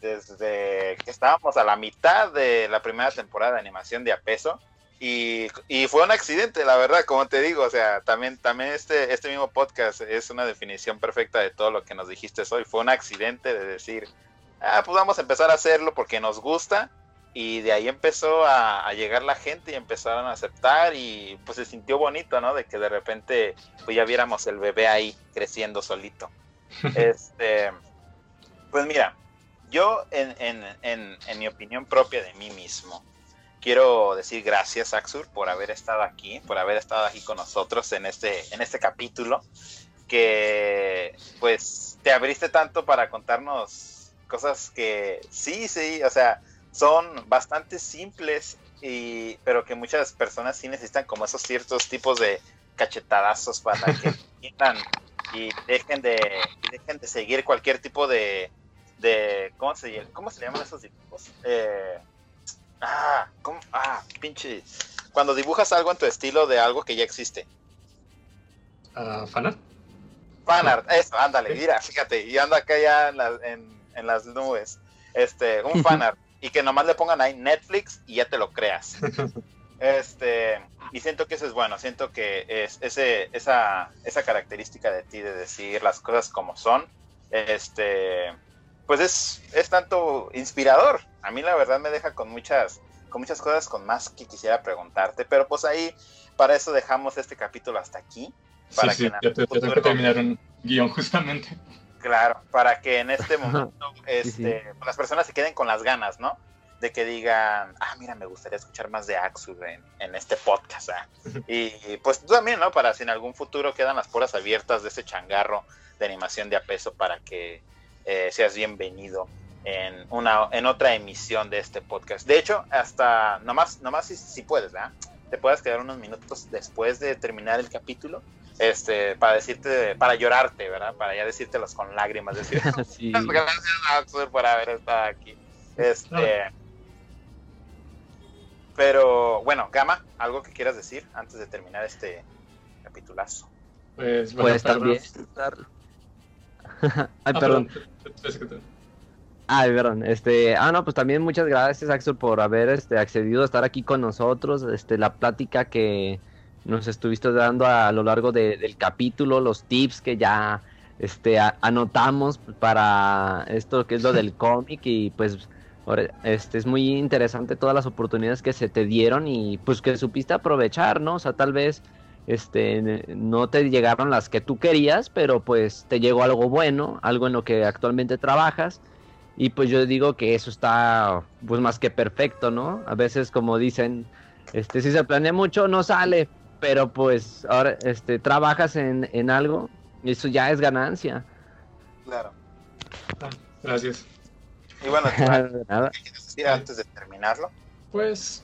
desde que estábamos a la mitad de la primera temporada de animación de Apeso. Y, y fue un accidente, la verdad, como te digo, o sea, también, también este, este mismo podcast es una definición perfecta de todo lo que nos dijiste hoy. Fue un accidente de decir, ah, pues vamos a empezar a hacerlo porque nos gusta. Y de ahí empezó a, a llegar la gente y empezaron a aceptar y pues se sintió bonito, ¿no? De que de repente pues ya viéramos el bebé ahí creciendo solito. [laughs] este, pues mira, yo en, en, en, en mi opinión propia de mí mismo, quiero decir gracias, Axur, por haber estado aquí, por haber estado aquí con nosotros en este, en este capítulo, que pues te abriste tanto para contarnos cosas que sí, sí, o sea, son bastante simples, y, pero que muchas personas sí necesitan como esos ciertos tipos de cachetadazos para que [laughs] entiendan y dejen de, y dejen de seguir cualquier tipo de, de ¿cómo se, cómo se llaman esos dibujos? Eh, ah, ¿cómo? ah, pinche, cuando dibujas algo en tu estilo de algo que ya existe. Ah, ¿Fanart? Fanart, eso, ándale, mira, fíjate, y anda acá ya en, la- en- en las nubes. Este, un [laughs] fanart, y que nomás le pongan ahí Netflix y ya te lo creas. [laughs] Este, y siento que eso es bueno, siento que es ese, esa, esa característica de ti de decir las cosas como son, este, pues es, es tanto inspirador. A mí la verdad me deja con muchas, con muchas cosas con más que quisiera preguntarte, pero pues ahí, para eso dejamos este capítulo hasta aquí. Sí, Para sí, que en yo, te- yo tengo que terminar un guion [laughs] justamente. Claro, para que en este [laughs] momento sí. este, pues, las personas se queden con las ganas, ¿no? De que digan, ah, mira, me gustaría escuchar más de Axur en, en este podcast. ¿ah?". [laughs] Y pues tú también, ¿no? Para si en algún futuro quedan las puertas abiertas de ese changarro de animación de a peso para que eh, seas bienvenido en, una, en otra emisión de este podcast. De hecho, hasta nomás, nomás si, si puedes, ¿verdad? Te puedes quedar unos minutos después de terminar el capítulo este, para decirte, para llorarte, ¿verdad? Para ya decírtelos con lágrimas, decir, [laughs] Sí. gracias Axel por haber estado aquí. Este, pero bueno, Gama, algo que quieras decir antes de terminar este capitulazo. Pues, bueno, perdón. también. estar- [laughs] Ay, Ah, perdón. Es Ay, perdón. Este, ah, no, pues también muchas gracias, Axel, por haber este, accedido a estar aquí con nosotros. Este, la plática que nos estuviste dando a, lo largo de- del capítulo, los tips que ya este, a- anotamos para esto que es lo del [laughs] cómic y pues este, es muy interesante todas las oportunidades que se te dieron y pues que supiste aprovechar, ¿no? O sea, tal vez este, no te llegaron las que tú querías, pero pues te llegó algo bueno, algo en lo que actualmente trabajas. Y pues yo digo que eso está pues más que perfecto, ¿no? A veces como dicen, este si se planea mucho no sale, pero pues ahora este trabajas en, en algo Eso ya es ganancia. Claro. Gracias. Y bueno, [laughs] Nada. ¿qué quieres decir antes de terminarlo? Pues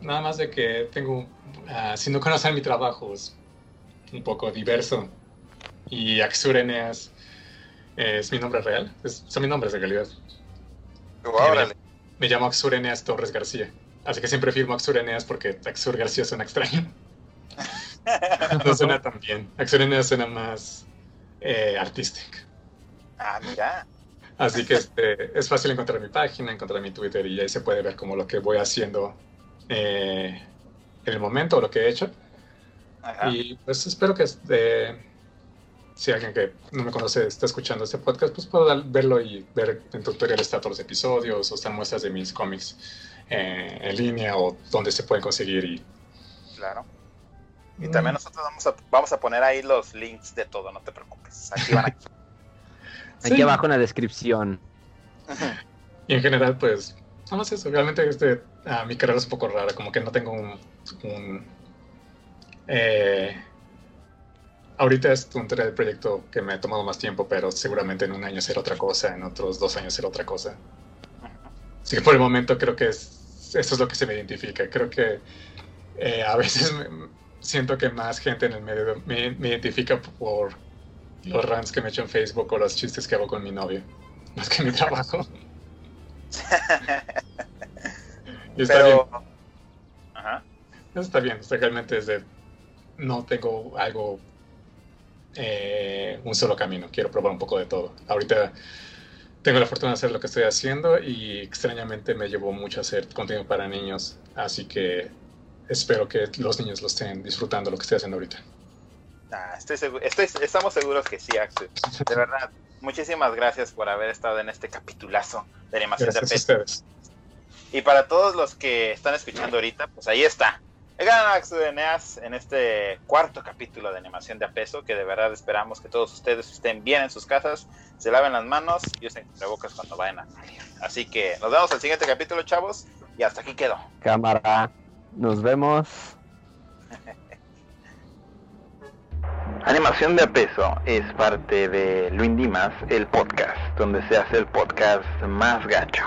nada más de que tengo, ah, si no conocen mi trabajo, es un poco diverso. Y Axur Es mi nombre real, es- son mis nombres de realidad. Órale. Me llamo Axur Eneas Torres García. Así que siempre firmo Axur Eneas porque Axur García suena extraño. [laughs] No suena tan bien. Axur Eneas suena más eh, artístico. Ah, mira. Así que este, es fácil encontrar mi página, encontrar mi Twitter y ahí se puede ver como lo que voy haciendo eh, en el momento o lo que he hecho. Ajá. Y pues espero que este, si alguien que no me conoce está escuchando este podcast, pues pueda verlo y ver en tutoriales está todos los episodios o están muestras de mis cómics eh, en línea o donde se pueden conseguir. Y, Claro. Y también nosotros vamos a, vamos a poner ahí los links de todo, no te preocupes. Aquí van. [laughs] Aquí Sí. abajo en la descripción. Y en general, pues, nada más eso. Realmente este, ah, mi carrera es un poco rara, como que no tengo un... un, eh, ahorita es un tra- proyecto que me ha tomado más tiempo, pero seguramente en un año será otra cosa, en otros dos años será otra cosa. Así que por el momento creo que es, eso es lo que se me identifica. Creo que eh, a veces me- siento que más gente en el medio me, me identifica por los rants que me echo en Facebook o los chistes que hago con mi novio, más que mi trabajo. [laughs] Y está bien, Pero... Ajá. está bien. o sea, realmente es de, no tengo algo, eh, un solo camino. Quiero probar un poco de todo. Ahorita tengo la fortuna de hacer lo que estoy haciendo y extrañamente me llevó mucho a hacer contenido para niños. Así que espero que los niños lo estén disfrutando lo que estoy haciendo ahorita. Ah, estoy seguro, estoy, estamos seguros que sí, Axel. De verdad, muchísimas gracias por haber estado en este capitulazo de animación de Gracias a peso. ustedes. Y para todos los que están escuchando ahorita, pues ahí está. El gran Axel Eneas en este cuarto capítulo de animación de a peso, que de verdad esperamos que todos ustedes estén bien en sus casas, se laven las manos y usen cubrebocas cuando vayan a salir. Así que nos vemos al siguiente capítulo, chavos, y hasta aquí quedó. Cámara. Nos vemos. [laughs] Animación de a peso es parte de Luis Dimas, el podcast, donde se hace el podcast más gacho.